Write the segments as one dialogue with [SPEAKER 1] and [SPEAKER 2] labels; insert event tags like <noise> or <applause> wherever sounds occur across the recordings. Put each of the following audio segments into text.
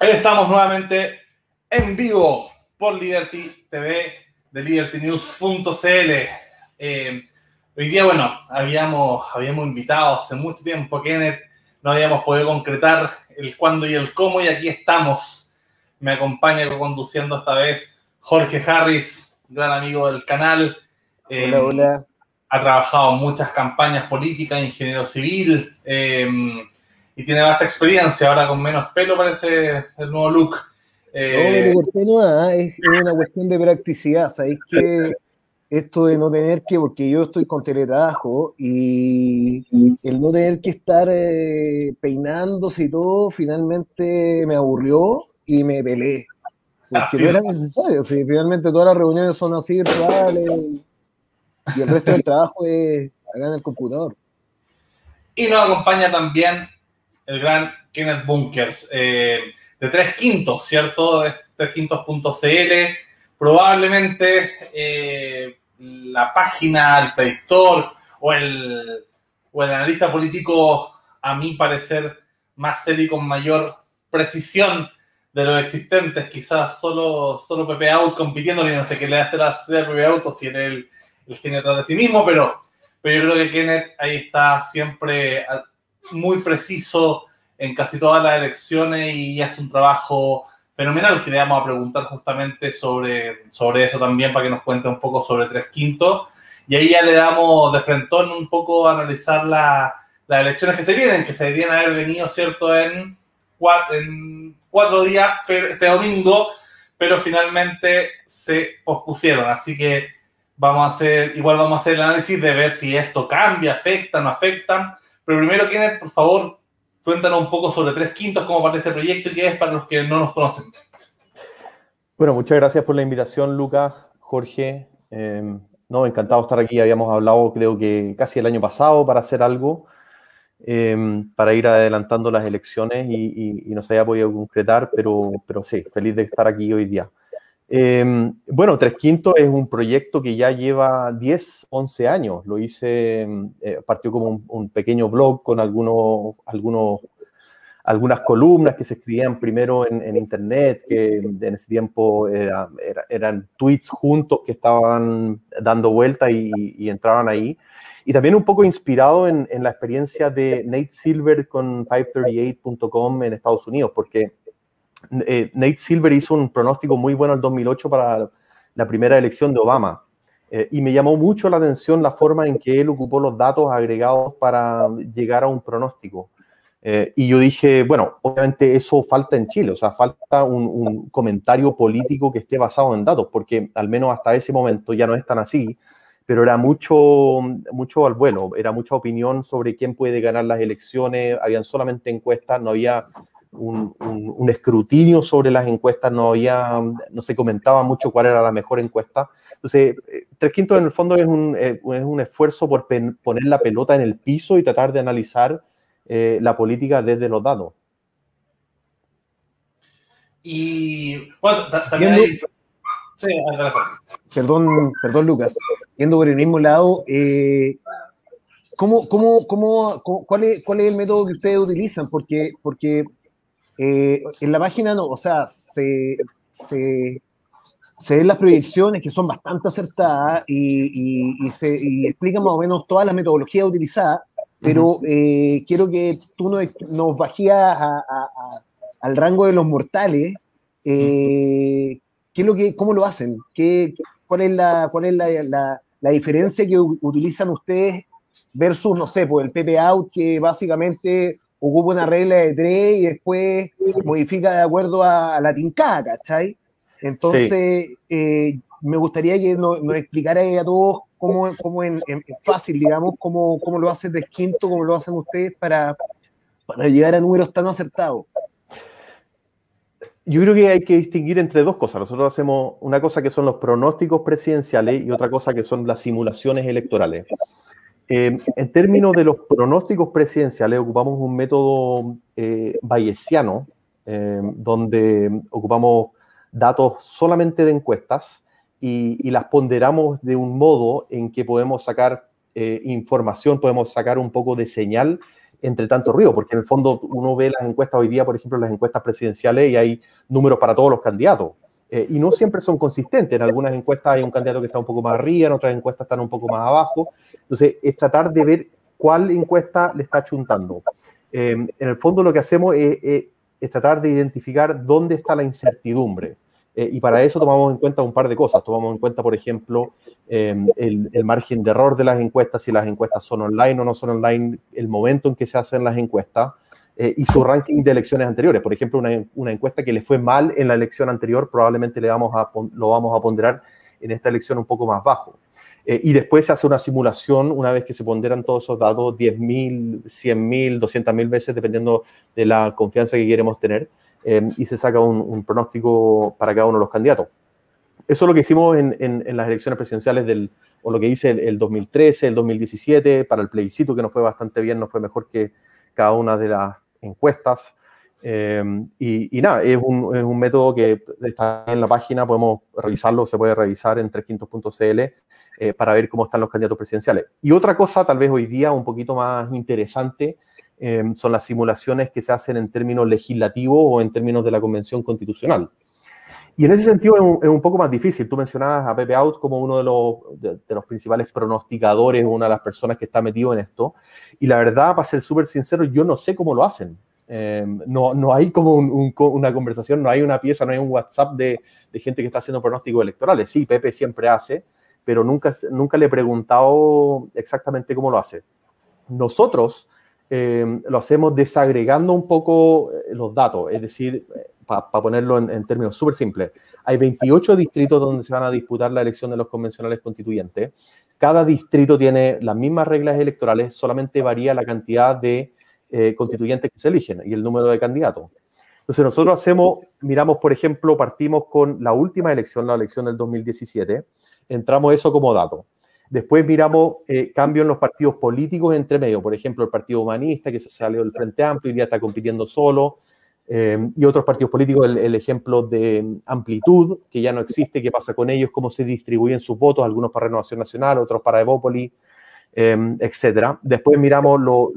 [SPEAKER 1] Estamos nuevamente en vivo por Liberty TV de libertynews.cl. Eh, hoy día, bueno, habíamos, habíamos invitado hace mucho tiempo a Kenneth, no habíamos podido concretar el cuándo y el cómo, y aquí estamos. Me acompaña conduciendo esta vez Jorge Harris, gran amigo del canal.
[SPEAKER 2] Eh, hola, hola.
[SPEAKER 1] Ha trabajado en muchas campañas políticas, ingeniero civil. Eh, y tiene bastante experiencia, ahora con menos pelo parece el nuevo look.
[SPEAKER 2] Eh, no, no, es, una cuestión de practicidad, sabéis que esto de no tener que, porque yo estoy con teletrabajo y el no tener que estar eh, peinándose y todo, finalmente me aburrió y me pelé. Porque ah, no era necesario, si finalmente todas las reuniones son así virtuales y el resto del trabajo es acá en el computador.
[SPEAKER 1] Y nos acompaña también el gran Kenneth Bunkers, eh, de tres quintos, ¿cierto? Tres quintos.cl. Probablemente eh, la página, el predictor o el, o el analista político, a mi parecer, más serio y con mayor precisión de los existentes, quizás solo, solo Pepe Out compitiendo, y no sé qué le hace la Pepe Out o si era el, el genio de sí mismo, pero, pero yo creo que Kenneth ahí está siempre muy preciso en casi todas las elecciones y hace un trabajo fenomenal que le vamos a preguntar justamente sobre, sobre eso también para que nos cuente un poco sobre Tres Quintos. Y ahí ya le damos de frentón un poco a analizar las elecciones que se vienen, que se deberían haber venido, ¿cierto?, en cuatro, en cuatro días este domingo, pero finalmente se pospusieron. Así que vamos a hacer, igual vamos a hacer el análisis de ver si esto cambia, afecta, no afecta. Pero primero, Kenneth, por favor, cuéntanos un poco sobre Tres Quintos, cómo parte este proyecto y qué es para los que no nos conocen.
[SPEAKER 3] Bueno, muchas gracias por la invitación, Lucas, Jorge. Em, no, encantado de estar aquí. Habíamos hablado, creo que casi el año pasado, para hacer algo, em, para ir adelantando las elecciones y, y, no se había podido concretar, pero, pero sí, feliz de estar aquí hoy día. Em, bueno, Tres Quintos es un proyecto que ya lleva 10, 11 años. Lo hice, em, eh, partió como un, pequeño blog con algunos, algunas columnas que se escribían primero en, internet, que en ese tiempo eran tweets juntos que estaban dando vuelta y, entraban ahí. Y también un poco inspirado en la experiencia de Nate Silver con 538.com en Estados Unidos, porque eh, Nate Silver hizo un pronóstico muy bueno en 2008 para la primera elección de Obama. Eh, y me llamó mucho la atención la forma en que él ocupó los datos agregados para llegar a un pronóstico. Eh, y yo dije, bueno, obviamente eso falta en Chile, o sea, falta un, un, comentario político que esté basado en datos, porque al menos hasta ese momento ya no es tan así, pero era mucho, mucho al vuelo, era mucha opinión sobre quién puede ganar las elecciones, habían solamente encuestas, no había un, escrutinio sobre las encuestas, no había, no se comentaba mucho cuál era la mejor encuesta. Entonces, eh, Tres Quintos en el fondo es un, eh, es un esfuerzo por poner la pelota en el piso y tratar de analizar eh, la política desde los datos.
[SPEAKER 1] Y bueno, también hay...
[SPEAKER 2] perdón, perdón, Lucas. Yendo por el mismo lado, ¿cómo, cómo, cómo, cuál, es, ¿cuál es el método que ustedes utilizan? Porque, porque eh, en la página no, o sea, se, se, se, ven las proyecciones que son bastante acertadas y, y, se explican más o menos toda la metodología utilizada, pero eh, quiero que tú nos, nos bajías al rango de los mortales. Eh, ¿qué es lo que, ¿Cómo lo hacen? ¿Qué, ¿Cuál es, la, cuál es la, la, la diferencia que utilizan ustedes versus, no sé, pues el PP Out, que básicamente ocupa una regla de tres y después modifica de acuerdo a, la tincada, ¿cachai? Entonces, eh, me gustaría que nos, explicara a todos cómo, cómo en, fácil, digamos, cómo, cómo lo hacen Quinto, cómo lo hacen ustedes para, para llegar a números tan acertados.
[SPEAKER 3] Yo creo que hay que distinguir entre dos cosas. Nosotros hacemos una cosa que son los pronósticos presidenciales y otra cosa que son las simulaciones electorales. Eh, en términos de los pronósticos presidenciales, ocupamos un método eh, bayesiano, eh, donde ocupamos datos solamente de encuestas y, las ponderamos de un modo en que podemos sacar información, podemos sacar un poco de señal, entre tanto ruido, porque en el fondo uno ve las encuestas hoy día, por ejemplo, las encuestas presidenciales y hay números para todos los candidatos. Eh, y no siempre son consistentes. En algunas encuestas hay un candidato que está un poco más arriba, en otras encuestas están un poco más abajo. Entonces, es tratar de ver cuál encuesta le está chuntando. Eh, en el fondo lo que hacemos es, es, tratar de identificar dónde está la incertidumbre. Eh, y para eso tomamos en cuenta un par de cosas. Tomamos en cuenta, por ejemplo, el, el, margen de error de las encuestas, si las encuestas son online o no son online, el momento en que se hacen las encuestas. Eh, y su ranking de elecciones anteriores. Por ejemplo, una, una, encuesta que le fue mal en la elección anterior, probablemente le vamos a, lo vamos a ponderar en esta elección un poco más bajo. Eh, y después se hace una simulación una vez que se ponderan todos esos datos, 10.000, 100.000, 200.000 veces, dependiendo de la confianza que queremos tener, eh, y se saca un, pronóstico para cada uno de los candidatos. Eso es lo que hicimos en, en, las elecciones presidenciales del, o lo que hice el, el 2013, el 2017, para el plebiscito, que nos fue bastante bien, no fue mejor que cada una de las encuestas. Eh, y, nada, es un, es un, método que está en la página, podemos revisarlo, se puede revisar en tresquintos.cl eh, para ver cómo están los candidatos presidenciales. Y otra cosa, tal vez hoy día un poquito más interesante, eh, son las simulaciones que se hacen en términos legislativos o en términos de la Convención Constitucional. Y en ese sentido es un, poco más difícil. Tú mencionabas a Pepe Out como uno de los, de, los principales pronosticadores, una de las personas que está metido en esto. Y la verdad, para ser súper sincero, yo no sé cómo lo hacen. Eh, no, no hay como un, un, una conversación, no hay una pieza, no hay un WhatsApp de, de, gente que está haciendo pronósticos electorales. Sí, Pepe siempre hace, pero nunca, nunca le he preguntado exactamente cómo lo hace. Nosotros eh, lo hacemos desagregando un poco eh, los datos, es decir, para pa ponerlo en, en términos súper simples, hay 28 distritos donde se van a disputar la elección de los convencionales constituyentes. Cada distrito tiene las mismas reglas electorales, solamente varía la cantidad de eh, constituyentes que se eligen y el número de candidatos. Entonces nosotros hacemos, miramos, por ejemplo, partimos con la última elección, la elección del 2017, entramos eso como dato. Después miramos eh, cambio en los partidos políticos entre medio, por ejemplo, el Partido Humanista, que se salió del Frente Amplio y ya está compitiendo solo, eh, y otros partidos políticos, el, ejemplo de Amplitud, que ya no existe, qué pasa con ellos, cómo se distribuyen sus votos, algunos para Renovación Nacional, otros para Evópoli, eh, etcétera. Después miramos lo,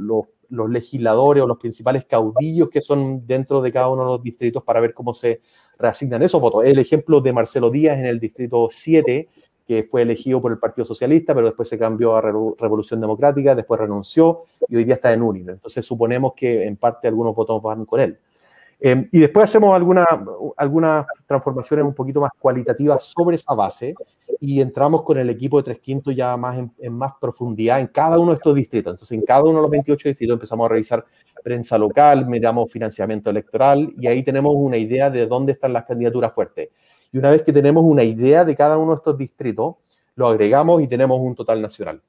[SPEAKER 3] los legisladores o los principales caudillos que son dentro de cada uno de los distritos para ver cómo se reasignan esos votos. El ejemplo de Marcelo Díaz en el distrito 7, que fue elegido por el Partido Socialista, pero después se cambió a Revolución Democrática, después renunció y hoy día está en UNIL. Entonces suponemos que en parte algunos votos van con él. Eh, y después hacemos algunas alguna transformaciones un poquito más cualitativas sobre esa base y entramos con el equipo de Tres Quintos ya más en, en, más profundidad en cada uno de estos distritos. Entonces, en cada uno de los 28 distritos empezamos a revisar prensa local, miramos financiamiento electoral y ahí tenemos una idea de dónde están las candidaturas fuertes. Y una vez que tenemos una idea de cada uno de estos distritos, lo agregamos y tenemos un total nacional.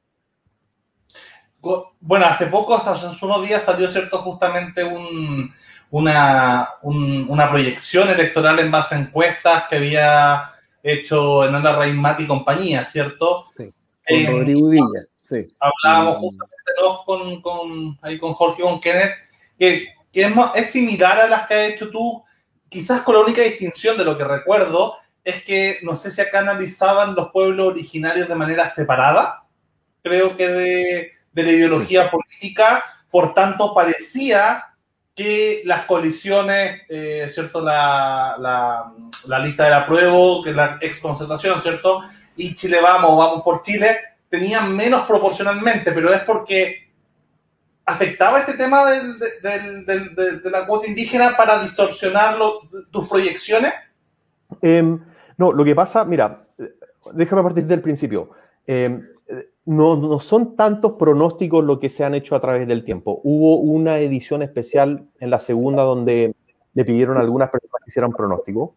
[SPEAKER 1] Bueno, hace poco, hace unos días salió, ¿cierto? Justamente un, una, un, una proyección electoral en base a encuestas que había hecho en Ana Mati y compañía, ¿cierto?
[SPEAKER 2] Sí, con eh, Rodrigo Villa, sí.
[SPEAKER 1] Hablábamos justamente con, con, ahí con Jorge con Kenneth, que, que es, es, similar a las que has hecho tú, quizás con la única distinción de lo que recuerdo, es que no sé si acá analizaban los pueblos originarios de manera separada, creo que de, de la ideología política, por tanto parecía que las coaliciones, eh, ¿cierto? La, la, la, lista de la prueba, que es la exconcertación, ¿cierto? Y Chile Vamos, Vamos por Chile, tenían menos proporcionalmente, pero es porque afectaba este tema de, la cuota indígena para distorsionar tus proyecciones.
[SPEAKER 3] Eh, no, lo que pasa, mira, déjame partir del principio. Eh, no, son tantos pronósticos lo que se han hecho a través del tiempo. Hubo una edición especial en la segunda donde le pidieron a algunas personas que hicieran pronóstico.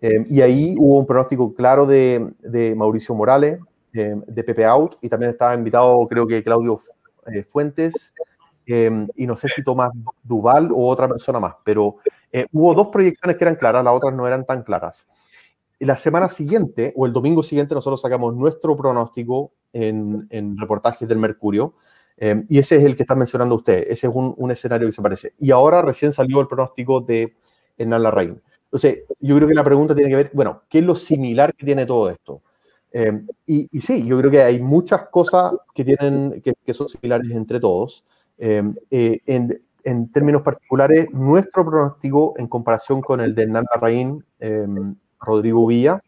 [SPEAKER 3] Eh, y ahí hubo un pronóstico claro de, de Mauricio Morales, eh, de Pepe Out, y también estaba invitado, creo que Claudio eh, Fuentes, eh, y no sé si Tomás Duval o otra persona más, pero eh, hubo dos proyecciones que eran claras, las otras no eran tan claras. La semana siguiente, o el domingo siguiente, nosotros sacamos nuestro pronóstico en, en reportajes del Mercurio. Eh, y ese es el que está mencionando usted. Ese es un, un, escenario que se parece. Y ahora recién salió el pronóstico de Hernán Larraín. Entonces, yo creo que la pregunta tiene que ver, bueno, ¿qué es lo similar que tiene todo esto? Eh, y, y, sí, yo creo que hay muchas cosas que, tienen, que, que son similares entre todos. Em, eh, en, términos particulares, nuestro pronóstico en comparación con el de Hernán Larraín, em, Rodrigo Villa,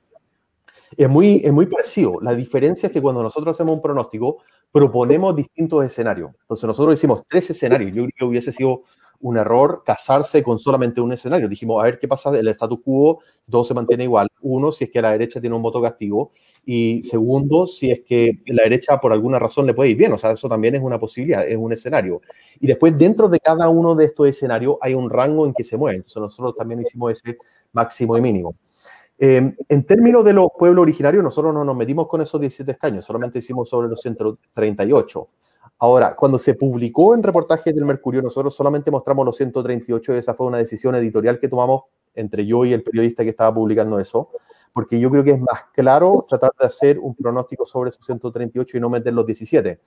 [SPEAKER 3] es muy, es muy parecido. La diferencia es que cuando nosotros hacemos un pronóstico, proponemos distintos escenarios. Entonces, nosotros hicimos tres escenarios. Yo creo que hubiese sido un error casarse con solamente un escenario. Dijimos, a ver qué pasa, el status quo, todo se mantiene igual. Uno, si es que la derecha tiene un voto castigo. Y segundo, si es que la derecha por alguna razón le puede ir bien. O sea, eso también es una posibilidad, es un escenario. Y después, dentro de cada uno de estos escenarios, hay un rango en que se mueve. Entonces, nosotros también hicimos ese máximo y mínimo. Eh, en términos de los pueblos originarios, nosotros no nos metimos con esos 17 escaños, solamente hicimos sobre los 138. Ahora, cuando se publicó en reportajes del Mercurio, nosotros solamente mostramos los 138 y esa fue una decisión editorial que tomamos entre yo y el periodista que estaba publicando eso, porque yo creo que es más claro tratar de hacer un pronóstico sobre esos 138 y no meter los 17.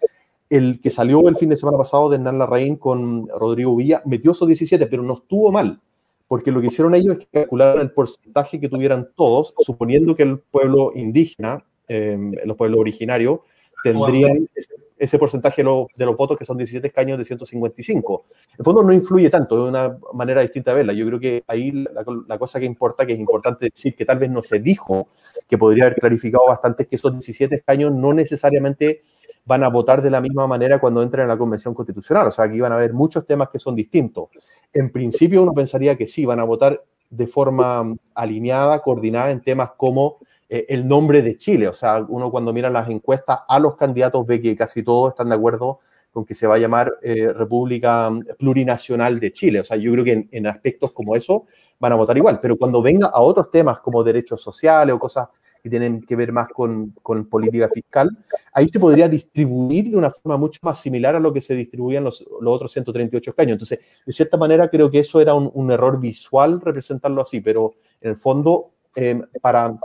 [SPEAKER 3] El que salió el fin de semana pasado de Hernán Larraín con Rodrigo Villa metió esos 17, pero no estuvo mal, porque lo que hicieron ellos es que calcularon el porcentaje que tuvieran todos, suponiendo que el pueblo indígena, eh, los pueblos originarios, tendrían ese, porcentaje de los, votos, que son 17 escaños de 155. En fondo no influye tanto, de una manera distinta de verla. Yo creo que ahí la, cosa que importa, que es importante decir, que tal vez no se dijo, que podría haber clarificado bastante, es que esos 17 escaños no necesariamente van a votar de la misma manera cuando entren en la Convención Constitucional. O sea, aquí van a haber muchos temas que son distintos. En principio uno pensaría que sí, van a votar de forma alineada, coordinada en temas como eh, el nombre de Chile. O sea, uno cuando mira las encuestas a los candidatos ve que casi todos están de acuerdo con que se va a llamar eh, República Plurinacional de Chile. O sea, yo creo que en, aspectos como eso van a votar igual, pero cuando venga a otros temas como derechos sociales o cosas que tienen que ver más con, con, política fiscal, ahí se podría distribuir de una forma mucho más similar a lo que se distribuían los, los otros 138 escaños. Entonces, de cierta manera, creo que eso era un, un error visual representarlo así, pero en el fondo, eh, para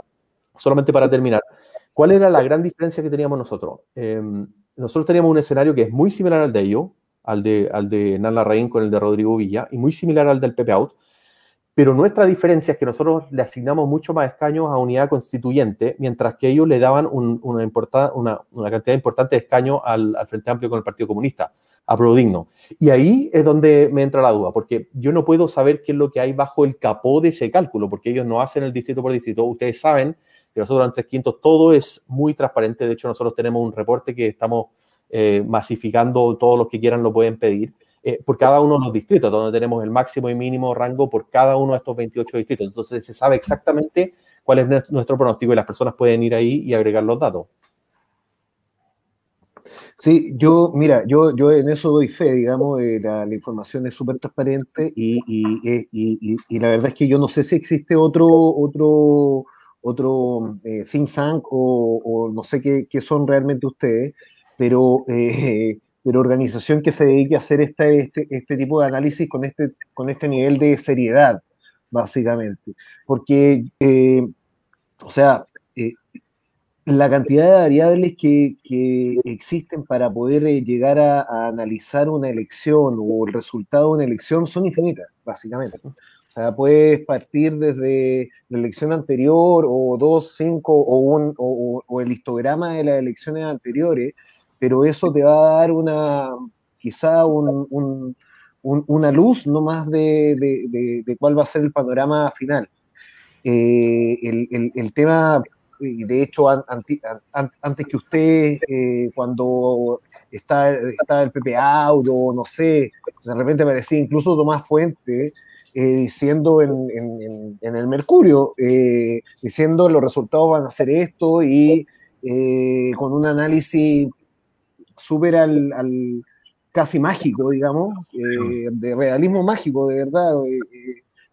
[SPEAKER 3] solamente para terminar, ¿cuál era la gran diferencia que teníamos nosotros? Em, nosotros teníamos un escenario que es muy similar al de ellos, al de, al de Nala Larraín con el de Rodrigo Villa, y muy similar al del Pepe Out, pero nuestra diferencia es que nosotros le asignamos mucho más escaños a unidad constituyente, mientras que ellos le daban una, una, una, cantidad importante de escaños al, al, Frente Amplio con el Partido Comunista, a Digno. Y ahí es donde me entra la duda, porque yo no puedo saber qué es lo que hay bajo el capó de ese cálculo, porque ellos no hacen el distrito por distrito. Ustedes saben que nosotros en tres quintos todo es muy transparente. De hecho, nosotros tenemos un reporte que estamos eh, masificando, todos los que quieran lo pueden pedir, eh, por cada uno de los distritos, donde tenemos el máximo y mínimo rango por cada uno de estos 28 distritos. Entonces se sabe exactamente cuál es nuestro pronóstico y las personas pueden ir ahí y agregar los datos.
[SPEAKER 2] Sí, yo, mira, yo, yo en eso doy fe, digamos, la, la, información es súper transparente y, y, y, y, la verdad es que yo no sé si existe otro, otro, otro eh, think tank o, no sé qué, qué, son realmente ustedes, pero, eh, <laughs> pero organización que se dedique a hacer este, este, tipo de análisis con este, con este nivel de seriedad, básicamente. Porque, eh, o sea, la cantidad de variables que, que existen para poder llegar a, a, analizar una elección o el resultado de una elección son infinitas, básicamente. O sea, puedes partir desde la elección anterior o dos, cinco o, un, o, el histograma de las elecciones anteriores, pero eso te va a dar una, quizá un, un, una luz no más de, de, de, cuál va a ser el panorama final. Eh, el, el, el, tema, de hecho, antes que usted, eh, cuando está, está el PP Auto, no sé, de repente parecía incluso Tomás Fuente, eh, diciendo en, en, el Mercurio, eh, diciendo los resultados van a ser esto y eh, con un análisis súper al, casi mágico, digamos, de realismo mágico, de verdad,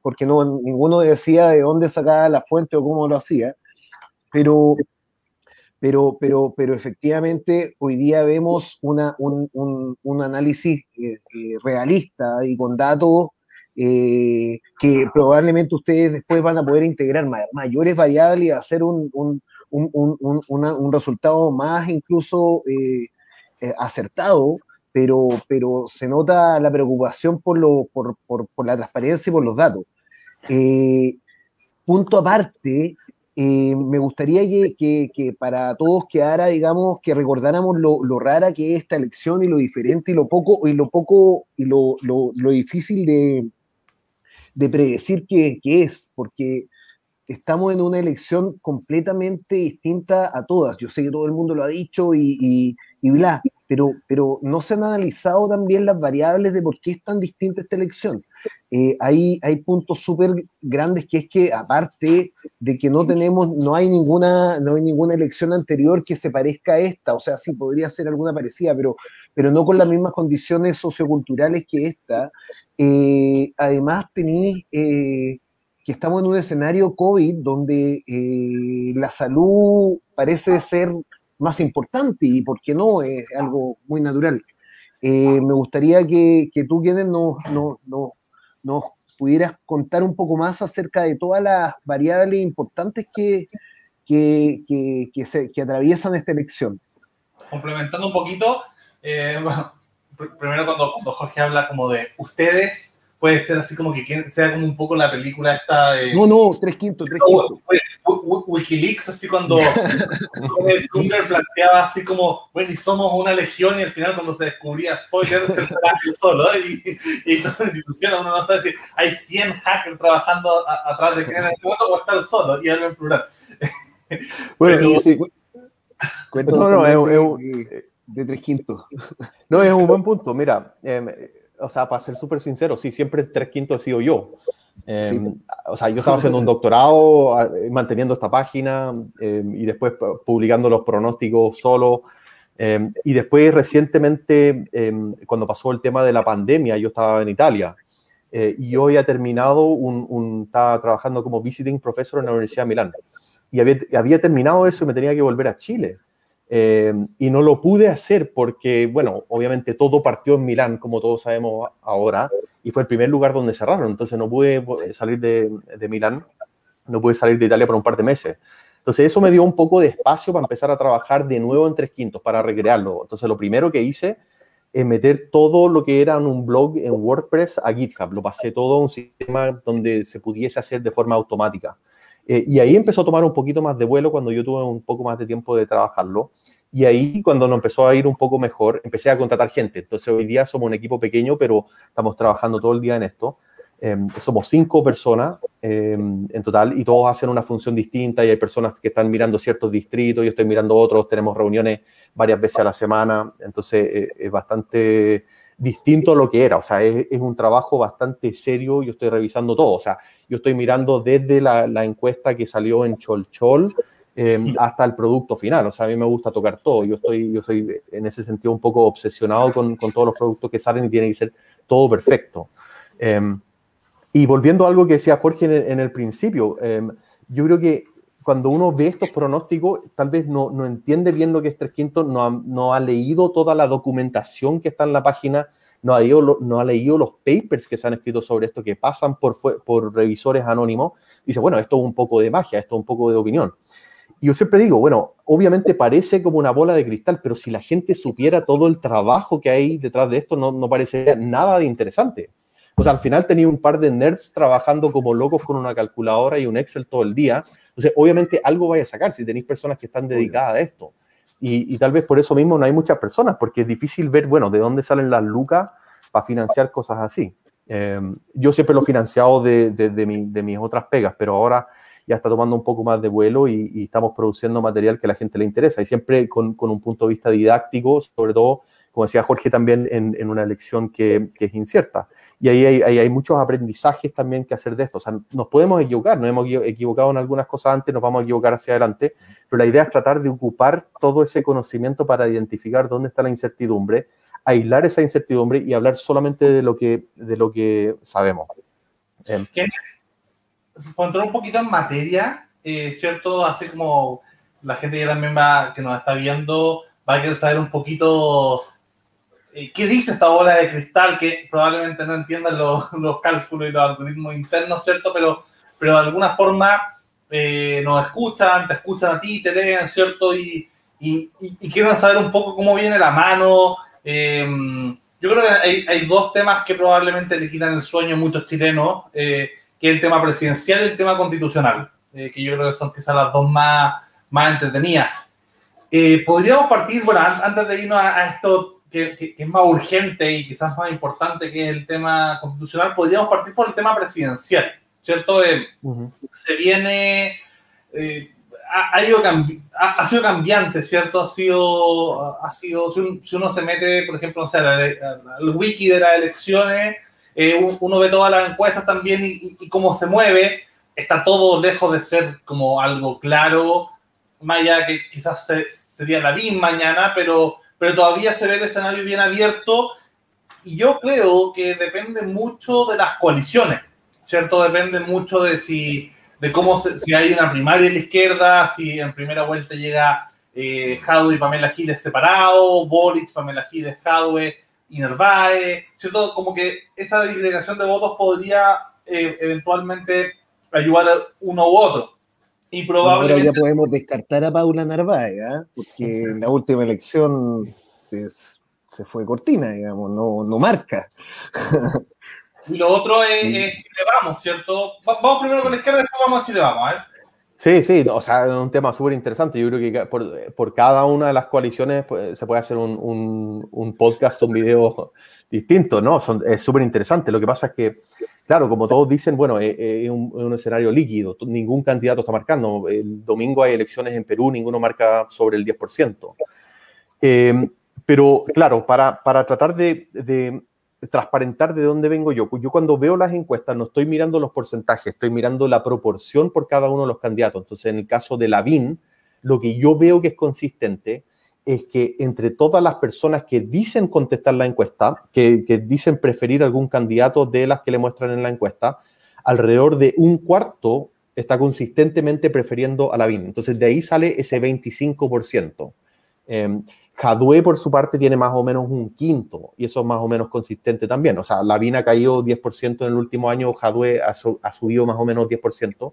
[SPEAKER 2] porque no, ninguno decía de dónde sacaba la fuente o cómo lo hacía, pero pero, pero, pero efectivamente hoy día vemos una, un, un, un, análisis realista y con datos eh, que probablemente ustedes después van a poder integrar mayores variables y hacer un, un, un, resultado más incluso eh, eh, acertado, pero, pero se nota la preocupación por, lo, por, por, por la transparencia y por los datos. punto aparte, me gustaría que, que, para todos quedara, digamos, que recordáramos lo, rara que es esta elección y lo diferente y lo poco, y lo poco, y lo, lo, difícil de, de predecir qué, es, porque estamos en una elección completamente distinta a todas. Yo sé que todo el mundo lo ha dicho y, y, y bla, pero, pero no se han analizado también las variables de por qué es tan distinta esta elección. Eh, hay, hay puntos súper grandes que es que aparte de que no tenemos, no hay ninguna, no hay ninguna elección anterior que se parezca a esta, o sea, sí podría ser alguna parecida, pero, pero no con las mismas condiciones socioculturales que esta. Eh, además tenéis eh, que estamos en un escenario COVID donde la salud parece ser más importante y, ¿por qué no? Es algo muy natural. Me gustaría que, que tú, quienes nos, no, no, nos pudieras contar un poco más acerca de todas las variables importantes que, que, que, se, que atraviesan esta elección.
[SPEAKER 1] Complementando un poquito, eh, <laughs> bueno, primero cuando, cuando Jorge habla como de ustedes, puede ser así como que sea como un poco la película esta de...
[SPEAKER 2] No, no, tres quintos, tres quintos.
[SPEAKER 1] Wikileaks, así cuando el planteaba así como, bueno, y somos una legión y al final cuando se descubría spoiler, se el solo, y, y toda la institución uno no sabe si hay 100 hackers trabajando atrás de Kenneth en este momento o está el solo, y algo en plural. <laughs>
[SPEAKER 2] Bueno, sí, Cuento no, no, es, de, de, tres quintos. <laughs>
[SPEAKER 3] No, es un buen punto. Mira, eh, o sea, para ser súper sincero, sí, siempre tres quintos he sido yo. Em, o sea, yo estaba haciendo un doctorado, manteniendo esta página em, y después publicando los pronósticos solo. Em, y después recientemente, cuando pasó el tema de la pandemia, yo estaba en Italia eh, y yo había terminado, un, estaba trabajando como visiting professor en la Universidad de Milán. Y había, había terminado eso y me tenía que volver a Chile. Eh, y no lo pude hacer porque, bueno, obviamente todo partió en Milán, como todos sabemos ahora, y fue el primer lugar donde cerraron. Entonces no pude salir de, de Milán, no pude salir de Italia por un par de meses. Entonces eso me dio un poco de espacio para empezar a trabajar de nuevo en Tres Quintos, para recrearlo. Entonces lo primero que hice es meter todo lo que era en un blog en WordPress a GitHub. Lo pasé todo a un sistema donde se pudiese hacer de forma automática. Eh, y ahí empezó a tomar un poquito más de vuelo cuando yo tuve un poco más de tiempo de trabajarlo. Y ahí, cuando nos empezó a ir un poco mejor, empecé a contratar gente. Entonces, hoy día somos un equipo pequeño, pero estamos trabajando todo el día en esto. Em, somos cinco personas em, en total y todos hacen una función distinta y hay personas que están mirando ciertos distritos, yo estoy mirando otros, tenemos reuniones varias veces a la semana, entonces eh, es bastante distinto a lo que era, o sea, es, es, un trabajo bastante serio, yo estoy revisando todo, o sea, yo estoy mirando desde la, la encuesta que salió en Cholchol eh, hasta el producto final, o sea, a mí me gusta tocar todo, yo, estoy, yo soy en ese sentido un poco obsesionado con, con todos los productos que salen y tiene que ser todo perfecto. Eh, y volviendo a algo que decía Jorge en el, en el principio, eh, yo creo que cuando uno ve estos pronósticos, tal vez no, no entiende bien lo que es tres quintos, no ha, no ha, leído toda la documentación que está en la página, no ha, leído, no ha leído los papers que se han escrito sobre esto, que pasan por, por revisores anónimos. Dice, bueno, esto es un poco de magia, esto es un poco de opinión. Y yo siempre digo, bueno, obviamente parece como una bola de cristal, pero si la gente supiera todo el trabajo que hay detrás de esto, no, no parecería nada de interesante. O sea, al final tenía un par de nerds trabajando como locos con una calculadora y un Excel todo el día entonces, obviamente algo vaya a sacar si tenéis personas que están dedicadas a esto. Y, tal vez por eso mismo no hay muchas personas, porque es difícil ver, bueno, de dónde salen las lucas para financiar cosas así. Em, yo siempre lo he financiado de, de, de, mis otras pegas, pero ahora ya está tomando un poco más de vuelo y, estamos produciendo material que a la gente le interesa y siempre con, con, un punto de vista didáctico, sobre todo, como decía Jorge, también en, en una elección que, que, es incierta. Y ahí hay, hay, hay, muchos aprendizajes también que hacer de esto. O sea, nos podemos equivocar, nos hemos equivocado en algunas cosas antes, nos vamos a equivocar hacia adelante, pero la idea es tratar de ocupar todo ese conocimiento para identificar dónde está la incertidumbre, aislar esa incertidumbre y hablar solamente de lo que, de lo que sabemos.
[SPEAKER 1] Eh. un poquito en materia, eh, ¿cierto? Así como la gente que también va, que nos está viendo, va a querer saber un poquito qué dice esta bola de cristal, que probablemente no entiendan los, los cálculos y los algoritmos internos, ¿cierto? Pero, pero de alguna forma eh, nos escuchan, te escuchan a ti, te leen, ¿cierto? Y, quieren saber un poco cómo viene la mano. Eh, yo creo que hay, dos temas que probablemente le quitan el sueño a muchos chilenos, eh, que es el tema presidencial y el tema constitucional. que yo creo que son quizás las dos más, más entretenidas. Podríamos partir, bueno, antes de irnos a, esto que, es más urgente y quizás más importante que el tema constitucional, podríamos partir por el tema presidencial, ¿cierto? Se viene ha, ido ha, sido cambiante, ¿cierto? Ha sido, ha sido si, uno se mete, por ejemplo, al wiki de las elecciones, eh, uno ve todas las encuestas también y, cómo se mueve, está todo lejos de ser como algo claro, más allá que quizás sería la BIM mañana, pero, pero todavía se ve el escenario bien abierto y yo creo que depende mucho de las coaliciones, ¿cierto? Depende mucho de si de cómo si hay una primaria en la izquierda, si en primera vuelta llega eh, y Pamela Giles separado, Boric, Pamela Giles, Jadwe y Nervae, ¿cierto? Como que esa disgregación de votos podría eh, eventualmente ayudar a uno u otro.
[SPEAKER 2] Y probablemente... Ahora ya podemos descartar a Paula Narváez, ¿eh? porque en la última elección se fue cortina, digamos, no, no marca.
[SPEAKER 1] Y lo otro es, Chile Vamos, ¿cierto? Vamos primero con la izquierda, después vamos a Chile Vamos, ¿eh?
[SPEAKER 3] Sí, sí, o sea, es un tema súper interesante. Yo creo que por, por, cada una de las coaliciones pues, se puede hacer un, un, un, podcast, un video distinto, ¿no? Son, es súper interesante. Lo que pasa es que, claro, como todos dicen, bueno, es, un, un, escenario líquido. Ningún candidato está marcando. El domingo hay elecciones en Perú, ninguno marca sobre el 10%. Eh, pero, claro, para, para tratar de, de transparentar de dónde vengo yo. Yo cuando veo las encuestas no estoy mirando los porcentajes, estoy mirando la proporción por cada uno de los candidatos. Entonces, en el caso de Lavín, lo que yo veo que es consistente es que entre todas las personas que dicen contestar la encuesta, que, dicen preferir algún candidato de las que le muestran en la encuesta, alrededor de un cuarto está consistentemente prefiriendo a Lavín. Entonces, de ahí sale ese 25%. Jadwe, por su parte, tiene más o menos un quinto, y eso es más o menos consistente también. O sea, Lavín ha caído 10% en el último año, Jadwe ha, subido más o menos 10%,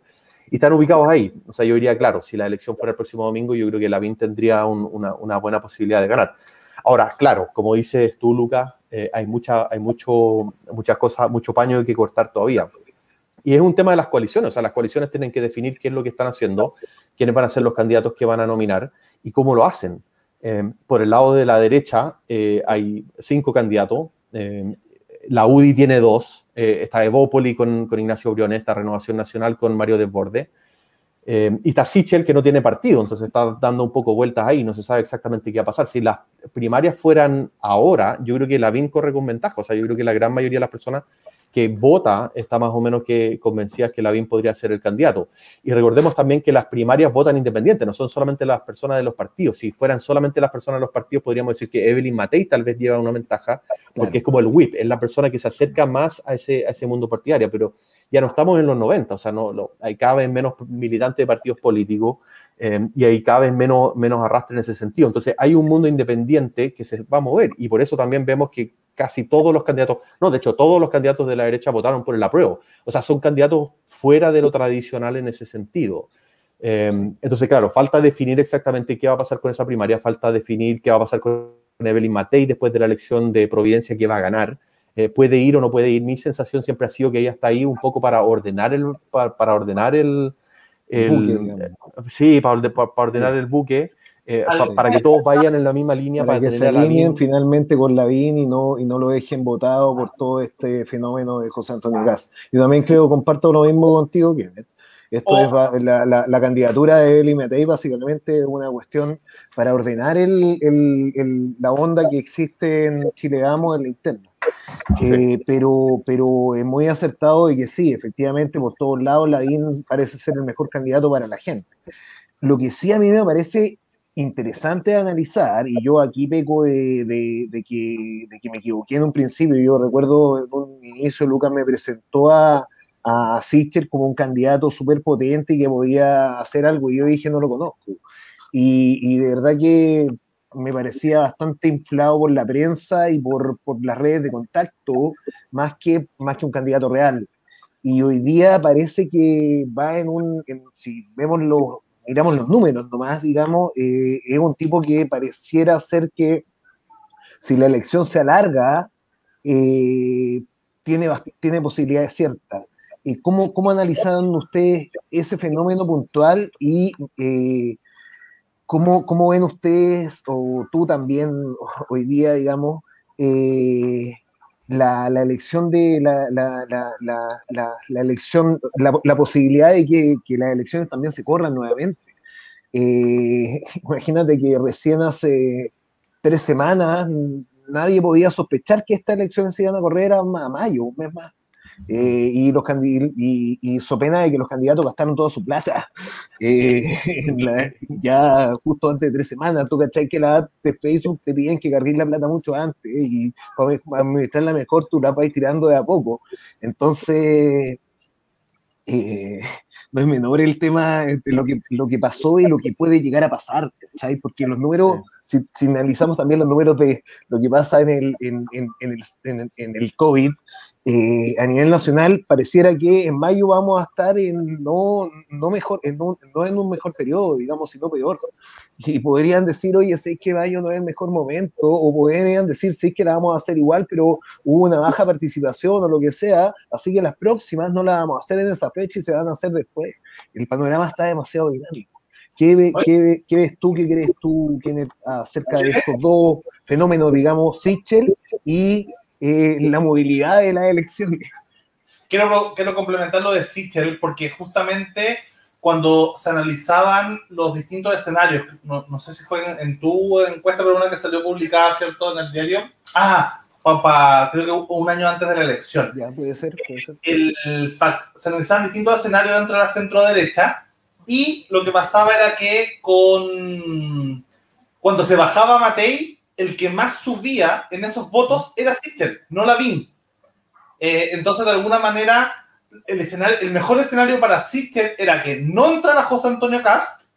[SPEAKER 3] y están ubicados ahí. O sea, yo diría, claro, si la elección fuera el próximo domingo, yo creo que Lavín tendría una, una, buena posibilidad de ganar. Ahora, claro, como dices tú, Lucas, eh, hay, mucha, hay mucho, muchas cosas, mucho paño que cortar todavía. Y es un tema de las coaliciones, o sea, las coaliciones tienen que definir qué es lo que están haciendo, quiénes van a ser los candidatos que van a nominar y cómo lo hacen. Eh, por el lado de la derecha eh, hay cinco candidatos. Eh, la UDI tiene dos. Está Evópoli con, con, Ignacio Briones, está Renovación Nacional con Mario Desborde. y está Sichel, que no tiene partido, entonces está dando un poco vueltas ahí, no se sabe exactamente qué va a pasar. Si las primarias fueran ahora, yo creo que la BIN corre con ventaja. O sea, yo creo que la gran mayoría de las personas que vota está más o menos que convencida que Lavín podría ser el candidato. Y recordemos también que las primarias votan independientes, no son solamente las personas de los partidos. Si fueran solamente las personas de los partidos, podríamos decir que Evelyn Matei tal vez lleva una ventaja, porque es como el whip, es la persona que se acerca más a ese, a ese mundo partidario, pero ya no estamos en los 90, o sea, no, hay cada vez menos militantes de partidos políticos eh, y hay cada vez menos, menos arrastre en ese sentido. Entonces, hay un mundo independiente que se va a mover y por eso también vemos que casi todos los candidatos, no, de hecho, todos los candidatos de la derecha votaron por el apruebo. O sea, son candidatos fuera de lo tradicional en ese sentido. Eh, entonces, claro, falta definir exactamente qué va a pasar con esa primaria, falta definir qué va a pasar con Evelyn Matei después de la elección de Providencia que va a ganar. Eh, puede ir o no puede ir. Mi sensación siempre ha sido que ella está ahí un poco para ordenar el, para, ordenar el, buque, sí, para, ordenar el buque. Eh, para que todos vayan en la misma línea.
[SPEAKER 2] Para, que se alineen finalmente con Lavín y no, y no lo dejen votado por todo este fenómeno de José Antonio Gas. Yo también creo, comparto lo mismo contigo, que esto oh. es la, la, candidatura de Eli Matei, básicamente una cuestión para ordenar el, el, la onda que existe en Chile Vamos en la interna. Eh, pero, pero es muy acertado de que sí, efectivamente, por todos lados, Lavín parece ser el mejor candidato para la gente. Lo que sí a mí me parece interesante de analizar, y yo aquí peco de, de, que, de, que, me equivoqué en un principio, yo recuerdo en un inicio Lucas me presentó a, a Sicher como un candidato súper potente y que podía hacer algo, y yo dije no lo conozco. Y, y, de verdad que me parecía bastante inflado por la prensa y por, por las redes de contacto, más que, más que un candidato real. Y hoy día parece que va en un, si vemos los, miramos los números nomás, digamos, eh, es un tipo que pareciera ser que si la elección se alarga, eh, tiene, tiene posibilidades ciertas. ¿cómo, ¿cómo analizan ustedes ese fenómeno puntual y ¿cómo, ¿cómo, ven ustedes, o tú también <laughs> hoy día, digamos, la, la, elección de la, la, la elección, la, posibilidad de que, que, las elecciones también se corran nuevamente? <laughs> imagínate que recién hace tres semanas nadie podía sospechar que estas elecciones se iban a correr a, mayo, un mes más. Eh, y, los y, y, so pena de que los candidatos gastaron toda su plata eh, <laughs> ya justo antes de tres semanas. Tú cachai que la de Facebook te piden que cargues la plata mucho antes y para administrarla mejor tú la vas tirando de a poco. Entonces, eh, no es menor el tema de lo que, lo que pasó y lo que puede llegar a pasar, ¿cachai? Porque los números si, analizamos también los números de lo que pasa en el, en, en, el, en el, COVID, eh, a nivel nacional, pareciera que en mayo vamos a estar en no, no mejor, en no, en un mejor periodo, digamos, sino peor. Y podrían decir, oye, sé que mayo no es el mejor momento, o podrían decir, sí que la vamos a hacer igual, pero hubo una baja participación o lo que sea, así que las próximas no las vamos a hacer en esa fecha y se van a hacer después. El panorama está demasiado dinámico. ¿Qué, ves tú, qué crees tú acerca de estos dos fenómenos, digamos, Sichel y eh, la movilidad de las elecciones?
[SPEAKER 1] Quiero, quiero complementar lo de Sichel porque justamente cuando se analizaban los distintos escenarios, no, sé si fue en, tu encuesta, pero una que salió publicada, ¿cierto?, en el diario. Ah, papá, creo que un año antes de la elección.
[SPEAKER 2] Ya, puede ser, puede ser.
[SPEAKER 1] El, se analizaban distintos escenarios dentro de la centro derecha y lo que pasaba era que con cuando se bajaba Matei, el que más subía en esos votos era Sichel, no Lavín. Eh, entonces, de alguna manera, el, escenario, el mejor escenario para Sichel era que no entrara José Antonio Cast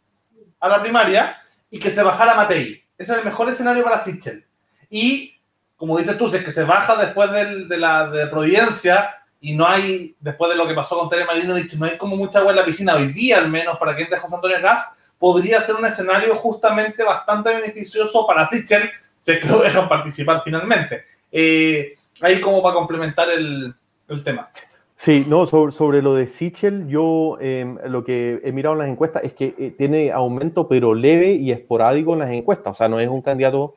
[SPEAKER 1] a la primaria y que se bajara Matei. Ese era el mejor escenario para Sichel. Y, como dices tú, si es que se baja después de, la de Providencia, y no hay, después de lo que pasó con Tere Marinovich, no hay como mucha agua en la piscina, hoy día al menos, para que entre José Antonio Gas, podría ser un escenario justamente bastante beneficioso para Sichel, si es que lo dejan participar finalmente. Eh, ahí como para complementar el, el tema.
[SPEAKER 3] Sí, no, sobre, sobre, lo de Sichel, yo em, lo que he mirado en las encuestas es que eh, tiene aumento, pero leve y esporádico en las encuestas. O sea, no es un candidato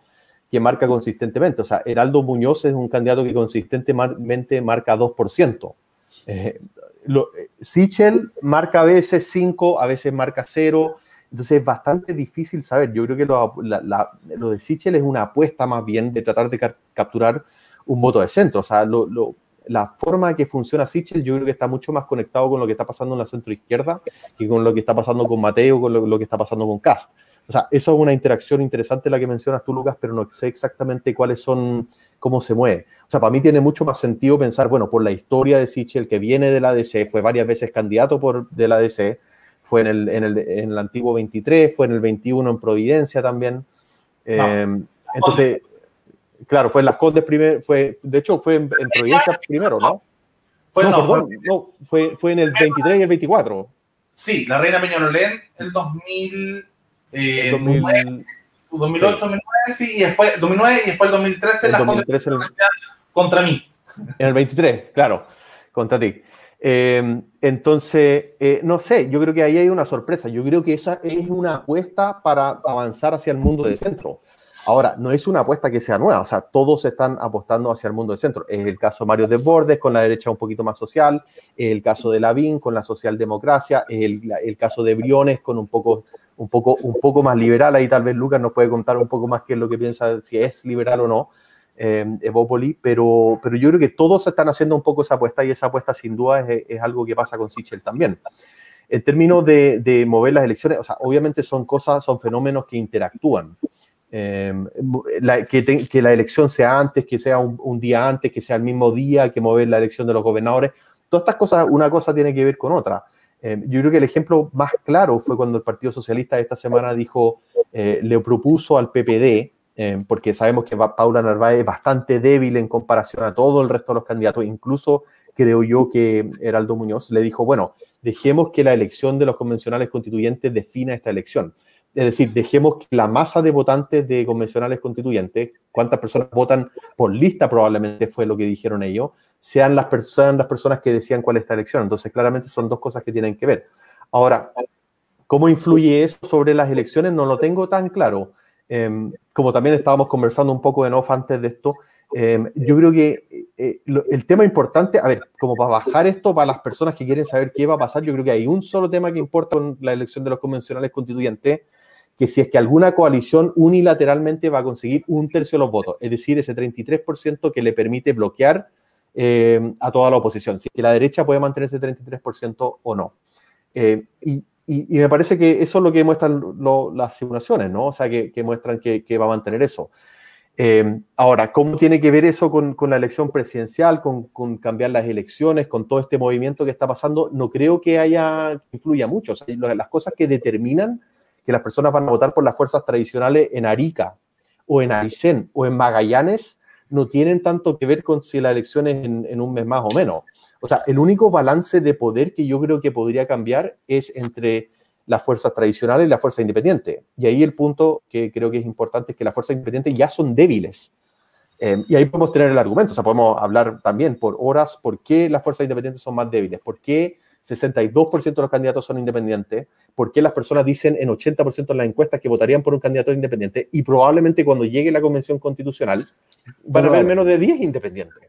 [SPEAKER 3] que marca consistentemente. O sea, Heraldo Muñoz es un candidato que consistentemente marca 2%. Eh, lo, Sichel marca a veces 5, a veces marca 0. Entonces es bastante difícil saber. Yo creo que lo, lo de Sichel es una apuesta más bien de tratar de capturar un voto de centro. O sea, la forma que funciona Sichel yo creo que está mucho más conectado con lo que está pasando en la centro izquierda que con lo que está pasando con Mateo, con lo, lo que está pasando con Cast. O sea, eso es una interacción interesante la que mencionas tú, Lucas, pero no sé exactamente cuáles son, cómo se mueve. O sea, para mí tiene mucho más sentido pensar, bueno, por la historia de Sichel, que viene de la DC, fue varias veces candidato por, de la DC, fue en el, en, el, en el antiguo 23, fue en el 21 en Providencia también. Em, entonces, claro, fue en las Condes primero, fue, de hecho, fue en, Providencia primero, ¿no? Fue, no, perdón, no, fue, fue en el 23 y el 24.
[SPEAKER 1] Sí, la Reina Peñalolén, el 2000. 2008, 2009, sí, y después 2009 y después el 2013 las 2013 contra mí.
[SPEAKER 3] En el 23, claro, contra ti. Em, entonces, eh, no sé, yo creo que ahí hay una sorpresa. Yo creo que esa es una apuesta para avanzar hacia el mundo de centro. Ahora, no es una apuesta que sea nueva, o sea, todos están apostando hacia el mundo de centro. Es el caso de Mario Desbordes con la derecha un poquito más social, es el caso de Lavín con la socialdemocracia, es el, el caso de Briones con un poco un poco, un poco más liberal. Ahí tal vez Lucas nos puede contar un poco más qué es lo que piensa, si es liberal o no, eh, Evópoli, pero, pero yo creo que todos están haciendo un poco esa apuesta y esa apuesta sin duda es, es algo que pasa con Sichel también. En términos de, de, mover las elecciones, o sea, obviamente son cosas, son fenómenos que interactúan. Eh, la, que, que, la elección sea antes, que sea un, un, día antes, que sea el mismo día que mover la elección de los gobernadores. Todas estas cosas, una cosa tiene que ver con otra. Eh, yo creo que el ejemplo más claro fue cuando el Partido Socialista esta semana dijo, eh, le propuso al PPD, eh, porque sabemos que Paula Narváez es bastante débil en comparación a todo el resto de los candidatos, incluso creo yo que Heraldo Muñoz le dijo, bueno, dejemos que la elección de los convencionales constituyentes defina esta elección. Es decir, dejemos que la masa de votantes de convencionales constituyentes, cuántas personas votan por lista probablemente fue lo que dijeron ellos, sean las, personas, las personas que decían cuál es esta elección. Entonces, claramente son dos cosas que tienen que ver. Ahora, ¿cómo influye eso sobre las elecciones? No lo tengo tan claro. Em, como también estábamos conversando un poco de off antes de esto, em, yo creo que eh, el tema importante, a ver, como para bajar esto para las personas que quieren saber qué va a pasar, yo creo que hay un solo tema que importa con la elección de los convencionales constituyentes, que si es que alguna coalición unilateralmente va a conseguir un tercio de los votos, es decir, ese 33% que le permite bloquear eh, a toda la oposición, si que la derecha puede mantener ese 33% o no. Eh, y, me parece que eso es lo que muestran las simulaciones, ¿no? O sea, que, muestran que, va a mantener eso. Eh, ahora, ¿cómo tiene que ver eso con, la elección presidencial, con, cambiar las elecciones, con todo este movimiento que está pasando? No creo que haya, influya mucho. O sea, las cosas que determinan que las personas van a votar por las fuerzas tradicionales en Arica o en Aysén o en Magallanes no tienen tanto que ver con si la elección es en, un mes más o menos. O sea, el único balance de poder que yo creo que podría cambiar es entre las fuerzas tradicionales y las fuerzas independientes. Y ahí el punto que creo que es importante es que las fuerzas independientes ya son débiles. Eh, y ahí podemos tener el argumento, o sea, podemos hablar también por horas por qué las fuerzas independientes son más débiles, por qué 62% de los candidatos son independientes, por qué las personas dicen en 80% de las encuestas que votarían por un candidato independiente y probablemente cuando llegue la convención constitucional van a haber menos de 10 independientes.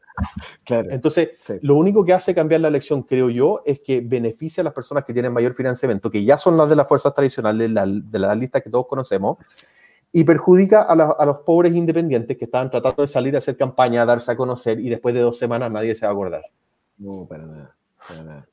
[SPEAKER 3] Claro. Entonces, lo único que hace cambiar la elección, creo yo, es que beneficia a las personas que tienen mayor financiamiento, que ya son las de las fuerzas tradicionales, de la, lista que todos conocemos, y perjudica a, a, los pobres independientes que estaban tratando de salir a hacer campaña, a darse a conocer, y después de dos semanas nadie se va a acordar.
[SPEAKER 2] No, para nada, para nada.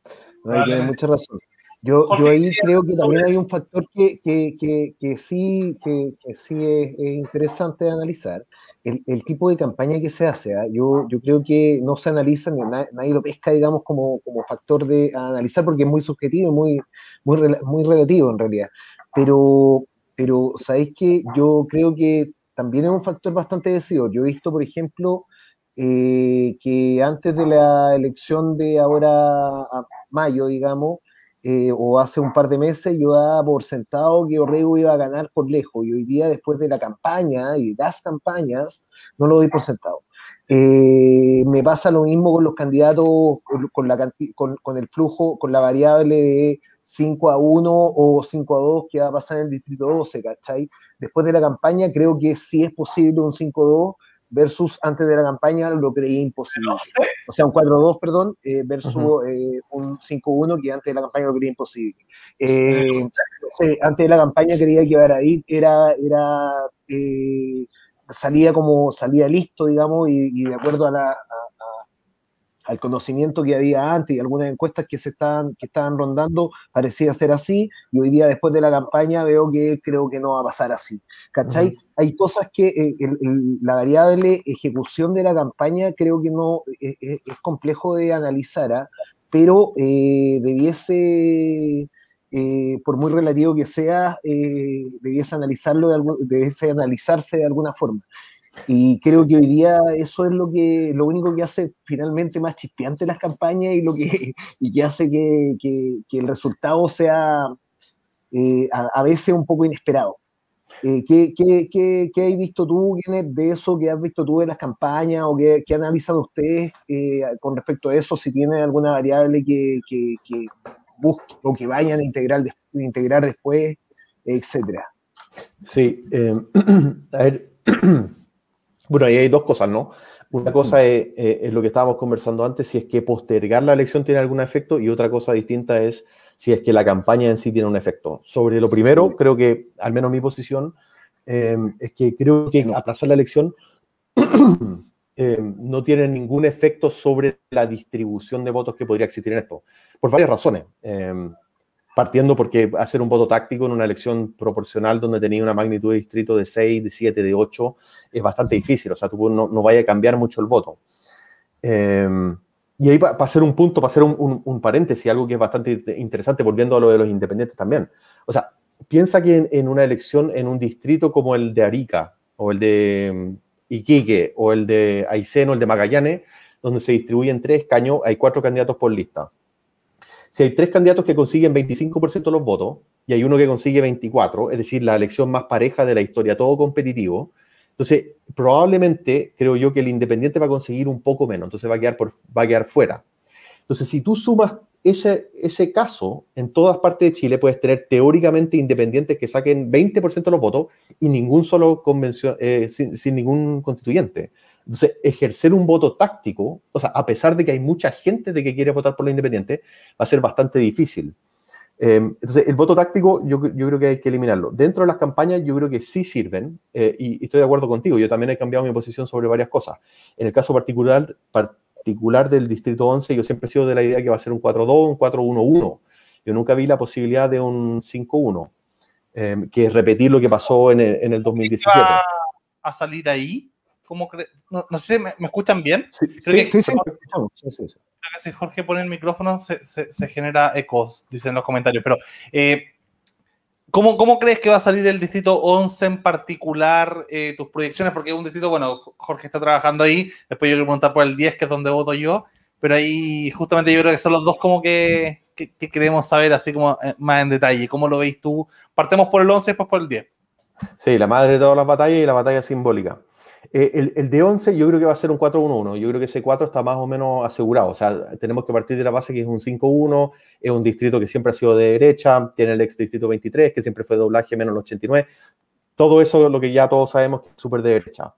[SPEAKER 2] No, tiene mucha razón. Yo, yo ahí creo que también hay un factor que, que, que, que sí, que, sí es, interesante de analizar. El, el, tipo de campaña que se hace. ¿ah? Yo, yo creo que no se analiza, ni nadie, lo pesca, digamos, como, como factor de analizar, porque es muy subjetivo y muy, muy, muy relativo en realidad. Pero, pero sabéis que yo creo que también es un factor bastante decidido. Yo he visto, por ejemplo, eh, que antes de la elección de ahora a mayo, digamos, eh, o hace un par de meses, yo daba por sentado que Orrego iba a ganar por lejos, y hoy día, después de la campaña y las campañas, no lo doy por sentado. Eh, me pasa lo mismo con los candidatos, con, la, con, con, el flujo, con la variable de 5 a 1 o 5 a 2 que va a pasar en el distrito 12, ¿cachai? Después de la campaña, creo que sí es posible un 5 a 2 versus antes de la campaña lo creí imposible. O sea, un 4-2, perdón, eh, versus eh, un 5-1 que antes de la campaña lo creía imposible. Eh, antes de la campaña creía que ahí era, era salía como salía listo, digamos, y, de acuerdo a la, al conocimiento que había antes y algunas encuestas que se estaban, que estaban rondando, parecía ser así, y hoy día después de la campaña veo que creo que no va a pasar así. ¿Cachai? Hay cosas que eh, la variable ejecución de la campaña creo que no eh, eh, es, complejo de analizar, ¿ah? pero debiese... por muy relativo que sea, debiese analizarlo, de debiese analizarse de alguna forma. Y creo que hoy día eso es lo que lo único que hace finalmente más chispeante las campañas y lo que, y que hace que, que, el resultado sea eh, a, veces un poco inesperado. Eh, ¿qué, qué, qué, qué, has visto tú, de eso que has visto tú de las campañas o qué, qué analizan ustedes eh, con respecto a eso? Si tienen alguna variable que, que, busquen o que vayan a integrar, integrar después, etcétera.
[SPEAKER 3] Sí, <clears throat> a ver. <clears throat> Bueno, ahí hay dos cosas, ¿no? Una cosa eh, es, lo que estábamos conversando antes, si es que postergar la elección tiene algún efecto, y otra cosa distinta es si es que la campaña en sí tiene un efecto. Sobre lo primero, creo que, al menos mi posición, eh, es que creo que aplazar la elección eh, <clears throat> no tiene ningún efecto sobre la distribución de votos que podría existir en esto, por varias razones partiendo porque hacer un voto táctico en una elección proporcional donde tenía una magnitud de distrito de 6, de 7, de 8, es bastante difícil. O sea, tú no, no vaya a cambiar mucho el voto. Em, y ahí, para hacer un punto, para hacer un, un, paréntesis, algo que es bastante interesante, volviendo a lo de los independientes también. O sea, piensa que en, una elección, en un distrito como el de Arica, o el de em, Iquique, o el de Aysén, o el de Magallanes, donde se distribuyen tres caños, hay cuatro candidatos por lista si hay tres candidatos que consiguen 25% de los votos, y hay uno que consigue 24, es decir, la elección más pareja de la historia, todo competitivo. Entonces, probablemente creo yo que el Independiente va a conseguir un poco menos, entonces va a quedar, por, va a quedar fuera. Entonces, si tú sumas ese, ese caso, en todas partes de Chile puedes tener teóricamente independientes que saquen 20% de los votos y ningún solo convención, eh, sin, sin, ningún constituyente. Entonces, ejercer un voto táctico, o sea, a pesar de que hay mucha gente de que quiere votar por la independiente, va a ser bastante difícil. Eh, entonces, el voto táctico yo, yo, creo que hay que eliminarlo. Dentro de las campañas yo creo que sí sirven eh, y, y, estoy de acuerdo contigo. Yo también he cambiado mi posición sobre varias cosas. En el caso particular, par, particular del Distrito 11, yo siempre he sido de la idea que va a ser un 4-2, un 4-1-1. Yo nunca vi la posibilidad de un 5-1, eh, que es repetir lo que pasó en el, en el 2017.
[SPEAKER 1] ¿Va a salir ahí? ¿Cómo no, no, sé, ¿me, ¿me, escuchan bien?
[SPEAKER 2] Sí, sí, sí, sí, sí, sí,
[SPEAKER 1] Creo que si Jorge pone el micrófono se, se, se genera ecos, dicen los comentarios. Pero, eh, ¿Cómo, ¿Cómo, crees que va a salir el distrito 11 en particular, eh, tus proyecciones? Porque es un distrito, bueno, Jorge está trabajando ahí, después yo quiero preguntar por el 10, que es donde voto yo, pero ahí justamente yo creo que son los dos como que, que, que queremos saber así como eh, más en detalle. ¿Cómo lo veis tú? Partemos por el 11 y después por el 10.
[SPEAKER 3] Sí, la madre de todas las batallas y la batalla simbólica. Eh, el, el, de 11 yo creo que va a ser un 4-1-1. Yo creo que ese 4 está más o menos asegurado. O sea, tenemos que partir de la base que es un 5-1, es un distrito que siempre ha sido de derecha, tiene el ex distrito 23, que siempre fue doblaje menos el 89. Todo eso lo que ya todos sabemos que es súper de derecha.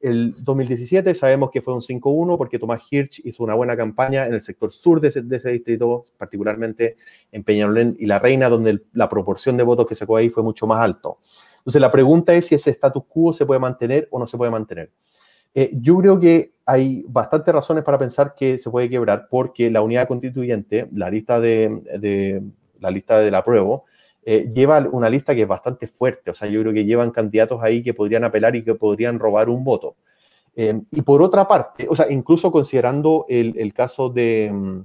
[SPEAKER 3] El 2017 sabemos que fue un 5-1 porque Tomás Hirsch hizo una buena campaña en el sector sur de ese, de ese distrito, particularmente en Peñalolén y La Reina, donde el, la proporción de votos que sacó ahí fue mucho más alto. Entonces, la pregunta es si ese status quo se puede mantener o no se puede mantener. Eh, yo creo que hay bastantes razones para pensar que se puede quebrar porque la unidad constituyente, la lista de, de la lista del apruebo, eh, lleva una lista que es bastante fuerte. O sea, yo creo que llevan candidatos ahí que podrían apelar y que podrían robar un voto. Eh, y por otra parte, o sea, incluso considerando el, el caso de, mm,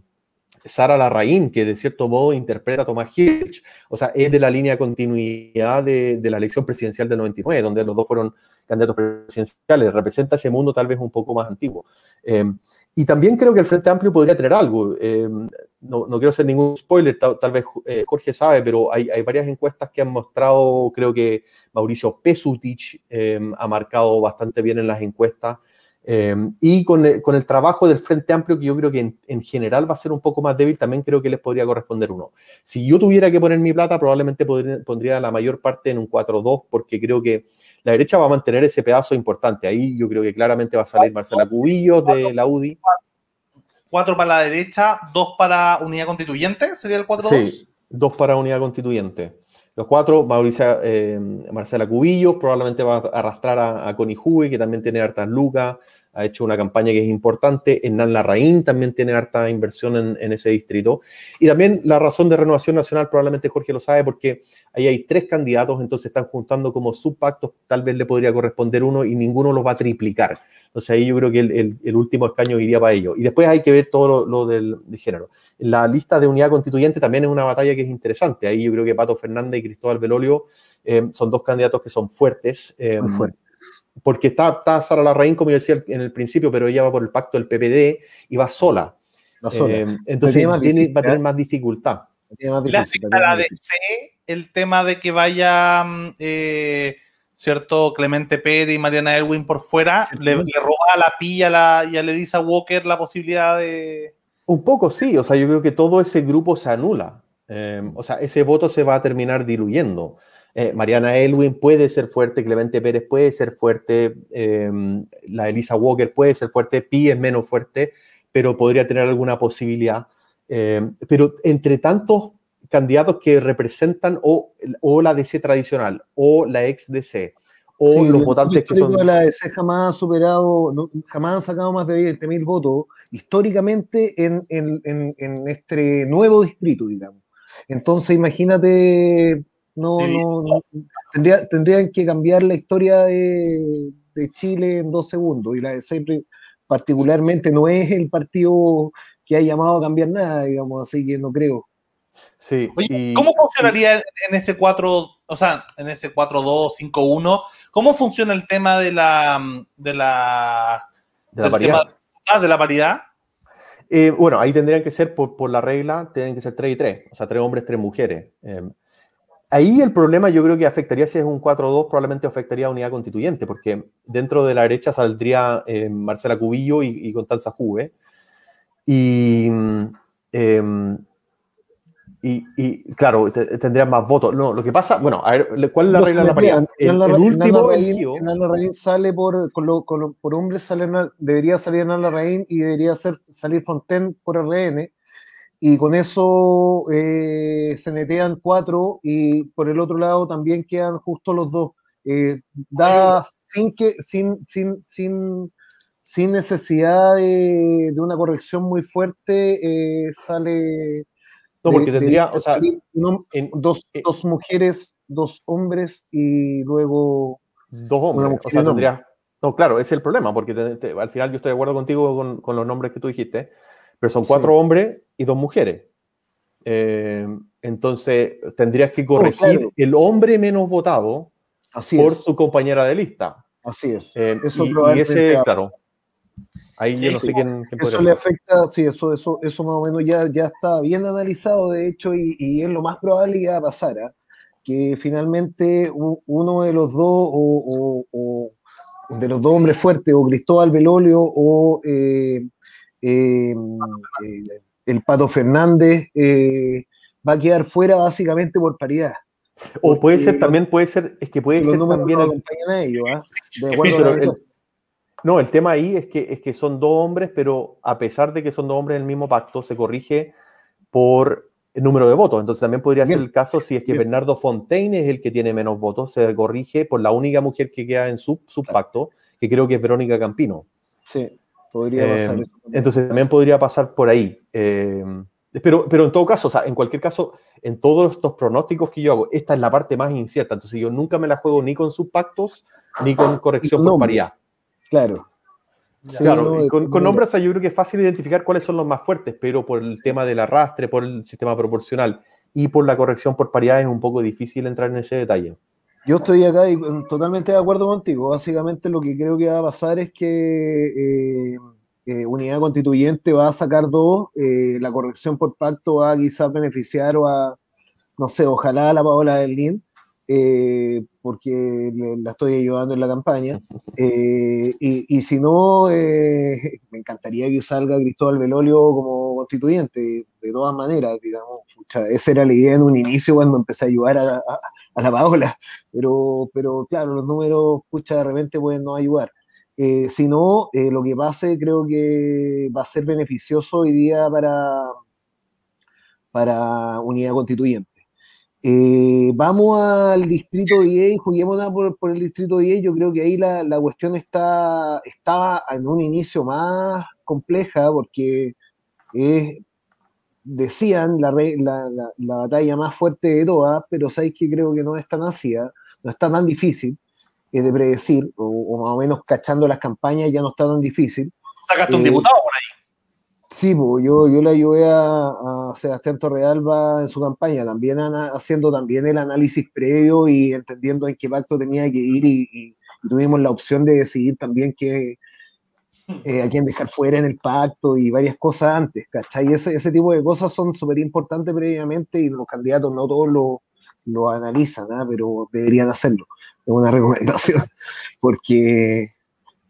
[SPEAKER 3] Sara Larraín, que de cierto modo interpreta a Tomás Hirsch, o sea, es de la línea continuidad de, la elección presidencial del 99, donde los dos fueron candidatos presidenciales, representa ese mundo tal vez un poco más antiguo. Eh, y también creo que el Frente Amplio podría tener algo, eh, no, no, quiero hacer ningún spoiler, tal, vez eh, Jorge sabe, pero hay, varias encuestas que han mostrado, creo que Mauricio Pesutich eh, ha marcado bastante bien en las encuestas, eh, y con el, con el, trabajo del Frente Amplio, que yo creo que en, en, general va a ser un poco más débil, también creo que les podría corresponder uno. Si yo tuviera que poner mi plata, probablemente podría, pondría la mayor parte en un 4-2, porque creo que la derecha va a mantener ese pedazo importante. Ahí yo creo que claramente va a salir Marcela Cubillos de la UDI.
[SPEAKER 1] Cuatro para la derecha, dos para Unidad Constituyente, ¿sería el 4-2?
[SPEAKER 3] Sí, dos para Unidad Constituyente. Los cuatro, Mauricia, eh, Marcela Cubillos, probablemente va a arrastrar a, a Connie que también tiene hartas lucas, ha hecho una campaña que es importante. Hernán Larraín también tiene harta inversión en, ese distrito. Y también la razón de renovación nacional, probablemente Jorge lo sabe, porque ahí hay tres candidatos, entonces están juntando como subpactos, tal vez le podría corresponder uno y ninguno los va a triplicar. Entonces ahí yo creo que el, último escaño iría para ello. Y después hay que ver todo lo, del de género. La lista de unidad constituyente también es una batalla que es interesante. Ahí yo creo que Pato Fernández y Cristóbal Belolio eh, son dos candidatos que son fuertes. Eh, fuertes porque está, está Sara Larraín, como yo decía en el principio, pero ella va por el pacto del PPD y va sola.
[SPEAKER 2] Va sola.
[SPEAKER 3] Eh, entonces tiene tiene, va a tener más dificultad.
[SPEAKER 1] Tiene más difícil, la, la DC, el tema de que vaya, eh, ¿cierto? Clemente Pérez y Mariana Elwin por fuera, sí, le, le, roba a la pilla la, y a Walker la posibilidad de...
[SPEAKER 3] Un poco sí, o sea, yo creo que todo ese grupo se anula. Eh, o sea, ese voto se va a terminar diluyendo. Eh, Mariana Elwin puede ser fuerte, Clemente Pérez puede ser fuerte, eh, la Elisa Walker puede ser fuerte, Pi es menos fuerte, pero podría tener alguna posibilidad. Eh, pero entre tantos candidatos que representan o, o, la DC tradicional o la ex DC o sí, los votantes que son...
[SPEAKER 2] La DC jamás ha superado, no, jamás han sacado más de 20.000 votos históricamente en, en, en, en este nuevo distrito, digamos. Entonces, imagínate no, sí. no, no tendría, tendrían que cambiar la historia de, de, Chile en dos segundos. Y la de siempre, particularmente, no es el partido que ha llamado a cambiar nada, digamos, así que no creo.
[SPEAKER 1] Sí. Oye, y, ¿cómo funcionaría en ese 4, o sea, en ese 4-2-5-1? ¿Cómo funciona el tema de la de la,
[SPEAKER 3] de la paridad?
[SPEAKER 1] Tema, de la paridad?
[SPEAKER 3] Eh, bueno, ahí tendrían que ser por, por, la regla, tienen que ser 3 y 3, o sea, 3 hombres, 3 mujeres. Eh, ahí el problema yo creo que afectaría, si es un 4-2, probablemente afectaría a unidad constituyente, porque dentro de la derecha saldría eh, Marcela Cubillo y, y Constanza Juve. Y, em, y, y, claro, tendrían más votos. No, lo que pasa, bueno, a ver, ¿cuál es la regla de la paridad?
[SPEAKER 2] El, el, último Reín sale por, con lo, con por hombres, sale, debería salir Nala Reín y debería ser, salir Fontaine por RN y con eso eh, se netean cuatro y por el otro lado también quedan justo los dos. Eh, da sin que, sin, sin, sin, sin necesidad de, de una corrección muy fuerte, eh, sale.
[SPEAKER 3] No, porque de, tendría, de, o sea,
[SPEAKER 2] en, dos, dos, mujeres, dos hombres y luego.
[SPEAKER 3] Dos hombres, o sea, tendría. No, claro, ese es el problema, porque te, te, al final yo estoy de acuerdo contigo con, con los nombres que tú dijiste pero son cuatro sí. hombres y dos mujeres. Eh, entonces, tendrías que corregir oh, claro. el hombre menos votado
[SPEAKER 2] Así
[SPEAKER 3] por
[SPEAKER 2] es.
[SPEAKER 3] su compañera de lista.
[SPEAKER 2] Así es.
[SPEAKER 3] Eh,
[SPEAKER 2] eso
[SPEAKER 3] y, y ese, claro. Ahí yo no sé quién, quién
[SPEAKER 2] Eso le afecta, sí, eso, eso, eso más o menos ya, ya está bien analizado, de hecho, y, y es lo más probable que va a pasar, ¿eh? que finalmente uno de los dos, o, o, o, de los dos hombres fuertes, o Cristóbal Belolio, o eh, el Pato Fernández eh, va a quedar fuera básicamente por paridad.
[SPEAKER 3] O puede ser, también puede ser, es que puede ser también.
[SPEAKER 2] No acompañan a ellos, ¿eh? <laughs>
[SPEAKER 3] sí, el, no, el tema ahí es que, es que son dos hombres, pero a pesar de que son dos hombres en el mismo pacto, se corrige por el número de votos. Entonces también podría Bien. ser el caso si es que Bien. Bernardo Fontaine es el que tiene menos votos, se corrige por la única mujer que queda en su, su pacto, que creo que es Verónica Campino.
[SPEAKER 2] Sí. Podría pasar
[SPEAKER 3] eso también. Entonces también podría pasar por ahí. Eh, pero, pero en todo caso, o sea, en cualquier caso, en todos estos pronósticos que yo hago, esta es la parte más incierta. Entonces yo nunca me la juego ni con subpactos ni con <laughs> corrección por paridad.
[SPEAKER 2] Claro.
[SPEAKER 3] Sí, claro, no, con, con nombres o sea, yo creo que es fácil identificar cuáles son los más fuertes, pero por el tema del arrastre, por el sistema proporcional y por la corrección por paridad es un poco difícil entrar en ese detalle.
[SPEAKER 2] Yo estoy acá y totalmente de acuerdo contigo. Básicamente lo que creo que va a pasar es que eh, eh, Unidad Constituyente va a sacar dos, eh, la corrección por pacto va a quizás beneficiar o a, no sé, ojalá a la Paola del LIN, eh, porque la estoy ayudando en la campaña. y, y, si no, <laughs> me encantaría que salga Cristóbal Belolio como constituyente, de todas maneras, digamos. Esa era la idea en un inicio cuando empecé a ayudar a, la Paola, pero, pero claro, los números, pucha, de repente pueden no ayudar. Eh, si no, eh, lo que pase creo que va a ser beneficioso hoy día para, para unidad constituyente. Eh, vamos al distrito 10 y juguemos por, por, el distrito 10. Yo creo que ahí la, la cuestión está, estaba en un inicio más compleja porque es, decían la, la, la, la, batalla más fuerte de todas, pero sabéis que creo que no es tan así, ¿eh? no está tan difícil eh, de predecir, o, o, más o menos cachando las campañas ya no está tan difícil.
[SPEAKER 1] Sacaste eh, un diputado por ahí.
[SPEAKER 2] Sí, pues, yo, yo le ayudé a, a Sebastián Torrealba en su campaña, también ana, haciendo también el análisis previo y entendiendo en qué pacto tenía que ir y, y, y tuvimos la opción de decidir también que, <laughs> eh, a quién dejar fuera en el pacto y varias cosas antes, ¿cachai? Ese, ese tipo de cosas son súper importantes previamente y los candidatos no todos lo, lo analizan, ¿eh? pero deberían hacerlo. Es una recomendación, <laughs> porque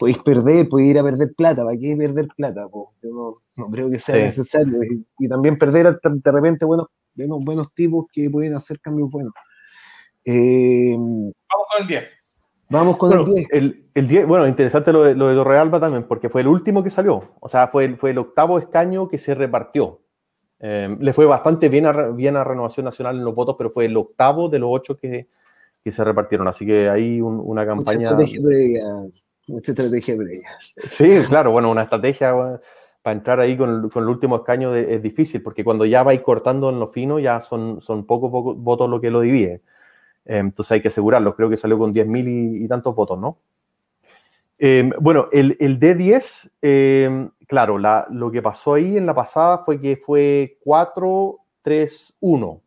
[SPEAKER 2] podéis perder, podéis ir a perder plata, ¿para qué perder plata? Pues yo no, no, creo que sea sí. necesario. Y, y, también perder de repente buenos, buenos, buenos tipos que pueden hacer cambios buenos.
[SPEAKER 1] Eh, Vamos con el 10.
[SPEAKER 2] Vamos con
[SPEAKER 3] bueno,
[SPEAKER 2] el 10.
[SPEAKER 3] El, el 10. Bueno, interesante lo de, lo de Torrealba también, porque fue el último que salió. O sea, fue el, fue el octavo escaño que se repartió. Eh, le fue bastante bien a, bien a Renovación Nacional en los votos, pero fue el octavo de los ocho que, que se repartieron. Así que hay un, una campaña.
[SPEAKER 2] Mucha estrategia previa. Mucha estrategia previa.
[SPEAKER 3] Sí, claro, bueno, una estrategia para entrar ahí con, con el último escaño es difícil, porque cuando ya vais cortando en lo fino, ya son, son pocos, votos lo que lo divide. Entonces hay que asegurarlo. Creo que salió con 10.000 y, y, tantos votos, ¿no? Eh, bueno, el, el D10, eh, claro, la, lo que pasó ahí en la pasada fue que fue 4-3-1,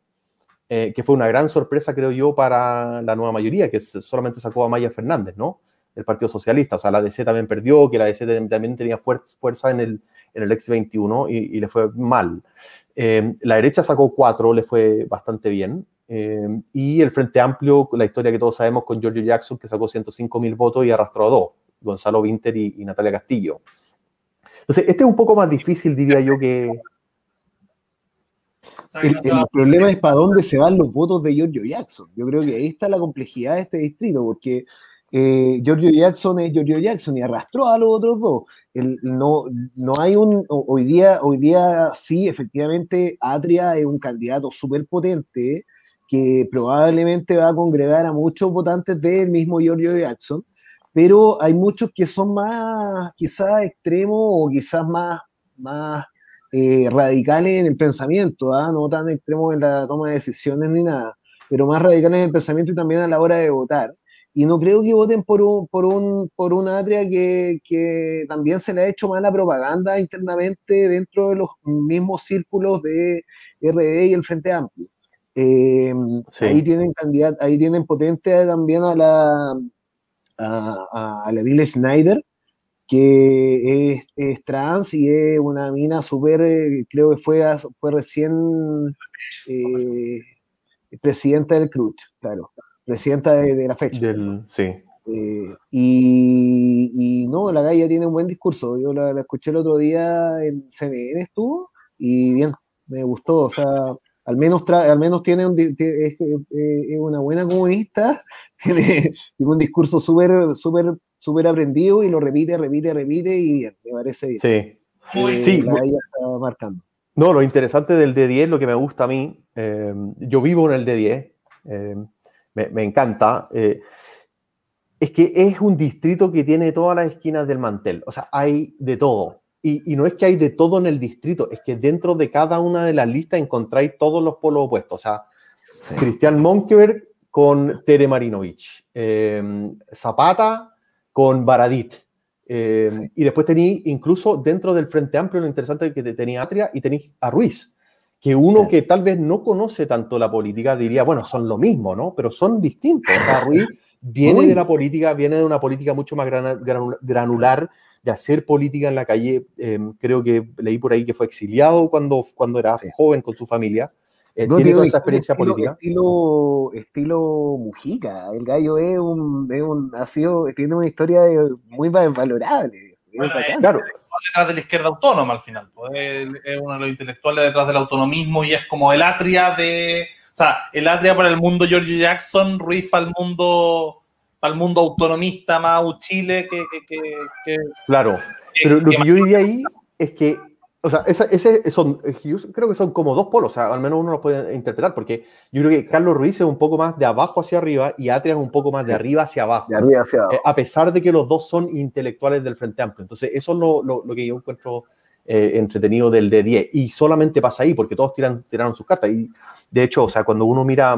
[SPEAKER 3] eh, que fue una gran sorpresa, creo yo, para la nueva mayoría, que solamente sacó a Maya Fernández, ¿no? El Partido Socialista. O sea, la DC también perdió, que la DC también tenía fuerza en el, en el X21 y, y le fue mal. la derecha sacó 4, le fue bastante bien. eh, y el Frente Amplio, la historia que todos sabemos con Giorgio Jackson, que sacó 105 mil votos y arrastró a dos, Gonzalo Winter y, Natalia Castillo. Entonces, este es un poco más difícil, diría yo, que...
[SPEAKER 2] El, problema es para dónde se van los votos de Giorgio Jackson. Yo creo que ahí está la complejidad de este distrito, porque eh, Giorgio Jackson es Giorgio Jackson y arrastró a los otros dos. no, no hay un, hoy día, hoy día sí, efectivamente, Atria es un candidato súper potente que probablemente va a congregar a muchos votantes del mismo Giorgio Jackson, pero hay muchos que son más quizás extremos o quizás más, más eh, radicales en el pensamiento, ¿ah? no tan extremos en la toma de decisiones ni nada, pero más radicales en el pensamiento y también a la hora de votar y no creo que voten por un, por un, por una atria que, que, también se le ha hecho mala propaganda internamente dentro de los mismos círculos de RD y el Frente Amplio. Eh, ahí tienen candidat ahí tienen potente también a la a, a la Bill Schneider, que es, es, trans y es una mina súper, eh, creo que fue, fue recién eh, presidenta del CRUCH, claro presidenta de, la fecha.
[SPEAKER 3] sí.
[SPEAKER 2] Eh, y, no, la galla tiene un buen discurso. Yo la, escuché el otro día en CNN, estuvo, y bien, me gustó. O sea, al menos, al menos tiene, un, es, una buena comunista, <laughs> tiene, un discurso súper, súper, súper aprendido y lo repite, repite, repite, y bien, me parece bien.
[SPEAKER 3] Sí.
[SPEAKER 2] Eh,
[SPEAKER 3] sí.
[SPEAKER 2] La galla está marcando.
[SPEAKER 3] No, lo interesante del D10, lo que me gusta a mí, eh, yo vivo en el D10 me, encanta, eh, es que es un distrito que tiene todas las esquinas del mantel. O sea, hay de todo. Y, no es que hay de todo en el distrito, es que dentro de cada una de las listas encontráis todos los polos opuestos. O sea, Cristian Monkeberg con Tere Marinovich, em, Zapata con Baradit. Em, y después tenéis incluso dentro del Frente Amplio lo interesante que tenía Atria y tenéis a Ruiz que uno que tal vez no conoce tanto la política diría, bueno, son lo mismo, ¿no? Pero son distintos. O sea, Ruiz viene de la política, viene de una política mucho más granular, de hacer política en la calle. Em, creo que leí por ahí que fue exiliado cuando, cuando era joven con su familia. Eh, tiene toda esa experiencia política.
[SPEAKER 2] Estilo, estilo Mujica. El gallo es un, es un, ha sido, tiene una historia muy valorable.
[SPEAKER 1] claro detrás de la izquierda autónoma al final. Pues, es uno de los intelectuales detrás del autonomismo y es como el atria de. O sea, el atria para el mundo Giorgio Jackson, Ruiz para el mundo, para el mundo autonomista más Chile que,
[SPEAKER 3] Claro. Pero lo que yo diría ahí es que o sea, ese, son, yo creo que son como dos polos, o sea, al menos uno lo puede interpretar, porque yo creo que Carlos Ruiz es un poco más de abajo hacia arriba y Atria es un poco más de arriba hacia abajo.
[SPEAKER 2] De arriba hacia abajo.
[SPEAKER 3] Eh, a pesar de que los dos son intelectuales del Frente Amplio. Entonces, eso es lo, lo, que yo encuentro eh, entretenido del D10. Y solamente pasa ahí, porque todos tiran, tiraron sus cartas. Y de hecho, o sea, cuando uno mira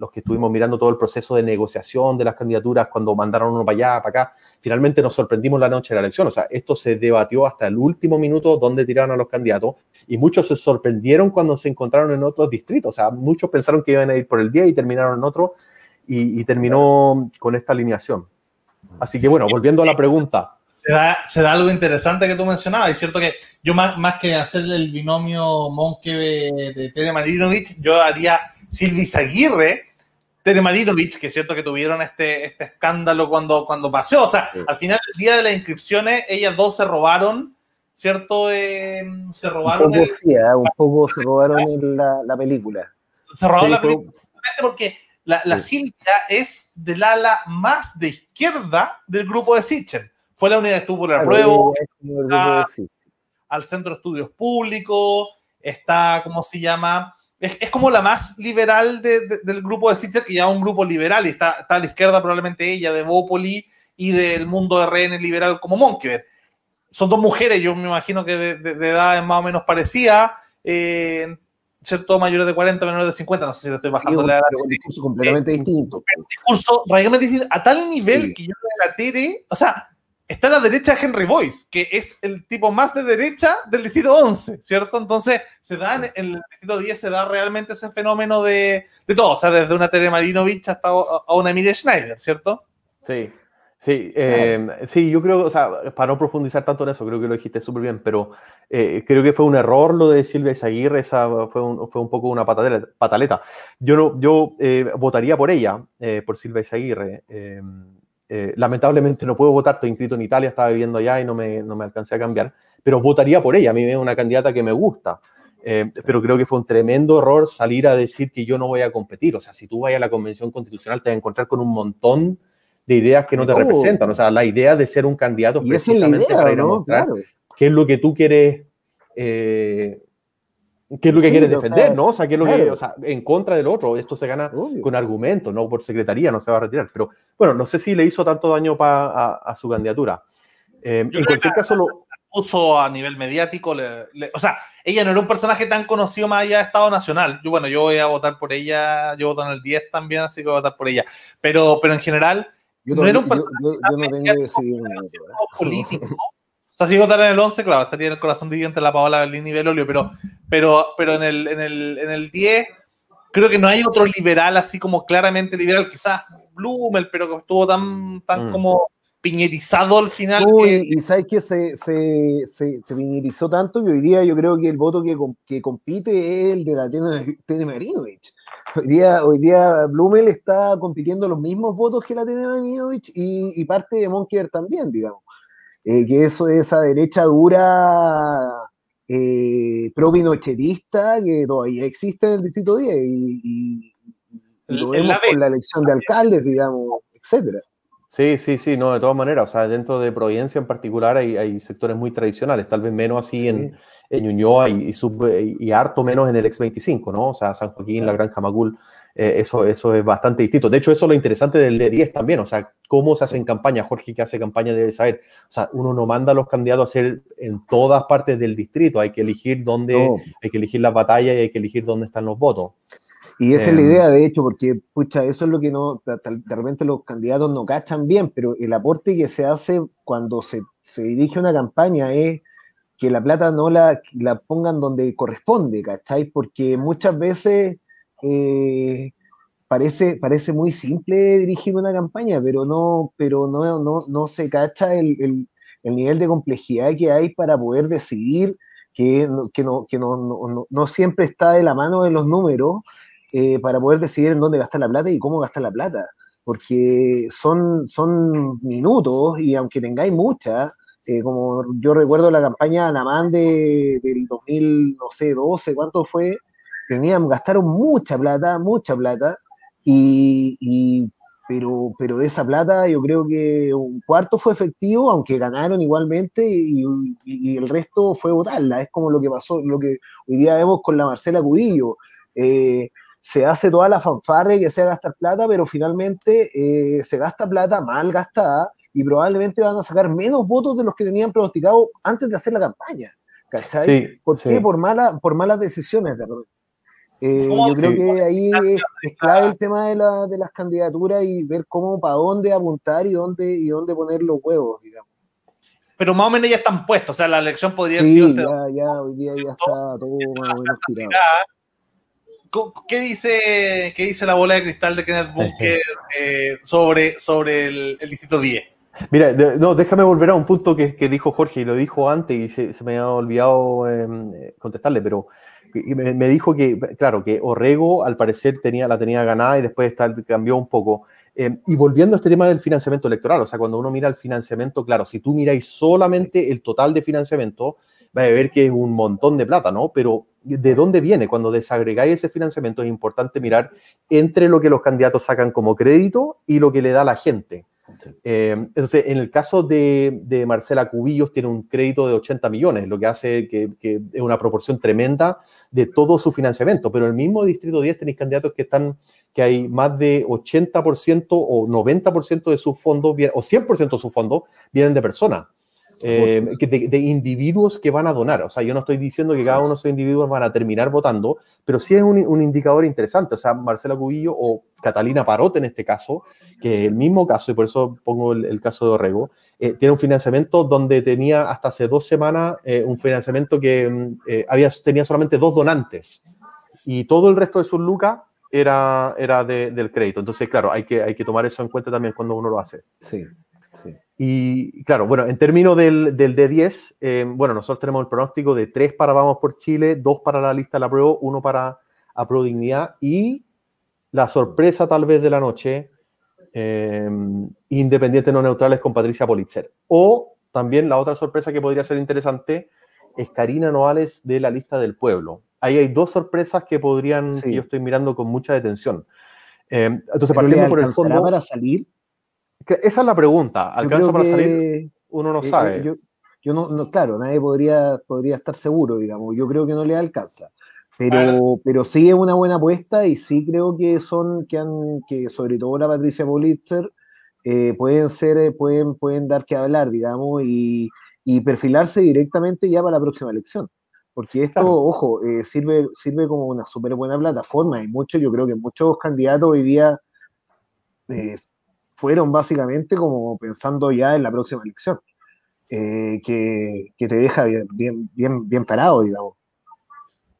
[SPEAKER 3] los que estuvimos mirando todo el proceso de negociación de las candidaturas, cuando mandaron uno para allá, para acá, finalmente nos sorprendimos la noche de la elección. O sea, esto se debatió hasta el último minuto donde tiraron a los candidatos y muchos se sorprendieron cuando se encontraron en otros distritos. O sea, muchos pensaron que iban a ir por el día y terminaron en otro y, terminó con esta alineación. Así que bueno, volviendo a la pregunta.
[SPEAKER 1] Se da, algo interesante que tú mencionabas. Es cierto que yo más, más que hacer el binomio Monke de Tere Marinovich, yo haría Silvis Aguirre Tere Marinovich, que es cierto que tuvieron este, este escándalo cuando, cuando pasó. O sea, al final, el día de las inscripciones, ellas dos se robaron, ¿cierto? Eh, se robaron.
[SPEAKER 2] Un poco, sí, ¿eh? un poco se robaron la, la, película.
[SPEAKER 1] Se robaron la película porque la, la Silvia es del ala más de izquierda del grupo de Sitchen. Fue la unidad que estuvo por la prueba, al Centro de Estudios Públicos, está, ¿cómo se llama? Es, como la más liberal del grupo de Sitcher, que ya es un grupo liberal, y está, a la izquierda probablemente ella, de Bópoli y del mundo de RN liberal como Monkever. Son dos mujeres, yo me imagino que de, edad más o menos parecida, eh, ¿cierto? Mayores de 40, menores de 50, no sé si le estoy bajando la edad.
[SPEAKER 2] Un discurso completamente distinto.
[SPEAKER 1] Un discurso radicalmente distinto, a tal nivel que yo la Tere, o sea, está a la derecha Henry Boyce, que es el tipo más de derecha del distrito 11, ¿cierto? Entonces, se da en, el distrito 10, se da realmente ese fenómeno de, de todo, o sea, desde una Tere Marinovich hasta a una Emilia Schneider, ¿cierto?
[SPEAKER 3] Sí. Sí, eh, sí, yo creo, o sea, para no profundizar tanto en eso, creo que lo dijiste súper bien, pero eh, creo que fue un error lo de Silvia Izaguirre, esa fue un, fue un poco una pataleta. Yo, no, yo eh, votaría por ella, por Silvia Izaguirre. Lamentablemente no puedo votar, estoy inscrito en Italia, estaba viviendo allá y no me, no me alcancé a cambiar, pero votaría por ella, a mí es una candidata que me gusta. pero creo que fue un tremendo error salir a decir que yo no voy a competir. O sea, si tú vas a la Convención Constitucional, te vas a encontrar con un montón de ideas que no te representan. O sea, la idea de ser un candidato precisamente para ir a mostrar qué es lo que tú quieres, eh, qué es lo que quieres defender, ¿no? O sea, qué es lo que, o sea, en contra del otro. Esto se gana con argumentos, no por secretaría, no se va a retirar. Pero bueno, no sé si le hizo tanto daño a, su candidatura. Eh, en cualquier caso, lo
[SPEAKER 1] uso a nivel mediático, o sea, ella no era un personaje tan conocido más allá de Estado Nacional. Yo, bueno, yo voy a votar por ella, yo voto en el 10 también, así que voy a votar por ella. Pero, pero en general, yo no, era un yo, yo, no tengo que decidir político. Sea, si votar en el 11, claro, estaría en el corazón dividente la Paola Berlín y Belolio, pero, pero, pero en, el, en, el, en el 10 creo que no hay otro liberal así como claramente liberal, quizás Blumel, pero que estuvo tan, tan mm. como piñerizado al final.
[SPEAKER 2] Y sabes que se, se, se, se, piñerizó tanto que hoy día yo creo que el voto que, que compite es el de la Tene Marinovich. Hoy día, hoy día Blumel está compitiendo los mismos votos que la tiene y, y parte de Monkeer también, digamos. Eh, que eso es esa derecha dura eh, pro-pinochetista que todavía existe en el Distrito 10 y, lo vemos con la elección de alcaldes, digamos, etcétera.
[SPEAKER 3] Sí, sí, sí, no, de todas maneras, o sea, dentro de Providencia en particular hay, hay sectores muy tradicionales, tal vez menos así en, en Ñuñoa y, y, harto menos en el X25, ¿no? O sea, San Joaquín, la Granja Macul, eh, eso, eso es bastante distinto. De hecho, eso es lo interesante del D10 también, o sea, cómo se hace campaña. Jorge, que hace campaña, debe saber. O sea, uno no manda a los candidatos a hacer en todas partes del distrito, hay que elegir dónde, hay que elegir las batallas y hay que elegir dónde están los votos.
[SPEAKER 2] Y esa es la em, idea, de hecho, porque, pucha, eso es lo que no, de repente los candidatos no cachan bien, pero el aporte que se hace cuando se, se dirige una campaña es que la plata no la, la pongan donde corresponde, ¿cachai? Porque muchas veces eh, parece, parece muy simple dirigir una campaña, pero no, pero no, no, no se cacha el, el, el, nivel de complejidad que hay para poder decidir que, que, no, que no, no, no, siempre está de la mano de los números eh, para poder decidir en dónde gastar la plata y cómo gastar la plata. Porque son, son minutos y aunque tengáis muchas, eh, como yo recuerdo la campaña Anamán de, del 2012, ¿cuánto fue? Tenían, gastaron mucha plata, mucha plata, y, pero, pero de esa plata yo creo que un cuarto fue efectivo, aunque ganaron igualmente, y, el resto fue votarla. Es como lo que pasó, lo que hoy día vemos con la Marcela Cudillo. Eh, se hace toda la fanfarre que sea gastar plata, pero finalmente eh, se gasta plata mal gastada y probablemente van a sacar menos votos de los que tenían pronosticado antes de hacer la campaña. ¿Cachai? ¿Por qué? Por, mala, por malas decisiones de eh, yo creo que ahí es, clave el tema de, la, de, las candidaturas y ver cómo, para dónde apuntar y dónde, y dónde poner los huevos, digamos.
[SPEAKER 1] Pero más o menos ya están puestos, o sea, la elección podría
[SPEAKER 2] haber sido... Este ya, ya, hoy día ya está <laughs> todo más o menos tirado.
[SPEAKER 1] ¿Qué dice, ¿Qué dice la bola de cristal de Kenneth Bunker <laughs> eh, sobre, sobre el, el distrito 10?
[SPEAKER 3] Mira, no, déjame volver a un punto que, que, dijo Jorge y lo dijo antes y se, me ha olvidado em, contestarle, pero me, dijo que, claro, que Orrego al parecer tenía, la tenía ganada y después cambió un poco. Em, y volviendo a este tema del financiamiento electoral, o sea, cuando uno mira el financiamiento, claro, si tú miráis solamente el total de financiamiento, va a ver que es un montón de plata, ¿no? Pero ¿de dónde viene? Cuando desagregáis ese financiamiento es importante mirar entre lo que los candidatos sacan como crédito y lo que le da la gente. Eh, entonces, en el caso de, Marcela Cubillos, tiene un crédito de 80 millones, lo que hace que, es una proporción tremenda de todo su financiamiento. Pero el mismo Distrito 10 tenéis candidatos que están, que hay más de 80% o 90% de sus fondos, o 100% de sus fondos, vienen de personas. Eh, de, individuos que van a donar. O sea, yo no estoy diciendo que cada uno de esos individuos van a terminar votando, pero sí es un, indicador interesante. O sea, Marcela Cubillo o Catalina Parote en este caso, que es el mismo caso, y por eso pongo el, caso de Orrego, eh, tiene un financiamiento donde tenía hasta hace dos semanas eh, un financiamiento que había, tenía solamente dos donantes y todo el resto de sus lucas era, era del crédito. Entonces, claro, hay que, hay que tomar eso en cuenta también cuando uno lo hace.
[SPEAKER 2] Sí.
[SPEAKER 3] Y claro, bueno, en términos del, del D10, eh, bueno, nosotros tenemos el pronóstico de tres para Vamos por Chile, dos para la lista de la prueba, uno para Apro Dignidad y la sorpresa tal vez de la noche, eh, Independientes No Neutrales con Patricia Politzer. O también la otra sorpresa que podría ser interesante es Karina Noales de la lista del pueblo. Ahí hay dos sorpresas que podrían, yo estoy mirando con mucha detención.
[SPEAKER 2] Eh, entonces, partiendo por el fondo. para salir?
[SPEAKER 3] Esa es la pregunta. ¿Alcanza para salir? Uno no eh, sabe.
[SPEAKER 2] Yo, no, claro, nadie podría, podría estar seguro, digamos. Yo creo que no le alcanza. Pero, pero sí es una buena apuesta y sí creo que son, que han, que sobre todo la Patricia Politzer, eh, pueden ser, eh, pueden, pueden dar que hablar, digamos, y, y, perfilarse directamente ya para la próxima elección. Porque esto, ojo, sirve, sirve como una súper buena plataforma. Y muchos, yo creo que muchos candidatos hoy día fueron básicamente como pensando ya en la próxima elección, eh, que, te deja bien, bien, bien, parado, digamos.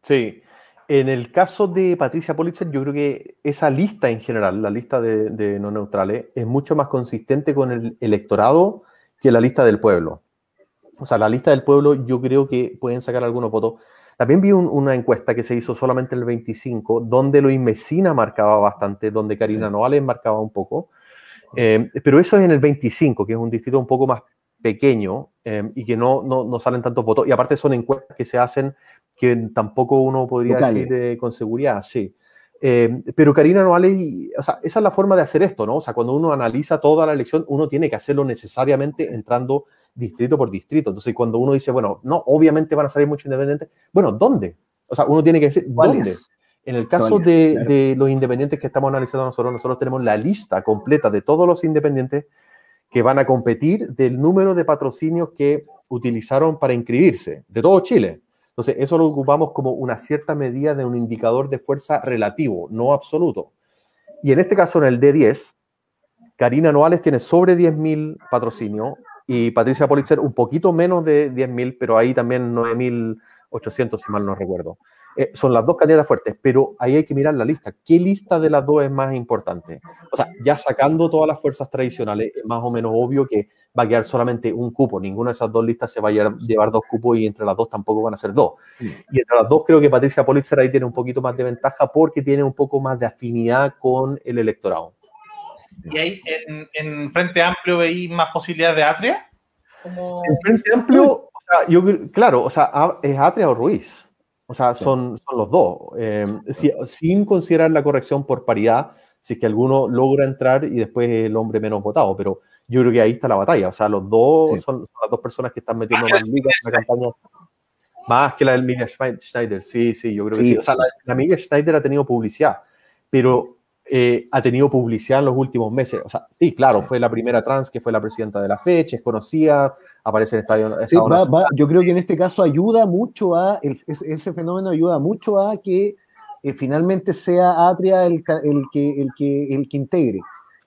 [SPEAKER 3] Sí, en el caso de Patricia Politzer, yo creo que esa lista en general, la lista de, no neutrales, es mucho más consistente con el electorado que la lista del pueblo. O sea, la lista del pueblo yo creo que pueden sacar algunos votos. También vi una encuesta que se hizo solamente en el 25, donde Luis Mesina marcaba bastante, donde Karina Noales marcaba un poco. Eh, pero eso es en el 25, que es un distrito un poco más pequeño eh, y que no, no, no, salen tantos votos. Y aparte son encuestas que se hacen que tampoco uno podría decir con seguridad, sí. Eh, pero Karina Noales, o sea, esa es la forma de hacer esto, ¿no? O sea, cuando uno analiza toda la elección, uno tiene que hacerlo necesariamente entrando distrito por distrito. Entonces, cuando uno dice, bueno, no, obviamente van a salir muchos independientes, bueno, ¿dónde? O sea, uno tiene que decir, ¿dónde? En el caso de, los independientes que estamos analizando nosotros, nosotros tenemos la lista completa de todos los independientes que van a competir del número de patrocinios que utilizaron para inscribirse, de todo Chile. Entonces, eso lo ocupamos como una cierta medida de un indicador de fuerza relativo, no absoluto. Y en este caso, en el D10, Karina Noales tiene sobre 10.000 patrocinios y Patricia Politzer un poquito menos de 10.000, pero ahí también 9.800, si mal no recuerdo. Eh, son las dos candidatas fuertes, pero ahí hay que mirar la lista. ¿Qué lista de las dos es más importante? O sea, ya sacando todas las fuerzas tradicionales, es más o menos obvio que va a quedar solamente un cupo. Ninguna de esas dos listas se va a llevar, dos cupos y entre las dos tampoco van a ser dos. Y entre las dos creo que Patricia Politzer ahí tiene un poquito más de ventaja porque tiene un poco más de afinidad con el electorado.
[SPEAKER 1] ¿Y ahí en, Frente Amplio veis más posibilidades de Atria?
[SPEAKER 3] En Frente Amplio, o sea, yo, claro, o sea, es Atria o Ruiz. O sea, son, son los dos. Eh, sin considerar la corrección por paridad, si es que alguno logra entrar y después el hombre menos votado. Pero yo creo que ahí está la batalla. O sea, los dos son, las dos personas que están metiendo más ligas en la campaña. Más que la del Miguel Schneider. Sí, sí, yo creo que sí. O sea, la, la Miguel Schneider ha tenido publicidad. Pero eh, ha tenido publicidad en los últimos meses. O sea, sí, claro, fue la primera trans que fue la presidenta de la fecha, es conocida, aparece en estadio.
[SPEAKER 2] Sí, yo creo que en este caso ayuda mucho a, ese fenómeno ayuda mucho a que eh, finalmente sea Atria el, el, que, el, que, el que integre.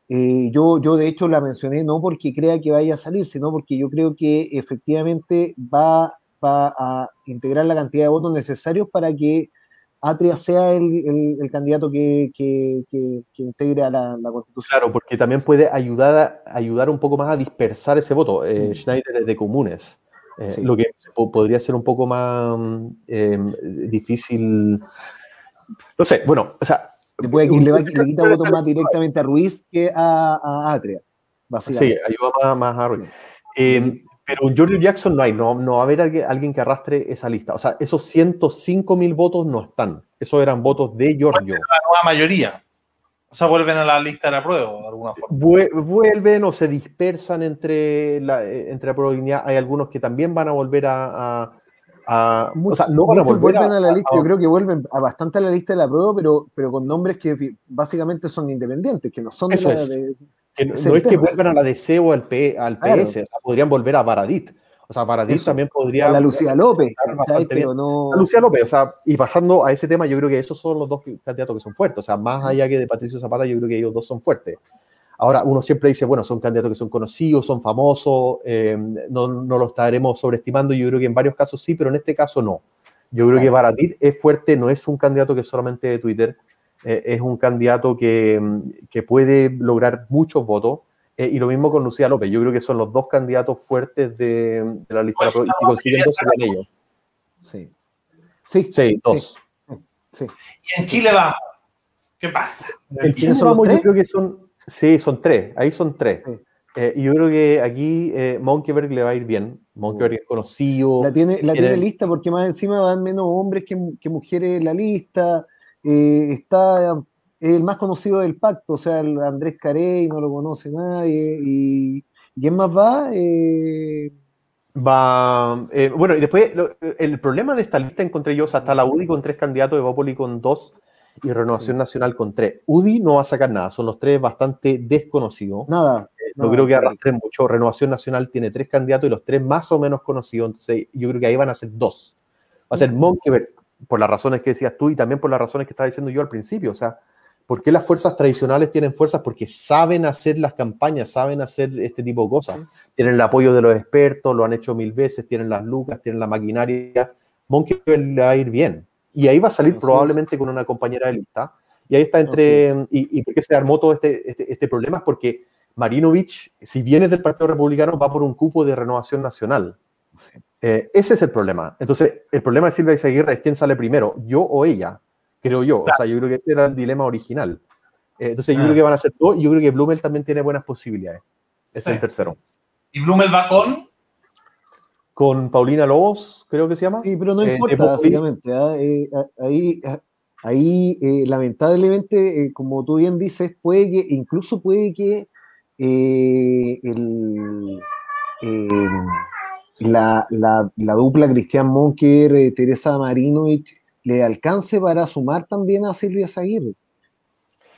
[SPEAKER 2] Eh, yo, yo de hecho la mencioné no porque crea que vaya a salir, sino porque yo creo que efectivamente va, va a integrar la cantidad de votos necesarios para que Atria sea el, candidato que, integre a la, Constitución.
[SPEAKER 3] Claro, porque también puede ayudar, a, ayudar un poco más a dispersar ese voto. Eh, mm. Schneider es de comunes, eh, lo que podría ser un poco más em, difícil. No sé, bueno, o sea.
[SPEAKER 2] Le, puede, le, quita votos más directamente a Ruiz que a, Atria,
[SPEAKER 3] básicamente. Sí, ayuda más, a Ruiz. Eh, pero un Giorgio Jackson no hay, no, no va a haber alguien, que arrastre esa lista. O sea, esos 105 mil votos no están. Esos eran votos de Giorgio.
[SPEAKER 1] La nueva mayoría. O sea, vuelven a la lista de la prueba de alguna forma.
[SPEAKER 3] Vuelven o se dispersan entre la, entre la prueba Hay algunos que también van a volver a.
[SPEAKER 2] o sea, no van a volver a, la lista. Yo creo que vuelven a bastante a la lista de la prueba, pero, pero con nombres que básicamente son independientes, que no son de, la, de,
[SPEAKER 3] no es que vuelvan a la DC o al, P, al PS, podrían volver a Baradit. O sea, Baradit también podría.
[SPEAKER 2] A la Lucía López.
[SPEAKER 3] no... Lucía López, o sea, y bajando a ese tema, yo creo que esos son los dos candidatos que son fuertes. O sea, más allá que de Patricio Zapata, yo creo que ellos dos son fuertes. Ahora, uno siempre dice, bueno, son candidatos que son conocidos, son famosos, eh, no, no lo estaremos sobreestimando. Yo creo que en varios casos sí, pero en este caso no. Yo creo que Baradit es fuerte, no es un candidato que es solamente de Twitter. Eh, es un candidato que, que, puede lograr muchos votos Eh, y lo mismo con Lucía López. Yo creo que son los dos candidatos fuertes de, la lista pues, y si consiguen dos serían ellos.
[SPEAKER 2] Sí.
[SPEAKER 3] Sí, sí dos.
[SPEAKER 1] Sí. Y en Chile vamos. ¿Qué pasa?
[SPEAKER 3] En Chile vamos, yo creo que son, sí, son tres. Ahí son tres. Eh, y yo creo que aquí eh, Monkeyberg le va a ir bien. Monkeyberg es conocido.
[SPEAKER 2] La tiene, la tiene lista porque más encima van menos hombres que, que mujeres en la lista. Eh, está el más conocido del pacto, o sea, el Andrés Carey, no lo conoce nadie. ¿Y quién más va?
[SPEAKER 3] Va. bueno, y después el problema de esta lista encontré yo, o sea, está la UDI con tres candidatos, Evópoli con dos y Renovación Nacional con tres. UDI no va a sacar nada, son los tres bastante desconocidos.
[SPEAKER 2] Nada.
[SPEAKER 3] No, creo que arrastren mucho. Renovación Nacional tiene tres candidatos y los tres más o menos conocidos. Entonces, yo creo que ahí van a ser dos. Va a ser Monkeberg, por las razones que decías tú y también por las razones que estaba diciendo yo al principio. O sea, ¿por qué las fuerzas tradicionales tienen fuerzas? Porque saben hacer las campañas, saben hacer este tipo de cosas. Tienen el apoyo de los expertos, lo han hecho mil veces, tienen las lucas, tienen la maquinaria. Monkeberg le va a ir bien. Y ahí va a salir probablemente con una compañera de lista. Y ahí está entre. Y, y, por qué se armó todo este, este, este problema? Es porque Marinovich, si viene del Partido Republicano, va por un cupo de renovación nacional. Eh, ese es el problema. Entonces, el problema de Silvia Izaguirre es quién sale primero, yo o ella, creo yo. O sea, yo creo que este era el dilema original. Eh, entonces, yo creo ah. que van a ser dos y yo creo que Blumel también tiene buenas posibilidades. Es el tercero.
[SPEAKER 1] ¿Y Blumel va con?
[SPEAKER 3] Con Paulina Lobos, creo que se llama.
[SPEAKER 2] Sí, pero no eh, importa, básicamente. ¿ah? ahí, ahí lamentablemente, como tú bien dices, puede que, incluso puede que eh, eh, la, dupla Cristian Monker, eh, Teresa Marinovich, le alcance para sumar también a Silvia Zaguirre.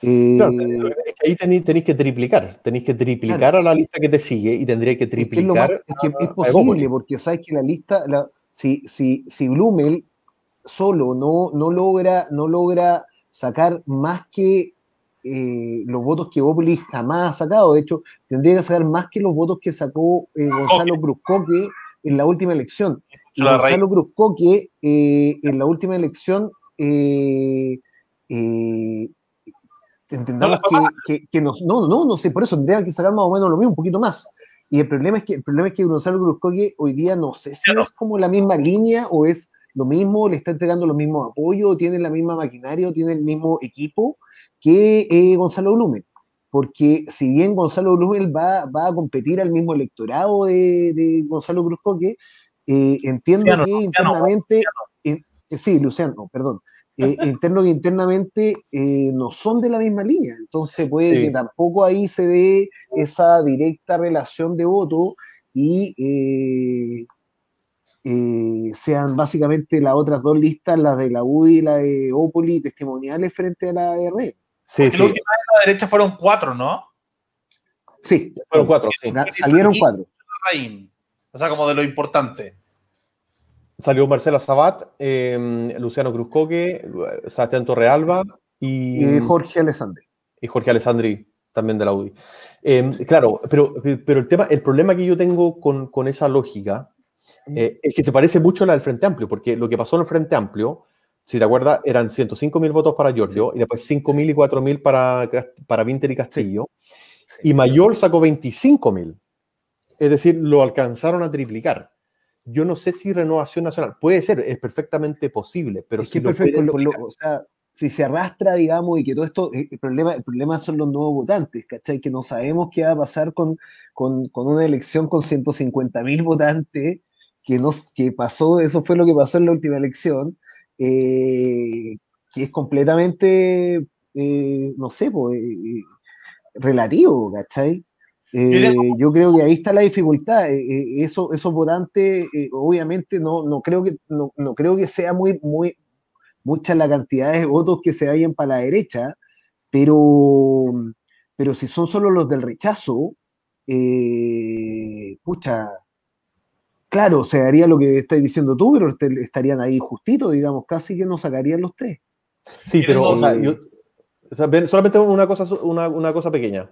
[SPEAKER 3] ahí tenéis, que triplicar, tenéis que triplicar a la lista que te sigue y tendría que triplicar.
[SPEAKER 2] Es, que es, posible, porque sabes que la lista, si, si, si Blumel solo no, no, logra, no logra sacar más que eh, los votos que Bópoli jamás ha sacado. De hecho, tendría que sacar más que los votos que sacó eh, Gonzalo Cruzcoque en la última elección. Y Gonzalo Cruzcoque eh, en la última elección entendamos que, que, no, no, no sé, por eso tendría que sacar más o menos lo mismo, un poquito más. Y el problema es que el problema es que Gonzalo Cruzcoque hoy día no sé si es como la misma línea o es lo mismo, le está entregando los mismos apoyos, tiene la misma maquinaria, tiene el mismo equipo, que eh, Gonzalo Blumen, porque si bien Gonzalo Blumen va, va, a competir al mismo electorado de, Gonzalo Cruzcoque, eh, entiendo que internamente, eh, sí, Luciano, perdón, <laughs> interno que internamente no son de la misma línea, entonces puede que tampoco ahí se dé esa directa relación de voto y sean básicamente las otras dos listas, las de la UDI y la de Opoli, testimoniales frente a la de Red.
[SPEAKER 1] Sí, sí. La última de la derecha fueron cuatro, ¿no?
[SPEAKER 2] Sí, fueron cuatro. Salieron cuatro.
[SPEAKER 1] O sea, como de lo importante.
[SPEAKER 3] Salió Marcela Sabat, eh, Luciano Cruzcoque, Sebastián Torrealba y,
[SPEAKER 2] y Jorge Alessandri.
[SPEAKER 3] Y Jorge Alessandri, también de la UDI. Eh, claro, pero, pero el, tema, el problema que yo tengo con, con esa lógica eh, es que se parece mucho a la del Frente Amplio, porque lo que pasó en el Frente Amplio si te acuerdas, eran 105 mil votos para Giorgio y después 5 mil y 4 mil para, para Vinter y Castillo. Y Mayor sacó 25 mil. Es decir, lo alcanzaron a triplicar. Yo no sé si Renovación Nacional puede ser, es perfectamente posible, pero
[SPEAKER 2] si perfecto, o sea, si se arrastra, digamos, y que todo esto, eh, el problema, el problema son los nuevos votantes, ¿cachai? Que no sabemos qué va a pasar con, con, con una elección con 150 mil votantes, que, nos, que pasó, eso fue lo que pasó en la última elección, eh, que es completamente, eh, no sé, pues, eh, relativo, ¿cachai? yo creo que ahí está la dificultad. Eso, esos votantes, obviamente, no, no, creo que, no, creo que sea muy, muy, mucha la cantidad de votos que se vayan para la derecha, pero, pero si son solo los del rechazo, pucha, Claro, se haría lo que estás diciendo tú, pero estarían ahí justito, digamos, casi que no sacarían los tres.
[SPEAKER 3] Sí, pero o sea, yo, solamente una cosa, una, cosa pequeña.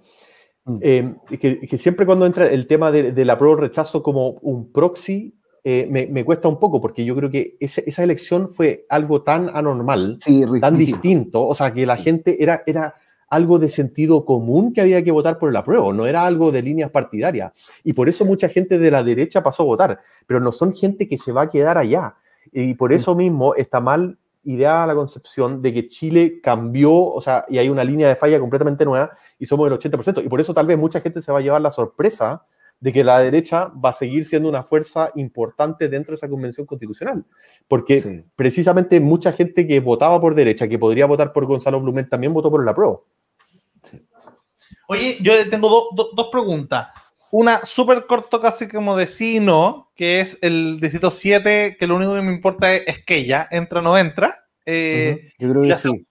[SPEAKER 3] Mm. Eh, que, siempre cuando entra el tema de, la prueba rechazo como un proxy, eh, me, cuesta un poco, porque yo creo que esa elección fue algo tan anormal, tan distinto, o sea, que la gente era, era algo de sentido común que había que votar por el apruebo, no era algo de líneas partidarias. Y por eso mucha gente de la derecha pasó a votar, pero no son gente que se va a quedar allá. Y por eso mismo está mal ideada la concepción de que Chile cambió, o sea, y hay una línea de falla completamente nueva y somos el 80%. Y por eso tal vez mucha gente se va a llevar la sorpresa de que la derecha va a seguir siendo una fuerza importante dentro de esa convención constitucional. Porque precisamente mucha gente que votaba por derecha, que podría votar por Gonzalo Blumen, también votó por el apruebo.
[SPEAKER 1] Oye, yo tengo dos preguntas. Una súper corto, casi como de sí y no, que es el distrito 7, que lo único que me importa es, que ella entra o no entra.
[SPEAKER 2] Eh, yo creo que sí.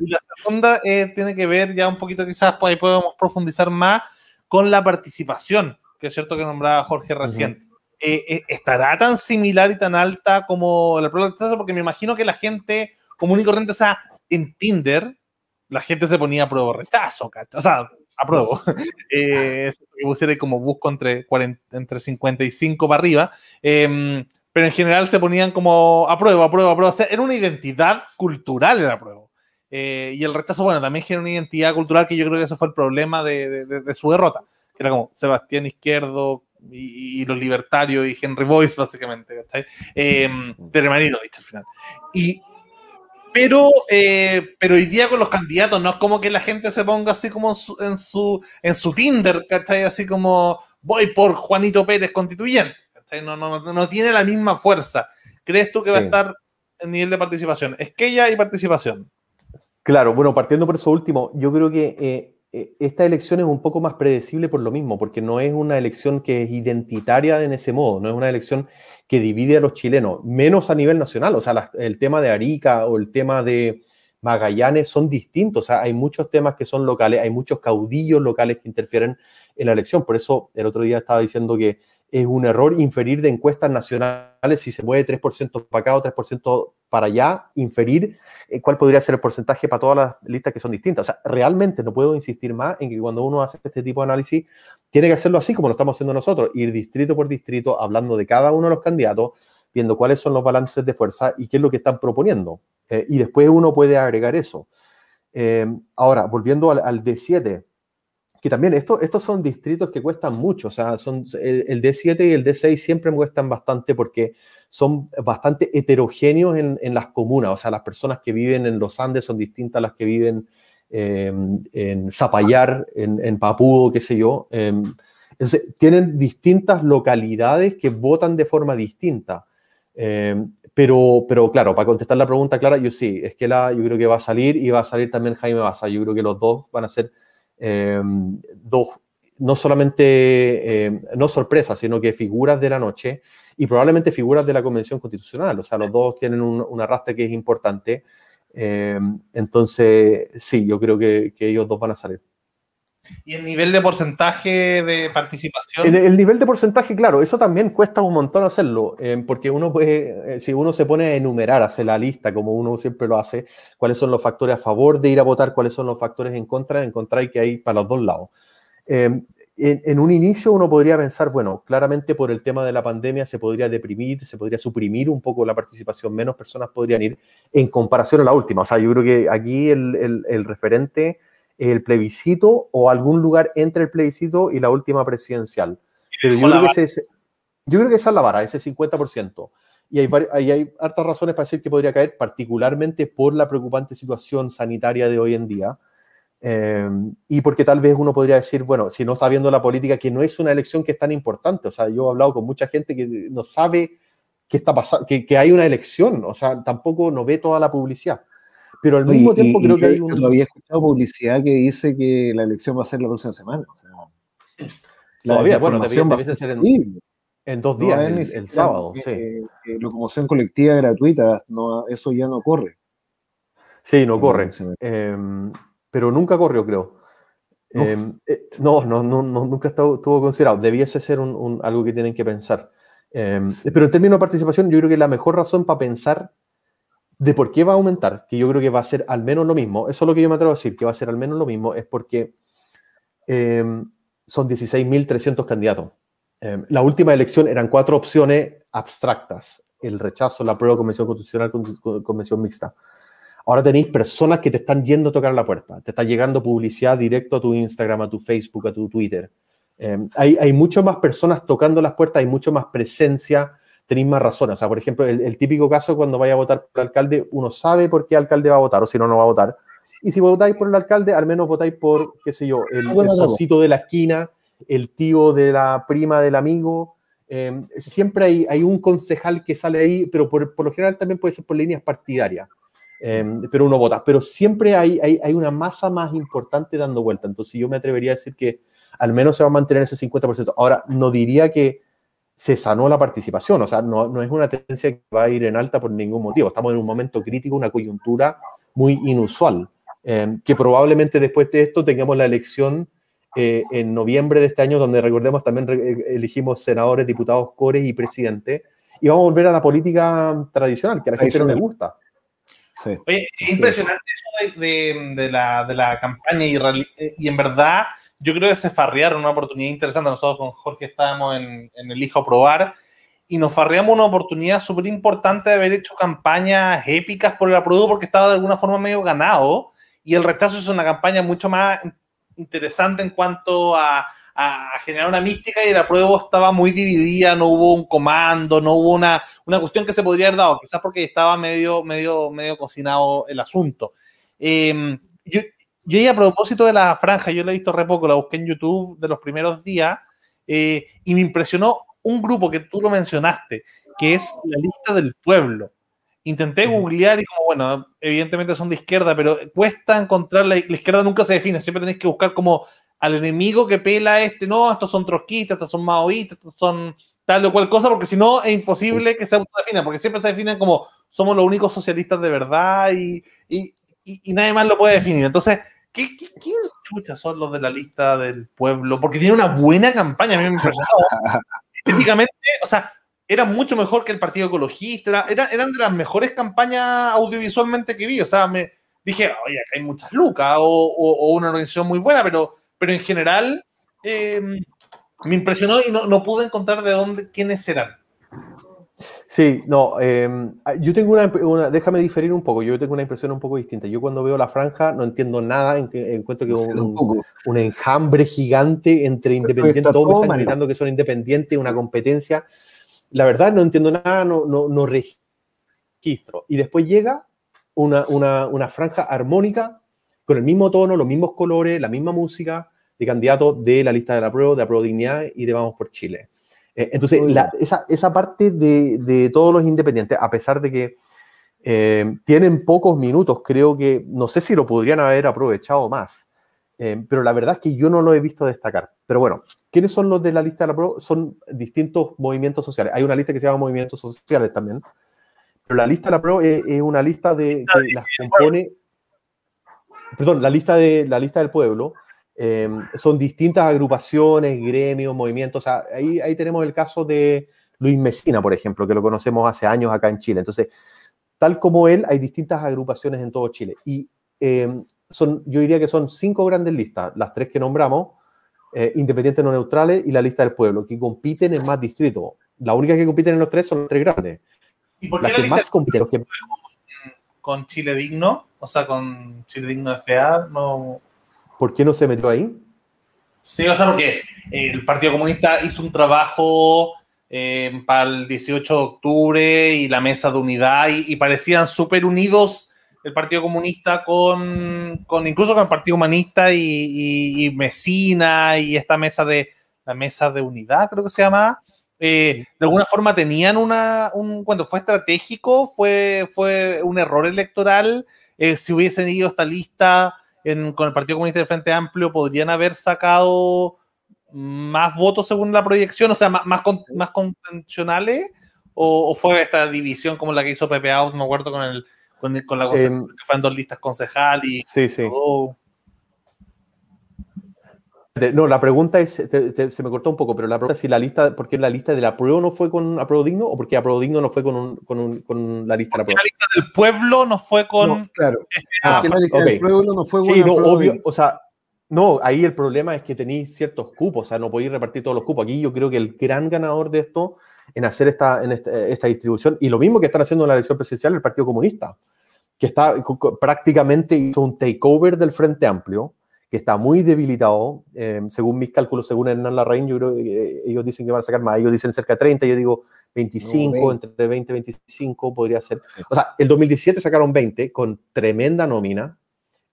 [SPEAKER 1] y la <laughs> segunda eh, tiene que ver ya un poquito, quizás pues ahí podemos profundizar más con la participación, que es cierto que nombraba Jorge recién. Eh, ¿Estará tan similar y tan alta como la prueba de Porque me imagino que la gente común y corriente, o sea, en Tinder, la gente se ponía a prueba rechazo, o sea, apruebo. <laughs> eh, que pusiera como busco entre, 40, entre 55 para arriba. Em, pero en general se ponían como apruebo, apruebo, apruebo. O sea, era una identidad cultural el apruebo. Eh, y el rechazo, bueno, también era una identidad cultural que yo creo que ese fue el problema de, de, su derrota. Era como Sebastián Izquierdo y, los libertarios y Henry Boyce, básicamente. ¿cachai? Eh, de dicho al final. Y, pero, eh, pero hoy día con los candidatos no es como que la gente se ponga así como en su, en su, Tinder, ¿cachai? Así como voy por Juanito Pérez constituyente, ¿cachai? No, no, no tiene la misma fuerza. ¿Crees tú que va a estar en nivel de participación? Es que ella y participación.
[SPEAKER 3] Claro, bueno, partiendo por eso último, yo creo que eh, esta elección es un poco más predecible por lo mismo, porque no es una elección que es identitaria en ese modo, no es una elección que divide a los chilenos, menos a nivel nacional. O sea, el tema de Arica o el tema de Magallanes son distintos. O sea, hay muchos temas que son locales, hay muchos caudillos locales que interfieren en la elección. Por eso el otro día estaba diciendo que es un error inferir de encuestas nacionales si se mueve 3% para acá o 3% para allá, inferir eh, cuál podría ser el porcentaje para todas las listas que son distintas. O sea, realmente no puedo insistir más en que cuando uno hace este tipo de análisis, tiene que hacerlo así como lo estamos haciendo nosotros, ir distrito por distrito, hablando de cada uno de los candidatos, viendo cuáles son los balances de fuerza y qué es lo que están proponiendo. Eh, y después uno puede agregar eso. Eh, ahora, volviendo al, al D7, que también esto, estos son distritos que cuestan mucho, o sea, son, el, D7 y el D6 siempre me cuestan bastante porque son bastante heterogéneos en, en, las comunas, o sea, las personas que viven en los Andes son distintas a las que viven em, en Zapallar, en, en, Papudo, qué sé yo. Em, entonces, tienen distintas localidades que votan de forma distinta. Em, pero, pero claro, para contestar la pregunta clara, yo sí, es que la, yo creo que va a salir y va a salir también Jaime Baza. Yo creo que los dos van a ser dos, no solamente, em, no sorpresas, sino que figuras de la noche y probablemente figuras de la Convención Constitucional. O sea, los dos tienen un, arrastre que es importante. Em, entonces, sí, yo creo que, ellos dos van a salir.
[SPEAKER 1] ¿Y el nivel de porcentaje de participación?
[SPEAKER 3] El, nivel de porcentaje, claro, eso también cuesta un montón hacerlo, porque uno puede, eh, si uno se pone a enumerar, hace la lista, como uno siempre lo hace, cuáles son los factores a favor de ir a votar, cuáles son los factores en contra, encontrar que hay para los dos lados. en, en, un inicio uno podría pensar, bueno, claramente por el tema de la pandemia se podría deprimir, se podría suprimir un poco la participación, menos personas podrían ir en comparación a la última. O sea, yo creo que aquí el, el, el referente el plebiscito o algún lugar entre el plebiscito y la última presidencial. Pero yo creo, que ese, yo creo que esa es la vara, ese 50%. Y hay, hay, hay hartas razones para decir que podría caer, particularmente por la preocupante situación sanitaria de hoy en día. Eh, y porque tal vez uno podría decir, bueno, si no está viendo la política, que no es una elección que es tan importante. O sea, yo he hablado con mucha gente que no sabe qué está pasando, que, que hay una elección. O sea, tampoco no ve toda la publicidad. Pero al mismo tiempo creo que hay un...
[SPEAKER 2] Yo había escuchado publicidad que dice que la elección va a ser la próxima semana. O sea,
[SPEAKER 3] Todavía, bueno, debería, ser en, en, dos días, el, sábado. sí.
[SPEAKER 2] Eh, locomoción colectiva gratuita, no, eso ya no corre.
[SPEAKER 3] Sí, no corre. Em, pero nunca corrió, creo. Em, eh, no, no, no, nunca estuvo, considerado. Debiese ser un, algo que tienen que pensar. Em, pero en términos de participación, yo creo que la mejor razón para pensar de por qué va a aumentar, que yo creo que va a ser al menos lo mismo, eso es lo que yo me atrevo a decir, que va a ser al menos lo mismo, es porque em, son 16.300 candidatos. Em, la última elección eran cuatro opciones abstractas, el rechazo, la prueba, convención constitucional, convención mixta. Ahora tenéis personas que te están yendo a tocar la puerta, te está llegando publicidad directo a tu Instagram, a tu Facebook, a tu Twitter. Eh, hay, hay muchas más personas tocando las puertas, hay mucho más presencia, tenéis más razones. O sea, por ejemplo, el, típico caso cuando vaya a votar por el alcalde, uno sabe por qué alcalde va a votar o si no, no va a votar. Y si votáis por el alcalde, al menos votáis por, qué sé yo, el, el socito de la esquina, el tío de la prima del amigo. Eh, siempre hay, hay, un concejal que sale ahí, pero por, por, lo general también puede ser por líneas partidarias. Em, pero uno vota. Pero siempre hay, hay, hay, una masa más importante dando vuelta. Entonces yo me atrevería a decir que al menos se va a mantener ese 50%. Ahora, no diría que se sanó la participación, o sea, no, no es una tendencia que va a ir en alta por ningún motivo. Estamos en un momento crítico, una coyuntura muy inusual, em, que probablemente después de esto tengamos la elección eh, en noviembre de este año, donde recordemos también eh, elegimos senadores, diputados, cores y presidente, y vamos a volver a la política tradicional, que a la gente no le gusta.
[SPEAKER 1] Oye, es impresionante eso de, la, de la, campaña y, eh, y, en verdad yo creo que se farrearon una oportunidad interesante. Nosotros con Jorge estábamos en, el Hijo Probar y nos farreamos una oportunidad súper importante de haber hecho campañas épicas por el apruebo porque estaba de alguna forma medio ganado y el rechazo es una campaña mucho más interesante en cuanto a, generar una mística y la prueba estaba muy dividida, no hubo un comando, no hubo una, una cuestión que se podría haber dado, quizás porque estaba medio, medio, medio cocinado el asunto. Yo, yo y a propósito de la franja, yo la he visto re poco, la busqué en YouTube de los primeros días eh, y me impresionó un grupo que tú lo mencionaste, que es la lista del pueblo. Intenté googlear y como, bueno, evidentemente son de izquierda, pero cuesta encontrar, la, la izquierda nunca se define, siempre tenéis que buscar como al enemigo que pela este, no, estos son trotskistas, estos son maoístas, estos son tal o cual cosa, porque si no es imposible que se autodefina, porque siempre se definen como somos los únicos socialistas de verdad y, y, y, nadie más lo puede definir. Entonces, ¿qué, qué, quién chucha son los de la lista del pueblo? Porque tiene una buena campaña, a mí me impresionó. <laughs> Estéticamente, o sea, era mucho mejor que el Partido Ecologista, era, eran de las mejores campañas audiovisualmente que vi, o sea, me dije, oye, acá hay muchas lucas o, o, o una organización muy buena, pero pero en general eh, me impresionó y no, no, pude encontrar de dónde, quiénes eran.
[SPEAKER 3] Sí, no, eh, yo tengo una, una, déjame diferir un poco, yo tengo una impresión un poco distinta. Yo cuando veo la franja no entiendo nada, encuentro que un, un, un, enjambre gigante entre independientes, todos están gritando que son independientes, una competencia. La verdad no entiendo nada, no, no, no registro. Y después llega una, una, una franja armónica con el mismo tono, los mismos colores, la misma música, de candidatos de la lista de la prueba, de Apruebo Dignidad y de Vamos por Chile. Eh, entonces, la, esa, esa, parte de, de, todos los independientes, a pesar de que eh, tienen pocos minutos, creo que no sé si lo podrían haber aprovechado más, eh, pero la verdad es que yo no lo he visto destacar. Pero bueno, ¿quiénes son los de la lista de la prueba? Son distintos movimientos sociales. Hay una lista que se llama movimientos sociales también, pero la lista de la es, es una lista de, que las compone, perdón, la lista, de, la lista del pueblo eh, son distintas agrupaciones, gremios, movimientos. O sea, ahí, ahí tenemos el caso de Luis Mesina, por ejemplo, que lo conocemos hace años acá en Chile. Entonces, tal como él, hay distintas agrupaciones en todo Chile. Y eh, son, yo diría que son cinco grandes listas, las tres que nombramos, eh, independientes no neutrales y la lista del pueblo, que compiten en más distritos. La única que compiten en los tres son los tres grandes.
[SPEAKER 1] ¿Y por qué las la que más compiten? Los que... Con Chile Digno, o sea, con Chile Digno FA, no,
[SPEAKER 3] ¿Por qué no se metió ahí?
[SPEAKER 1] Sí, o sea, porque el Partido Comunista hizo un trabajo para el 18 de octubre y la mesa de unidad y, parecían súper unidos el Partido Comunista con, con, incluso con el Partido Humanista y, y, y, Mesina y esta mesa de la mesa de unidad, creo que se llama. Eh, de alguna forma tenían una, un, cuando fue estratégico, fue, fue un error electoral. Eh, si hubiesen ido esta lista en, con el Partido Comunista del Frente Amplio podrían haber sacado más votos según la proyección, o sea, más, más, con, más convencionales, o, o, fue esta división como la que hizo Pepe Out, me acuerdo, con, el, con, el, con la cosa eh, que fueron dos listas concejal y
[SPEAKER 3] sí, sí. Todo. No, la pregunta es, te, te, se me cortó un poco, pero la pregunta es si la lista, ¿por qué la lista de la prueba no fue con apruebo digno o porque apruebo digno no fue con, un, con, un, con la lista de la prueba?
[SPEAKER 1] La lista del pueblo no fue con... No,
[SPEAKER 2] claro, <laughs> ah, la lista okay. del pueblo no fue con
[SPEAKER 3] Sí, no, obvio, o sea, no, ahí el problema es que tenéis ciertos cupos, o sea, no podéis repartir todos los cupos. Aquí yo creo que el gran ganador de esto en hacer esta, en esta, esta distribución, y lo mismo que están haciendo en la elección presidencial el Partido Comunista, que está prácticamente hizo un takeover del Frente Amplio, que está muy debilitado, eh, según mis cálculos, según Hernán Larraín, yo creo que ellos dicen que van a sacar más, ellos dicen cerca de 30, yo digo 25, entre 20 y 25 podría ser. O sea, el 2017 sacaron 20 con tremenda nómina,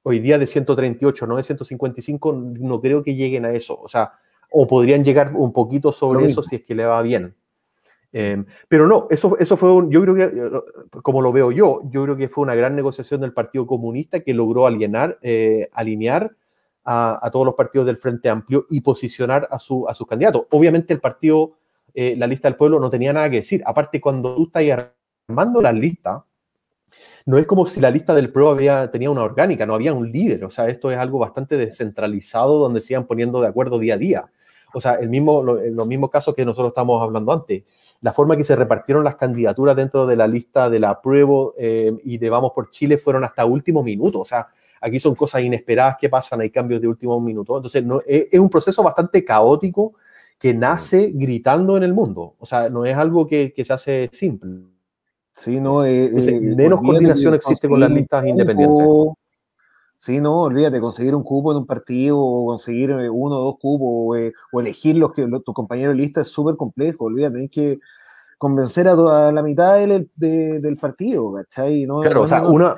[SPEAKER 3] hoy día de 138, no de 155, no creo que lleguen a eso, o sea, o podrían llegar un poquito sobre eso si es que le va bien. Em, pero no, eso, eso fue un, yo creo que, eh, como lo veo yo, yo creo que fue una gran negociación del Partido Comunista que logró alienar, eh, alinear a, todos los partidos del Frente Amplio y posicionar a, su, a sus candidatos. Obviamente el partido, eh, la lista del pueblo, no tenía nada que decir. Aparte, cuando tú estás armando la lista, no es como si la lista del PRO había, tenía una orgánica, no había un líder. O sea, esto es algo bastante descentralizado donde se iban poniendo de acuerdo día a día. O sea, el mismo, los mismos casos que nosotros estamos hablando antes la forma que se repartieron las candidaturas dentro de la lista de la prueba eh, y de Vamos por Chile fueron hasta último minuto. O sea, aquí son cosas inesperadas que pasan, hay cambios de último minuto. Entonces, no, es, un proceso bastante caótico que nace gritando en el mundo. O sea, no es algo que, se hace simple.
[SPEAKER 2] Sí, no, eh,
[SPEAKER 3] eh, menos coordinación existe con las listas independientes.
[SPEAKER 2] Sí, no, olvídate, conseguir un cupo en un partido o conseguir eh, uno o dos cupos eh, o, elegir los que tu compañero de lista es súper complejo, olvídate, tienes que convencer a toda la mitad del, del partido, ¿cachai?
[SPEAKER 3] No, claro, o sea, una,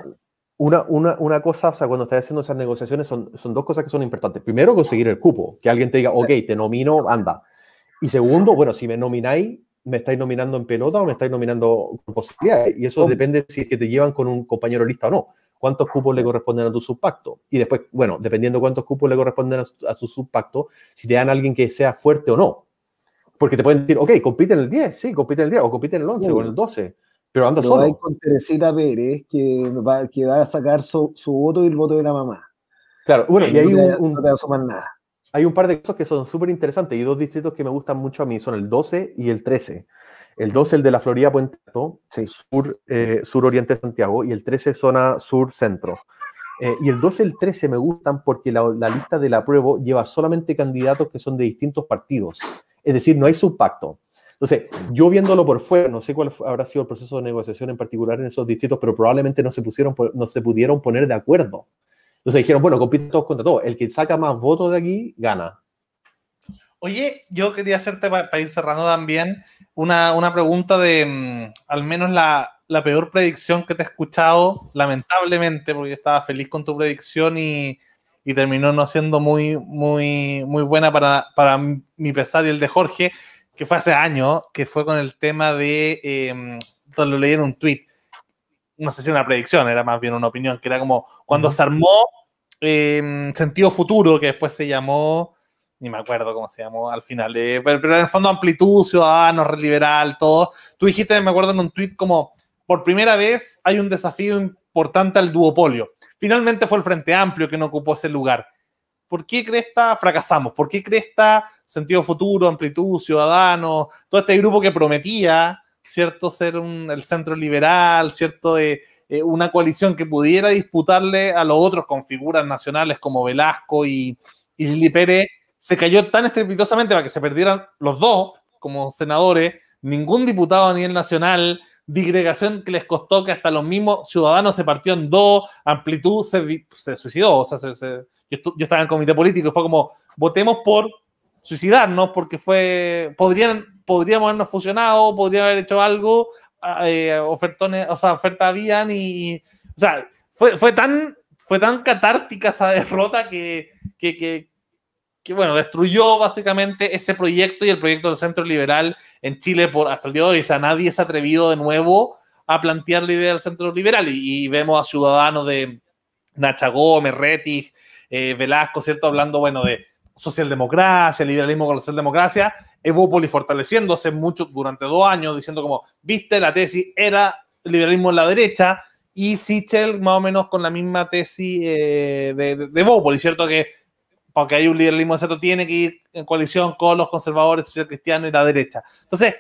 [SPEAKER 3] una, una, una, cosa, o sea, cuando estás haciendo esas negociaciones son, son dos cosas que son importantes. Primero, conseguir el cupo, que alguien te diga, ok, te nomino, anda. Y segundo, bueno, si me nomináis, me estáis nominando en pelota o me estáis nominando con posibilidades. Y eso depende si es que te llevan con un compañero lista o no cuántos cupos le corresponden a tu subpacto. Y después, bueno, dependiendo cuántos cupos le corresponden a su, subpacto, si te dan a alguien que sea fuerte o no. Porque te pueden decir, ok, compite en el 10, sí, compite en el 10, o compite en el 11 o en el 12, pero anda solo.
[SPEAKER 2] Hay con Teresita Pérez que va, que va a sacar su, voto y el voto de la mamá.
[SPEAKER 3] Claro, bueno, y, hay un,
[SPEAKER 2] nada.
[SPEAKER 3] Hay un par de cosas que son súper interesantes y dos distritos que me gustan mucho a mí son el 12 y el 13. El 12, el de la Florida Puente Alto, sur, eh, sur oriente de Santiago, y el 13, zona sur centro. Eh, y el 12 y el 13 me gustan porque la, lista de la prueba lleva solamente candidatos que son de distintos partidos. Es decir, no hay subpacto. Entonces, yo viéndolo por fuera, no sé cuál habrá sido el proceso de negociación en particular en esos distritos, pero probablemente no se, pusieron, no se pudieron poner de acuerdo. Entonces dijeron, bueno, compiten todos contra todos. El que saca más votos de aquí, gana.
[SPEAKER 1] Oye, yo quería hacerte para ir cerrando también una, pregunta de mm, al menos la, peor predicción que te he escuchado, lamentablemente, porque estaba feliz con tu predicción y, terminó no siendo muy, muy, muy buena para, para, mi pesar y el de Jorge, que fue hace años, que fue con el tema de, eh, lo leí en un tweet, no sé si una predicción, era más bien una opinión, que era como cuando se armó em, Sentido Futuro, que después se llamó ni me acuerdo cómo se llamó al final, eh, pero, en el fondo amplitud, ciudadano, red liberal, todo. Tú dijiste, me acuerdo en un tweet como, por primera vez hay un desafío importante al duopolio. Finalmente fue el Frente Amplio que no ocupó ese lugar. ¿Por qué Cresta fracasamos? ¿Por qué Cresta, sentido futuro, amplitud, ciudadano, todo este grupo que prometía, ¿cierto? Ser el centro liberal, ¿cierto? De, eh, una coalición que pudiera disputarle a los otros con figuras nacionales como Velasco y, y Lili Pérez, se cayó tan estrepitosamente para que se perdieran los dos como senadores, ningún diputado a nivel nacional, digregación que les costó que hasta los mismos ciudadanos se partió en dos, amplitud se, se suicidó, o sea, yo, estaba en el comité político y fue como, votemos por suicidarnos porque fue, podrían, podríamos habernos fusionado, podríamos haber hecho algo, eh, ofertones, o sea, ofertas habían y, o sea, fue, fue tan, fue tan catártica esa <laughs> derrota que, que que bueno, destruyó básicamente ese proyecto y el proyecto del Centro Liberal en Chile por hasta el día de hoy. O sea, nadie se ha atrevido de nuevo a plantear la idea del Centro Liberal y, vemos a ciudadanos de Nacha Gómez, Rettig, eh, Velasco, ¿cierto? Hablando, bueno, de socialdemocracia, liberalismo con la socialdemocracia, Evópoli fortaleciéndose mucho durante dos años, diciendo como, viste, la tesis era liberalismo en la derecha, y Sichel más o menos con la misma tesis eh, de, de, de ¿cierto? Que porque hay un liberalismo de centro, tiene que ir en coalición con los conservadores, social cristianos y la derecha. Entonces,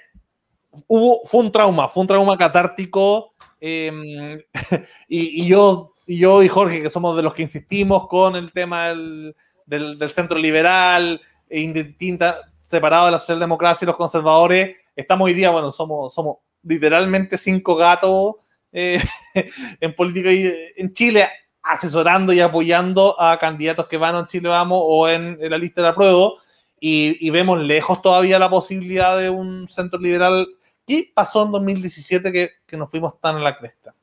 [SPEAKER 1] hubo, fue un trauma, fue un trauma catártico. Em, <laughs> y, yo, y yo y Jorge, que somos de los que insistimos con el tema del, del, centro liberal, e indistinta, separado de la socialdemocracia y los conservadores, estamos hoy día, bueno, somos, somos literalmente cinco gatos eh, <laughs> en política en Chile, asesorando y apoyando a candidatos que van a Chile Vamos o en, la lista de apruebo, y, y, vemos lejos todavía la posibilidad de un centro liberal. ¿Qué pasó en 2017 que, que nos fuimos tan a la cresta?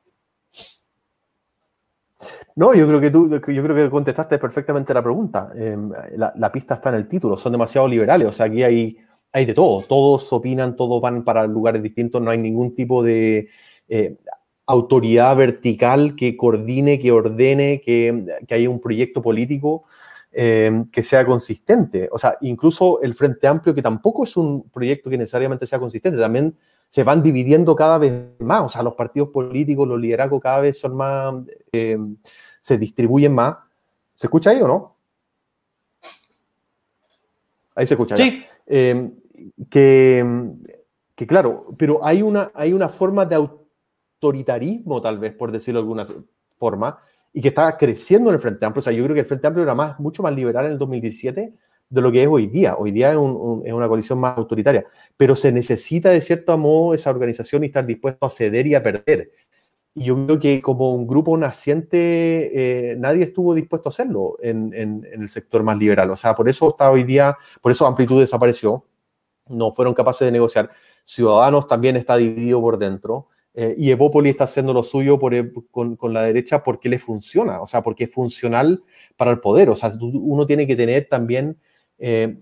[SPEAKER 3] No, yo creo que tú, yo creo que contestaste perfectamente la pregunta. Em, la, pista está en el título, son demasiado liberales, o sea, aquí hay, hay de todo, todos opinan, todos van para lugares distintos, no hay ningún tipo de eh, autoridad vertical que coordine, que ordene, que, que haya un proyecto político em, que sea consistente. O sea, incluso el Frente Amplio, que tampoco es un proyecto que necesariamente sea consistente, también se van dividiendo cada vez más, o sea, los partidos políticos, los liderazgos cada vez son más, eh, se distribuyen más. ¿Se escucha ahí o no? Ahí se escucha.
[SPEAKER 1] Sí.
[SPEAKER 3] Eh, que, que, claro, pero hay una, hay una forma de autoritarismo, tal vez, por decirlo de alguna forma, y que está creciendo en el Frente Amplio. O sea, yo creo que el Frente Amplio era más, mucho más liberal en el 2017 de lo que es hoy día. Hoy día es, una coalición más autoritaria, pero se necesita de cierto modo esa organización y estar dispuesto a ceder y a perder. Y yo creo que como un grupo naciente, eh, nadie estuvo dispuesto a hacerlo en, el sector más liberal. O sea, por eso está hoy día, por eso Amplitud desapareció, no fueron capaces de negociar. Ciudadanos también está dividido por dentro. Eh, y Evópoli está haciendo lo suyo por, con, con, la derecha porque le funciona, o sea, porque es funcional para el poder. O sea, uno tiene que tener también eh,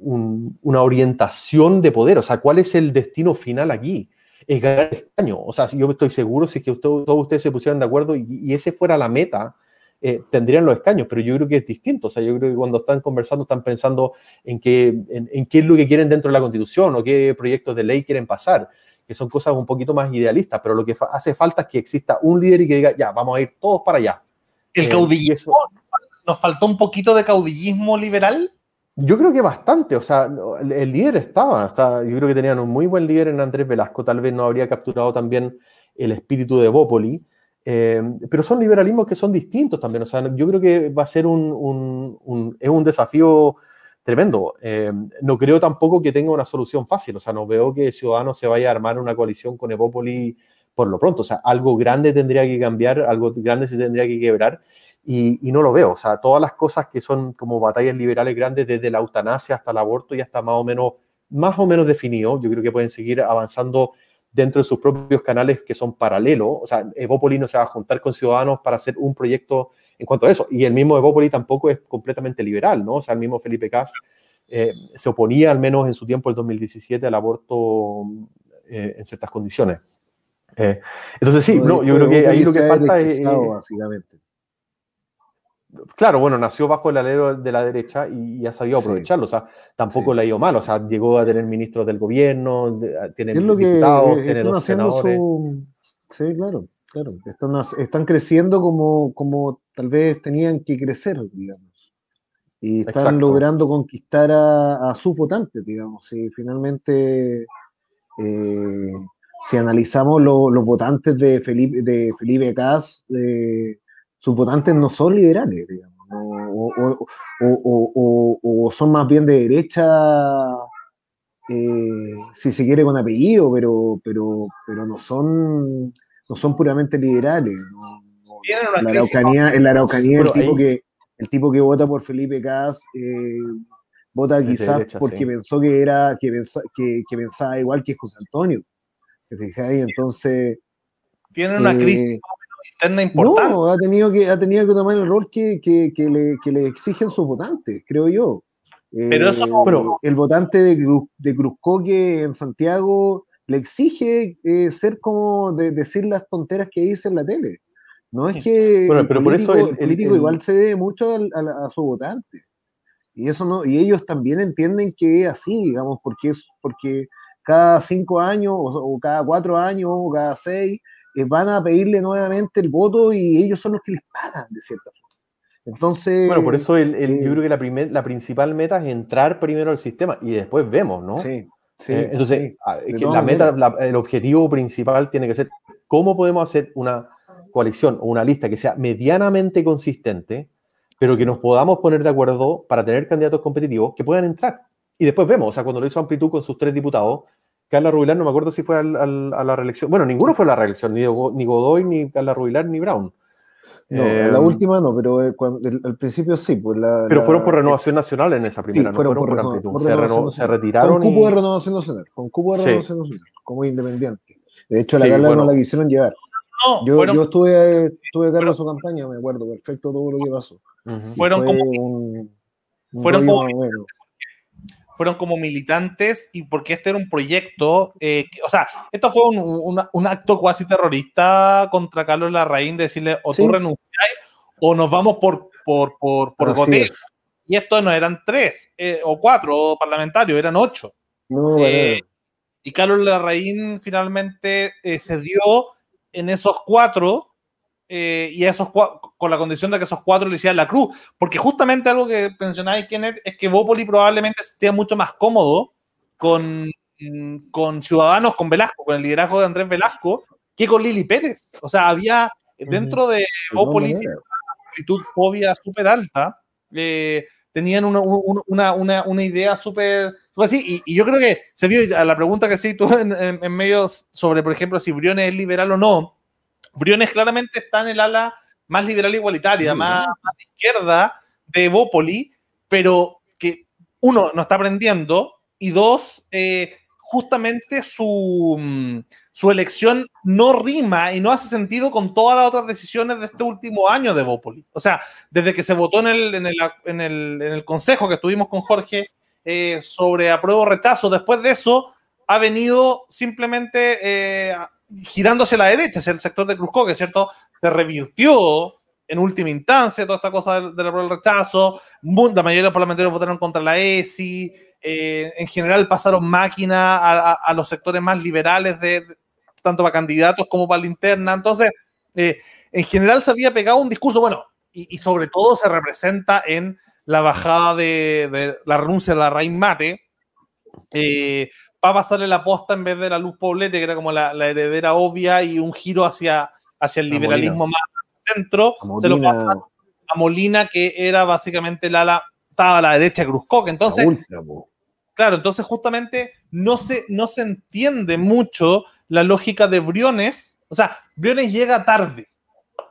[SPEAKER 3] una orientación de poder. O sea, ¿cuál es el destino final aquí? Es ganar escaño. O sea, yo estoy seguro, si es que todos ustedes se pusieran de acuerdo y, ese fuera la meta, eh, tendrían los escaños, pero yo creo que es distinto. O sea, yo creo que cuando están conversando están pensando en qué, en, qué es lo que quieren dentro de la Constitución o qué proyectos de ley quieren pasar, que son cosas un poquito más idealistas, pero lo que hace falta es que exista un líder y que diga, ya, vamos a ir todos para allá.
[SPEAKER 1] El eh, caudillismo, ¿nos faltó un poquito de caudillismo liberal?
[SPEAKER 3] Yo creo que bastante, o sea, el líder estaba, o yo creo que tenían un muy buen líder en Andrés Velasco, tal vez no habría capturado también el espíritu de Bópoli, eh, pero son liberalismos que son distintos también, o sea, yo creo que va a ser un, un, es un desafío tremendo. Eh, no creo tampoco que tenga una solución fácil, o sea, no veo que Ciudadanos se vaya a armar una coalición con Evópoli por lo pronto, o sea, algo grande tendría que cambiar, algo grande se tendría que quebrar, y, no lo veo. O sea, todas las cosas que son como batallas liberales grandes, desde la eutanasia hasta el aborto, ya está más o menos, más o menos definido. Yo creo que pueden seguir avanzando dentro de sus propios canales que son paralelos. O sea, Evópoli no se va a juntar con Ciudadanos para hacer un proyecto en cuanto a eso. Y el mismo Evópoli tampoco es completamente liberal, ¿no? O sea, el mismo Felipe Cas eh, se oponía, al menos en su tiempo, el 2017, al aborto eh, en ciertas condiciones. Eh, entonces, sí, no, yo creo que ahí lo que falta es. Básicamente claro, bueno, nació bajo el alero de la derecha y, ha sabido aprovecharlo. O sea, tampoco le ha ido mal. O sea, llegó a tener ministros del gobierno, tiene diputados, tiene dos senadores.
[SPEAKER 2] Sí, claro, claro. Están, creciendo como, como tal vez tenían que crecer, digamos. Y están logrando conquistar a, sus votantes, digamos. Y finalmente, eh, si analizamos los votantes de Felipe, de Felipe Cas, de sus votantes no son liberales, digamos, o, son más bien de derecha, eh, si se quiere con apellido, pero, pero, pero no son no son puramente liberales. en, la Araucanía, en la Araucanía, el, tipo que, el tipo que vota por Felipe Cas eh, vota quizás porque pensó que era que, que, pensaba igual que José Antonio. Entonces.
[SPEAKER 1] Tienen una crisis eh,
[SPEAKER 2] no, ha tenido que, ha tenido que tomar el rol que, que, que, le, que le, exigen sus votantes, creo yo.
[SPEAKER 1] Pero eso,
[SPEAKER 2] el votante de, de Cruzcoque en Santiago le exige eh, ser como de decir las tonteras que dice en la tele. No es que
[SPEAKER 3] bueno, pero por eso
[SPEAKER 2] el, político igual se debe mucho a, a, su votante. Y eso no, y ellos también entienden que es así, digamos, porque es porque cada cinco años, o cada cuatro años, o cada seis, eh, van a pedirle nuevamente el voto y ellos son los que les pagan, de cierta forma. Entonces.
[SPEAKER 3] Bueno, por eso el, el, yo eh, creo que la, primer, la principal meta es entrar primero al sistema y después vemos, ¿no? Sí. Sí, eh, entonces, ah, la meta, el objetivo principal tiene que ser cómo podemos hacer una coalición o una lista que sea medianamente consistente, pero que nos podamos poner de acuerdo para tener candidatos competitivos que puedan entrar. Y después vemos, o sea, cuando lo hizo Amplitud con sus tres diputados, Carla Rubilar, no me acuerdo si fue a la reelección. Bueno, ninguno fue a la reelección, ni, ni Godoy, ni Carla Rubilar, ni Brown.
[SPEAKER 2] No, la em, última no, pero eh, al principio sí. Pues
[SPEAKER 3] pero fueron por renovación nacional en esa primera, no fueron, por, amplitud. se, retiraron.
[SPEAKER 2] Con cupo de renovación nacional, con cupo de renovación nacional, como independiente. De hecho, la Carla no la quisieron llevar. No, yo, yo estuve, estuve a cargo de su campaña, me acuerdo perfecto todo lo que pasó.
[SPEAKER 1] Fueron como. fueron como fueron como militantes y porque este era un proyecto, eh, o sea, esto fue un, un, acto cuasi terrorista contra Carlos Larraín, decirle o tú renuncias o nos vamos por, por, por, por Y estos no eran tres eh, o cuatro parlamentarios, eran ocho. Eh, y Carlos Larraín finalmente se dio en esos cuatro eh, y esos con la condición de que esos cuatro le hicieran la cruz. Porque justamente algo que mencionáis, Kenneth, es que Bópoli probablemente esté mucho más cómodo con, con Ciudadanos, con Velasco, con el liderazgo de Andrés Velasco, que con Lili Pérez. O sea, había dentro de Bópoli una actitud fobia súper alta. Eh, tenían una, una, una, una idea súper así. Y, yo creo que se vio a la pregunta que se tú en, en, en medio sobre, por ejemplo, si Briones es liberal o no Briones claramente está en el ala más liberal igualitaria, más, izquierda de Bópoli, pero que uno no está aprendiendo y dos, eh, justamente su, mm, su, elección no rima y no hace sentido con todas las otras decisiones de este último año de Bópoli. O sea, desde que se votó en el, en el, en el, en el consejo que estuvimos con Jorge eh, sobre apruebo o rechazo, después de eso ha venido simplemente eh, girando hacia la derecha, hacia el sector de Cruzcoque, ¿cierto? Se revirtió en última instancia toda esta cosa del, rechazo, la mayoría de los parlamentarios votaron contra la ESI, eh, en general pasaron máquina a, los sectores más liberales, de, tanto para candidatos como para la interna, entonces, eh, en general se había pegado un discurso, bueno, y, sobre todo se representa en la bajada de, la renuncia de la raíz mate, eh, para pasarle la posta en vez de la luz poblete, que era como la, heredera obvia, y un giro hacia, hacia el liberalismo más centro, se lo pasa a Molina, que era básicamente la ala, estaba a la derecha de Cruzcoque. Entonces, claro, entonces justamente no se, no se entiende mucho la lógica de Briones. O sea, Briones llega tarde,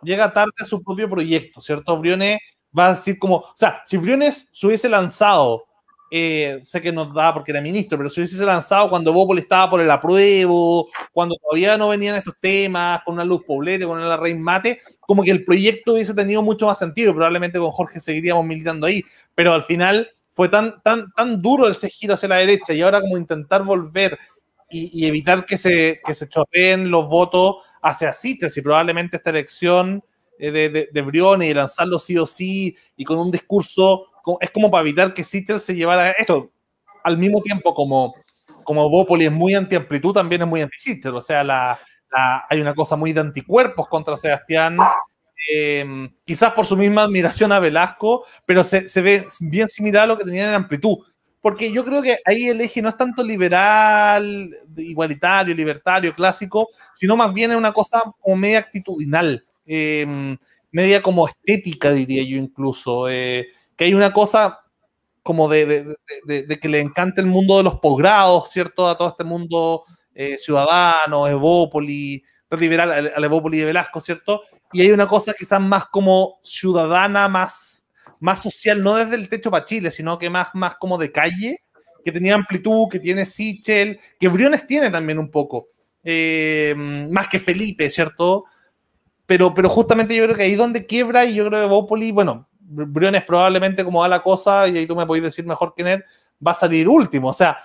[SPEAKER 1] llega tarde a su propio proyecto, ¿cierto? Briones va a decir como, o sea, si Briones se hubiese lanzado eh, sé que nos da porque era ministro, pero si hubiese lanzado cuando Bópoli estaba por el apruebo, cuando todavía no venían estos temas, con una luz poblete, con una raíz mate, como que el proyecto hubiese tenido mucho más sentido. Probablemente con Jorge seguiríamos militando ahí, pero al final fue tan, tan, tan duro ese giro hacia la derecha y ahora como intentar volver y, evitar que se, que se chopeen los votos hacia Citres y probablemente esta elección eh, de, de, de Briones y lanzarlo sí o sí y con un discurso es como para evitar que Sichel se llevara esto. Al mismo tiempo, como, como Bópoli es muy anti-amplitud, también es muy anti-Sichel. O sea, la, hay una cosa muy de anticuerpos contra Sebastián, em, quizás por su misma admiración a Velasco, pero se, se, ve bien similar a lo que tenía en amplitud. Porque yo creo que ahí el eje no es tanto liberal, igualitario, libertario, clásico, sino más bien es una cosa como media actitudinal, em, media como estética, diría yo incluso. Eh, que hay una cosa como de, que le encanta el mundo de los posgrados, ¿cierto? A todo este mundo eh, ciudadano, Evópoli, liberal, al Evópoli de Velasco, ¿cierto? Y hay una cosa quizás más como ciudadana, más, más social, no desde el techo para Chile, sino que más, más como de calle, que tenía amplitud, que tiene Sichel, que Briones tiene también un poco, eh, más que Felipe, ¿cierto? Pero, pero justamente yo creo que ahí donde quiebra, y yo creo que Evópoli, bueno, Briones probablemente como va la cosa, y ahí tú me podés decir mejor que Ned, va a salir último. O sea,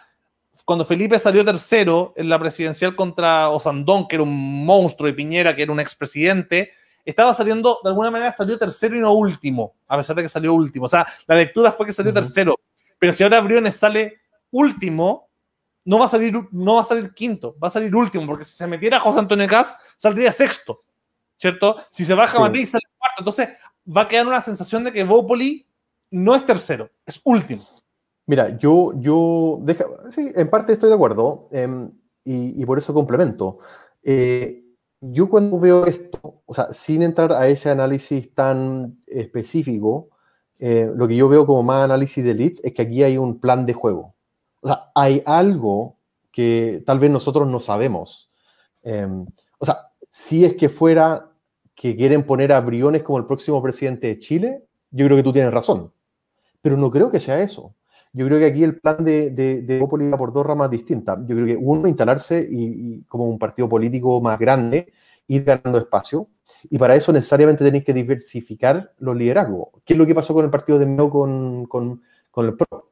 [SPEAKER 1] cuando Felipe salió tercero en la presidencial contra Osandón, que era un monstruo, y Piñera, que era un expresidente, estaba saliendo, de alguna manera salió tercero y no último, a pesar de que salió último. O sea, la lectura fue que salió tercero. Pero si ahora Briones sale último, no va a salir, no va a salir quinto, va a salir último, porque si se metiera José Antonio Cas, saldría sexto, ¿cierto? Si se baja sí. sale cuarto. Entonces, va a quedar una sensación de que Bópoli no es tercero, es último.
[SPEAKER 3] Mira, yo, yo deja, en parte estoy de acuerdo em, y, por eso complemento. Eh, yo cuando veo esto, o sea, sin entrar a ese análisis tan específico, eh, lo que yo veo como más análisis de leads es que aquí hay un plan de juego. O sea, hay algo que tal vez nosotros no sabemos. Em, o sea, si es que fuera que quieren poner a Briones como el próximo presidente de Chile, yo creo que tú tienes razón. Pero no creo que sea eso. Yo creo que aquí el plan de, de, de va por dos ramas distintas. Yo creo que uno, instalarse y, como un partido político más grande, ir ganando espacio. Y para eso necesariamente tenéis que diversificar los liderazgos. ¿Qué es lo que pasó con el partido de Meo con, con, el PRO?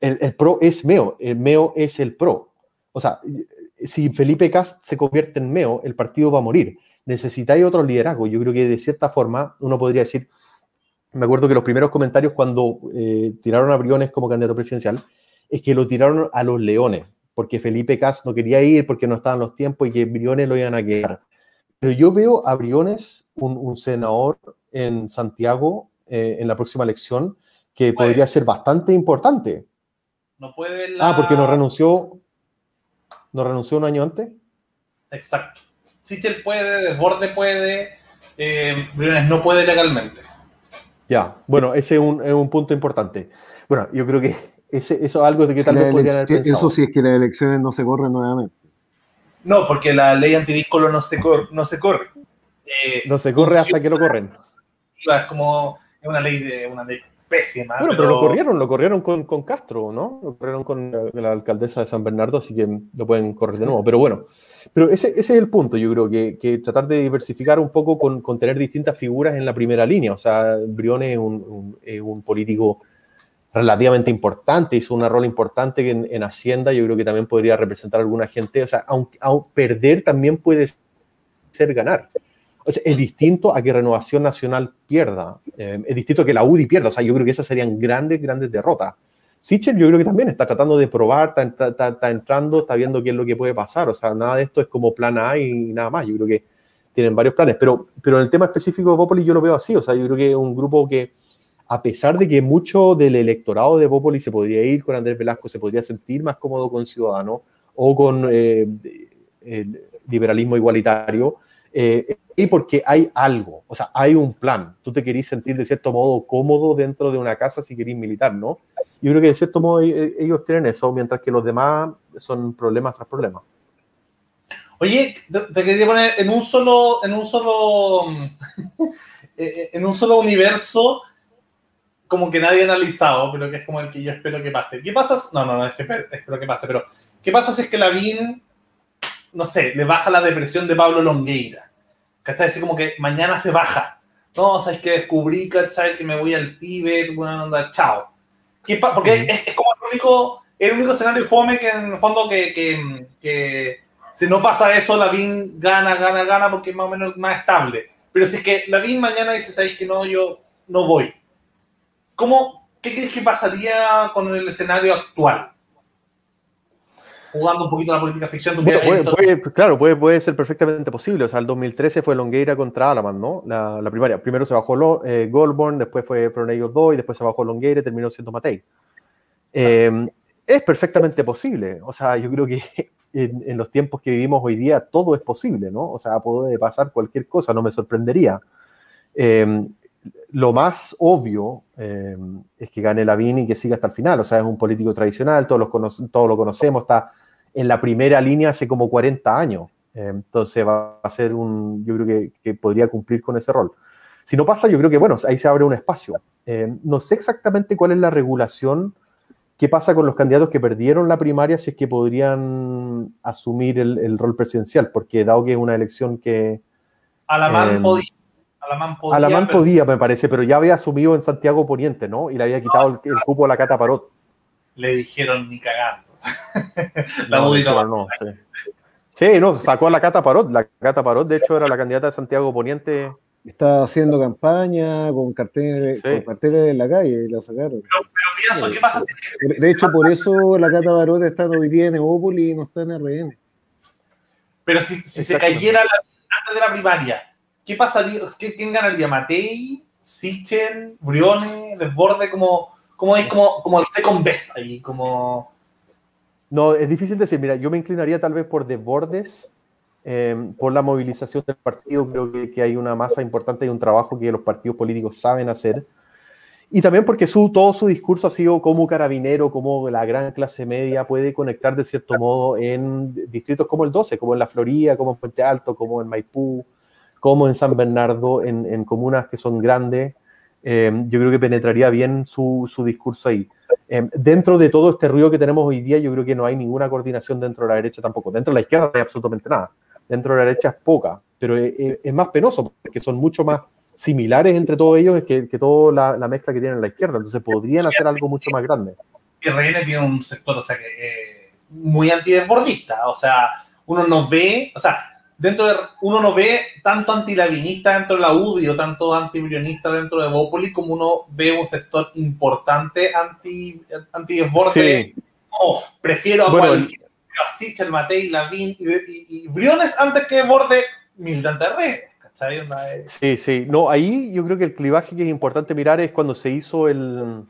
[SPEAKER 3] El, el, PRO es Meo, el Meo es el PRO. O sea, si Felipe Cast se convierte en Meo, el partido va a morir. Necesitáis otro liderazgo. Yo creo que de cierta forma uno podría decir, me acuerdo que los primeros comentarios cuando eh, tiraron a Briones como candidato presidencial, es que lo tiraron a los leones, porque Felipe Cas no quería ir, porque no estaban los tiempos y que Briones lo iban a quedar. Pero yo veo a Briones, un, senador en Santiago, eh, en la próxima elección, que podría ser bastante importante.
[SPEAKER 1] No puede
[SPEAKER 3] Ah, porque no renunció, no renunció un año antes.
[SPEAKER 1] Exacto. Sichel puede, Desborde puede, eh, Briones no puede legalmente.
[SPEAKER 3] Ya, bueno, ese es un, es un punto importante. Bueno, yo creo que ese, eso es algo de que tal vez podrían
[SPEAKER 2] haber pensado. Eso sí es que las elecciones no se corren nuevamente.
[SPEAKER 1] No, porque la ley antidíscolo no se, cor, no se corre.
[SPEAKER 3] Eh, no se corre hasta que lo corren.
[SPEAKER 1] Es como es una ley de una ley pésima.
[SPEAKER 3] Bueno, pero, lo corrieron, lo corrieron con, con, Castro, ¿no? Lo corrieron con la, alcaldesa de San Bernardo, así que lo pueden correr de nuevo. Pero bueno, pero ese, ese, es el punto, yo creo, que, que tratar de diversificar un poco con, con, tener distintas figuras en la primera línea. O sea, Briones es un, un, político relativamente importante, hizo un rol importante en, en, Hacienda, yo creo que también podría representar a alguna gente. O sea, aunque, perder también puede ser ganar. O sea, es distinto a que Renovación Nacional pierda, eh, es distinto a que la UDI pierda. O sea, yo creo que esas serían grandes, grandes derrotas. Sichel yo creo que también está tratando de probar, está, entrando, está viendo qué es lo que puede pasar. O sea, nada de esto es como plan A y nada más. Yo creo que tienen varios planes. Pero, pero en el tema específico de Popoli yo lo veo así. O sea, yo creo que es un grupo que, a pesar de que mucho del electorado de Popoli se podría ir con Andrés Velasco, se podría sentir más cómodo con Ciudadano o con eh, liberalismo igualitario, eh, y porque hay algo, o sea, hay un plan. Tú te querís sentir de cierto modo cómodo dentro de una casa si querís militar, ¿no? Yo creo que de cierto modo e, e, ellos tienen eso, mientras que los demás son problemas tras problemas.
[SPEAKER 1] Oye, te quería poner en un solo, en un solo, <laughs> eh, en un solo universo, como que nadie ha analizado, pero que es como el que yo espero que pase. ¿Qué pasa? No, no, no, es que espero que pase, pero ¿qué pasa si es que la Lavín, no sé, le baja la depresión de Pablo Longueira? ¿Cachai? Así como que mañana se baja. No, sabes que descubrí, ¿cachai? Que me voy al Tíbet, buena onda, chao porque es, como el único, el único escenario fome que en el fondo que, que, que si no pasa eso, la BIN gana, gana, gana porque es más o menos más estable. Pero si es que la BIN mañana dice, ¿sabes que no? Yo no voy. ¿Cómo, ¿Qué crees que pasaría con el escenario actual? Jugando un poquito la política ficción.
[SPEAKER 3] claro, puede, puede ser perfectamente posible. O sea, el 2013 fue Longueira contra Alaman, ¿no? La, la primaria. Primero se bajó lo, eh, Goldborn, después fue, fueron ellos dos, y después se bajó Longueira y terminó siendo Matei. Eh, es perfectamente posible. O sea, yo creo que <laughs> en, los tiempos que vivimos hoy día todo es posible, ¿no? O sea, puede pasar cualquier cosa, no me sorprendería. Eh, lo más obvio es que gane Lavín y que siga hasta el final. O sea, es un político tradicional, todos, los todos lo conocemos, está en la primera línea hace como 40 años. Entonces va a ser un, yo creo que, podría cumplir con ese rol. Si no pasa, yo creo que, bueno, ahí se abre un espacio. Eh, no sé exactamente cuál es la regulación, qué pasa con los candidatos que perdieron la primaria, si es que podrían asumir el, rol presidencial, porque dado que es una elección que...
[SPEAKER 1] Alamán eh, podía.
[SPEAKER 3] Alamán podía, me parece, pero ya había asumido en Santiago Poniente, ¿no? Y le había quitado el, cupo a la Cata Parot.
[SPEAKER 1] Le dijeron ni cagando. <laughs>
[SPEAKER 3] la no, no, sí. no, sacó a la Cata Parot. La Cata Parot, de hecho, era la candidata de Santiago Poniente.
[SPEAKER 2] Estaba haciendo campaña con carteles, con carteles en la calle y la sacaron.
[SPEAKER 1] Pero, ¿qué pasa
[SPEAKER 2] si De hecho, por eso la Cata Parot está hoy día en Evópolis y no está en RN.
[SPEAKER 1] Pero si, se cayera antes de la primaria, ¿qué pasaría? ¿Quién ganaría? ¿Matei? ¿Sichen? ¿Briones? ¿Desborde? Como, como es como, como el second best ahí, como
[SPEAKER 3] no, es difícil decir. Mira, yo me inclinaría tal vez por desbordes, eh, por la movilización del partido. Creo que, hay una masa importante y un trabajo que los partidos políticos saben hacer. y también porque su, todo su discurso ha sido como carabinero, como la gran clase media puede conectar de cierto modo en distritos como el 12, como en la Florida, como en Puente Alto, como en Maipú, como en San Bernardo, en, en comunas que son grandes. Eh, yo creo que penetraría bien su, su discurso ahí. Eh, dentro de todo este ruido que tenemos hoy día, yo creo que no hay ninguna coordinación dentro de la derecha tampoco. Dentro de la izquierda no hay absolutamente nada. Dentro de la derecha es poca, pero es, es más penoso porque son mucho más similares entre todos ellos que, que toda la, la, mezcla que tienen en la izquierda. Entonces podrían hacer algo mucho más grande.
[SPEAKER 1] Y RN tiene un sector, o sea, que eh, muy antidesbordista. O sea, uno no ve, o sea, dentro de, uno no ve tanto antilavinista dentro de la UDI o tanto antibrionista dentro de Bópoli como uno ve un sector importante anti, antidesborde. Sí. Oh, prefiero a bueno, cualquier, a Sichel, Matei, Lavín y, y, y, Briones antes que Borde militante de
[SPEAKER 3] Sí, sí. No, ahí yo creo que el clivaje que es importante mirar es cuando se hizo el.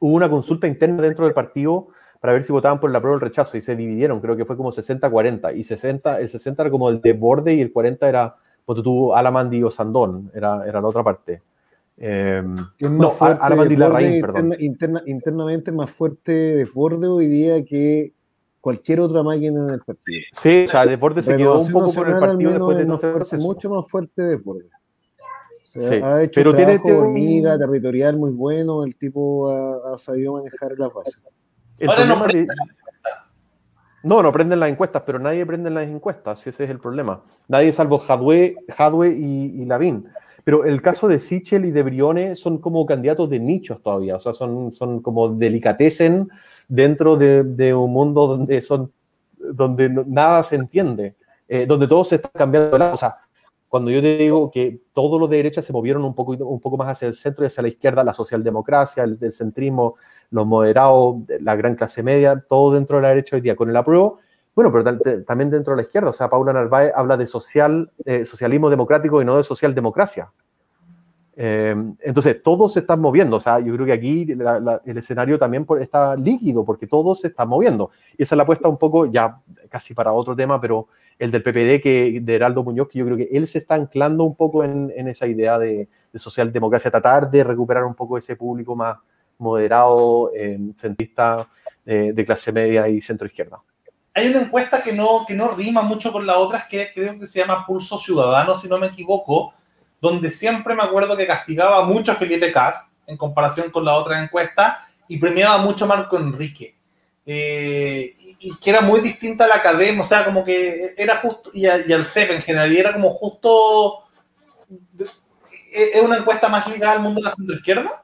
[SPEAKER 3] Hubo una consulta interna dentro del partido para ver si votaban por la prueba o el rechazo y se dividieron, creo que fue como 60-40 y 60, el 60 era como el de borde y el 40 era, porque tú, Alamandi o Sandón, era, era la otra parte. Eh, no,
[SPEAKER 2] Alamandi y Larraín, perdón. Interna, internamente más fuerte de borde hoy día que cualquier otra máquina en el partido.
[SPEAKER 3] Sí, o sea, Deportes se quedó un poco con el partido después de no
[SPEAKER 2] ser mucho más fuerte Deportes. O sea, sí, ha hecho pero un trabajo tiene, hormiga, territorial muy bueno, el tipo ha, ha sabido manejar las bases.
[SPEAKER 3] Ahora no, de... no, no prenden las encuestas, pero nadie prende las encuestas, ese es el problema. Nadie salvo Hadwe, Hadwe y, y Lavín. Pero el caso de Sichel y de Briones son como candidatos de nichos todavía, o sea, son, son como delicatecen dentro de, de un mundo donde, son, donde nada se entiende, eh, donde todo se está cambiando de lado. O sea, cuando yo digo que todos los de derecha se movieron un poco, un poco más hacia el centro y hacia la izquierda, la socialdemocracia, el, el centrismo, los moderados, la gran clase media, todo dentro de la derecha hoy día. Con el apruebo, bueno, pero también dentro de la izquierda. O sea, Paula Narváez habla de social, eh, socialismo democrático y no de socialdemocracia. Eh, entonces, todos se están moviendo. O sea, yo creo que aquí el escenario también está líquido porque todos se están moviendo. Y esa es la apuesta un poco, ya casi para otro tema, pero el del PPD, que, de Heraldo Muñoz, que yo creo que él se está anclando un poco en, en esa idea de, de, socialdemocracia, tratar de recuperar un poco ese público más moderado, eh, centrista, de clase media y centro izquierda.
[SPEAKER 1] Hay una encuesta que no, que no rima mucho con la otra, que creo que se llama Pulso Ciudadano, si no me equivoco, donde siempre me acuerdo que castigaba mucho a Felipe Cast en comparación con la otra encuesta y premiaba mucho a Marco Enrique. Eh, y, que era muy distinta a la academia, o sea, como que era justo, y, al CEP en general, y era como justo. ¿Es una encuesta más ligada al mundo de la centroizquierda?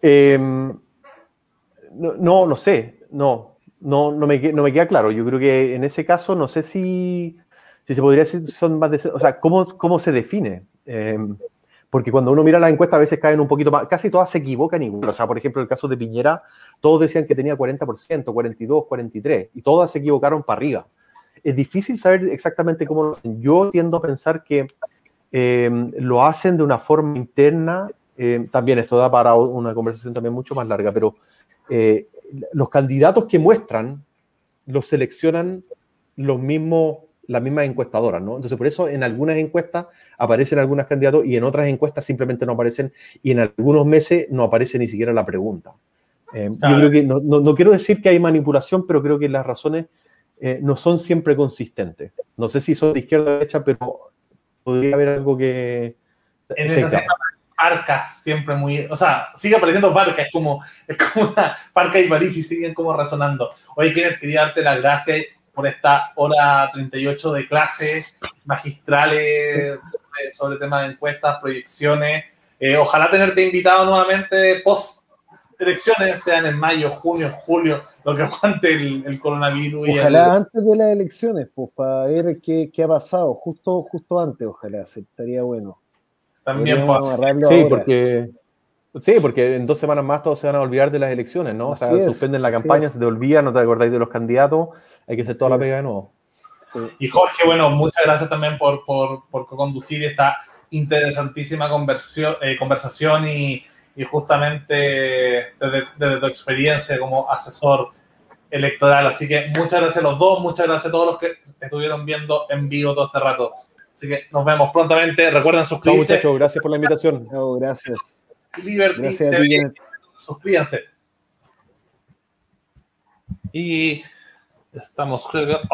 [SPEAKER 3] Eh, no, no, no sé, no, no, no, me, no me queda claro. Yo creo que en ese caso, no sé si si se podría decir, son más de, o sea, ¿cómo, cómo se define? Eh, porque cuando uno mira las encuestas a veces caen un poquito más, casi todas se equivocan igual. O sea, por ejemplo, el caso de Piñera, todos decían que tenía 40%, 42, 43, y todas se equivocaron para arriba. Es difícil saber exactamente cómo lo hacen. Yo tiendo a pensar que eh, lo hacen de una forma interna. Eh, también esto da para una conversación también mucho más larga, pero eh, los candidatos que muestran los seleccionan los mismos las mismas encuestadoras, ¿no? Entonces, por eso en algunas encuestas aparecen algunos candidatos y en otras encuestas simplemente no aparecen y en algunos meses no aparece ni siquiera la pregunta. Eh, claro. Yo creo que, no, no, no, quiero decir que hay manipulación, pero creo que las razones eh, no son siempre consistentes. No sé si son de izquierda o derecha, pero podría haber algo que...
[SPEAKER 1] En esa Farcas siempre muy, o sea, sigue apareciendo Farcas, es como, es como una Farcas y París y siguen como razonando. Oye, Kenneth, quería darte las gracias por esta hora 38 de clases magistrales sobre, sobre temas de encuestas, proyecciones. Eh, ojalá tenerte invitado nuevamente post elecciones, sean en mayo, junio, julio, lo que aguante el, el coronavirus.
[SPEAKER 2] Ojalá
[SPEAKER 1] y el...
[SPEAKER 2] antes de las elecciones, pues para ver qué, qué, ha pasado, justo, justo antes, ojalá, estaría bueno.
[SPEAKER 1] También
[SPEAKER 3] Sí, ahora. porque Sí, porque en dos semanas más todos se van a olvidar de las elecciones, ¿no? Así o sea, es, suspenden la campaña, se te olvida, no te acordáis de los candidatos, hay que hacer toda la pega de nuevo.
[SPEAKER 1] Sí. Y Jorge, bueno, muchas gracias también por, por, por conducir esta interesantísima eh, conversación y, y justamente desde, desde, tu experiencia como asesor electoral. Así que muchas gracias a los dos, muchas gracias a todos los que estuvieron viendo en vivo todo este rato. Así que nos vemos prontamente. Recuerden suscribirse.
[SPEAKER 3] Chao, muchachos. Gracias por la invitación.
[SPEAKER 2] Gracias.
[SPEAKER 1] Liberty
[SPEAKER 2] Gracias
[SPEAKER 1] TV. Suscríbanse. Y estamos, creo que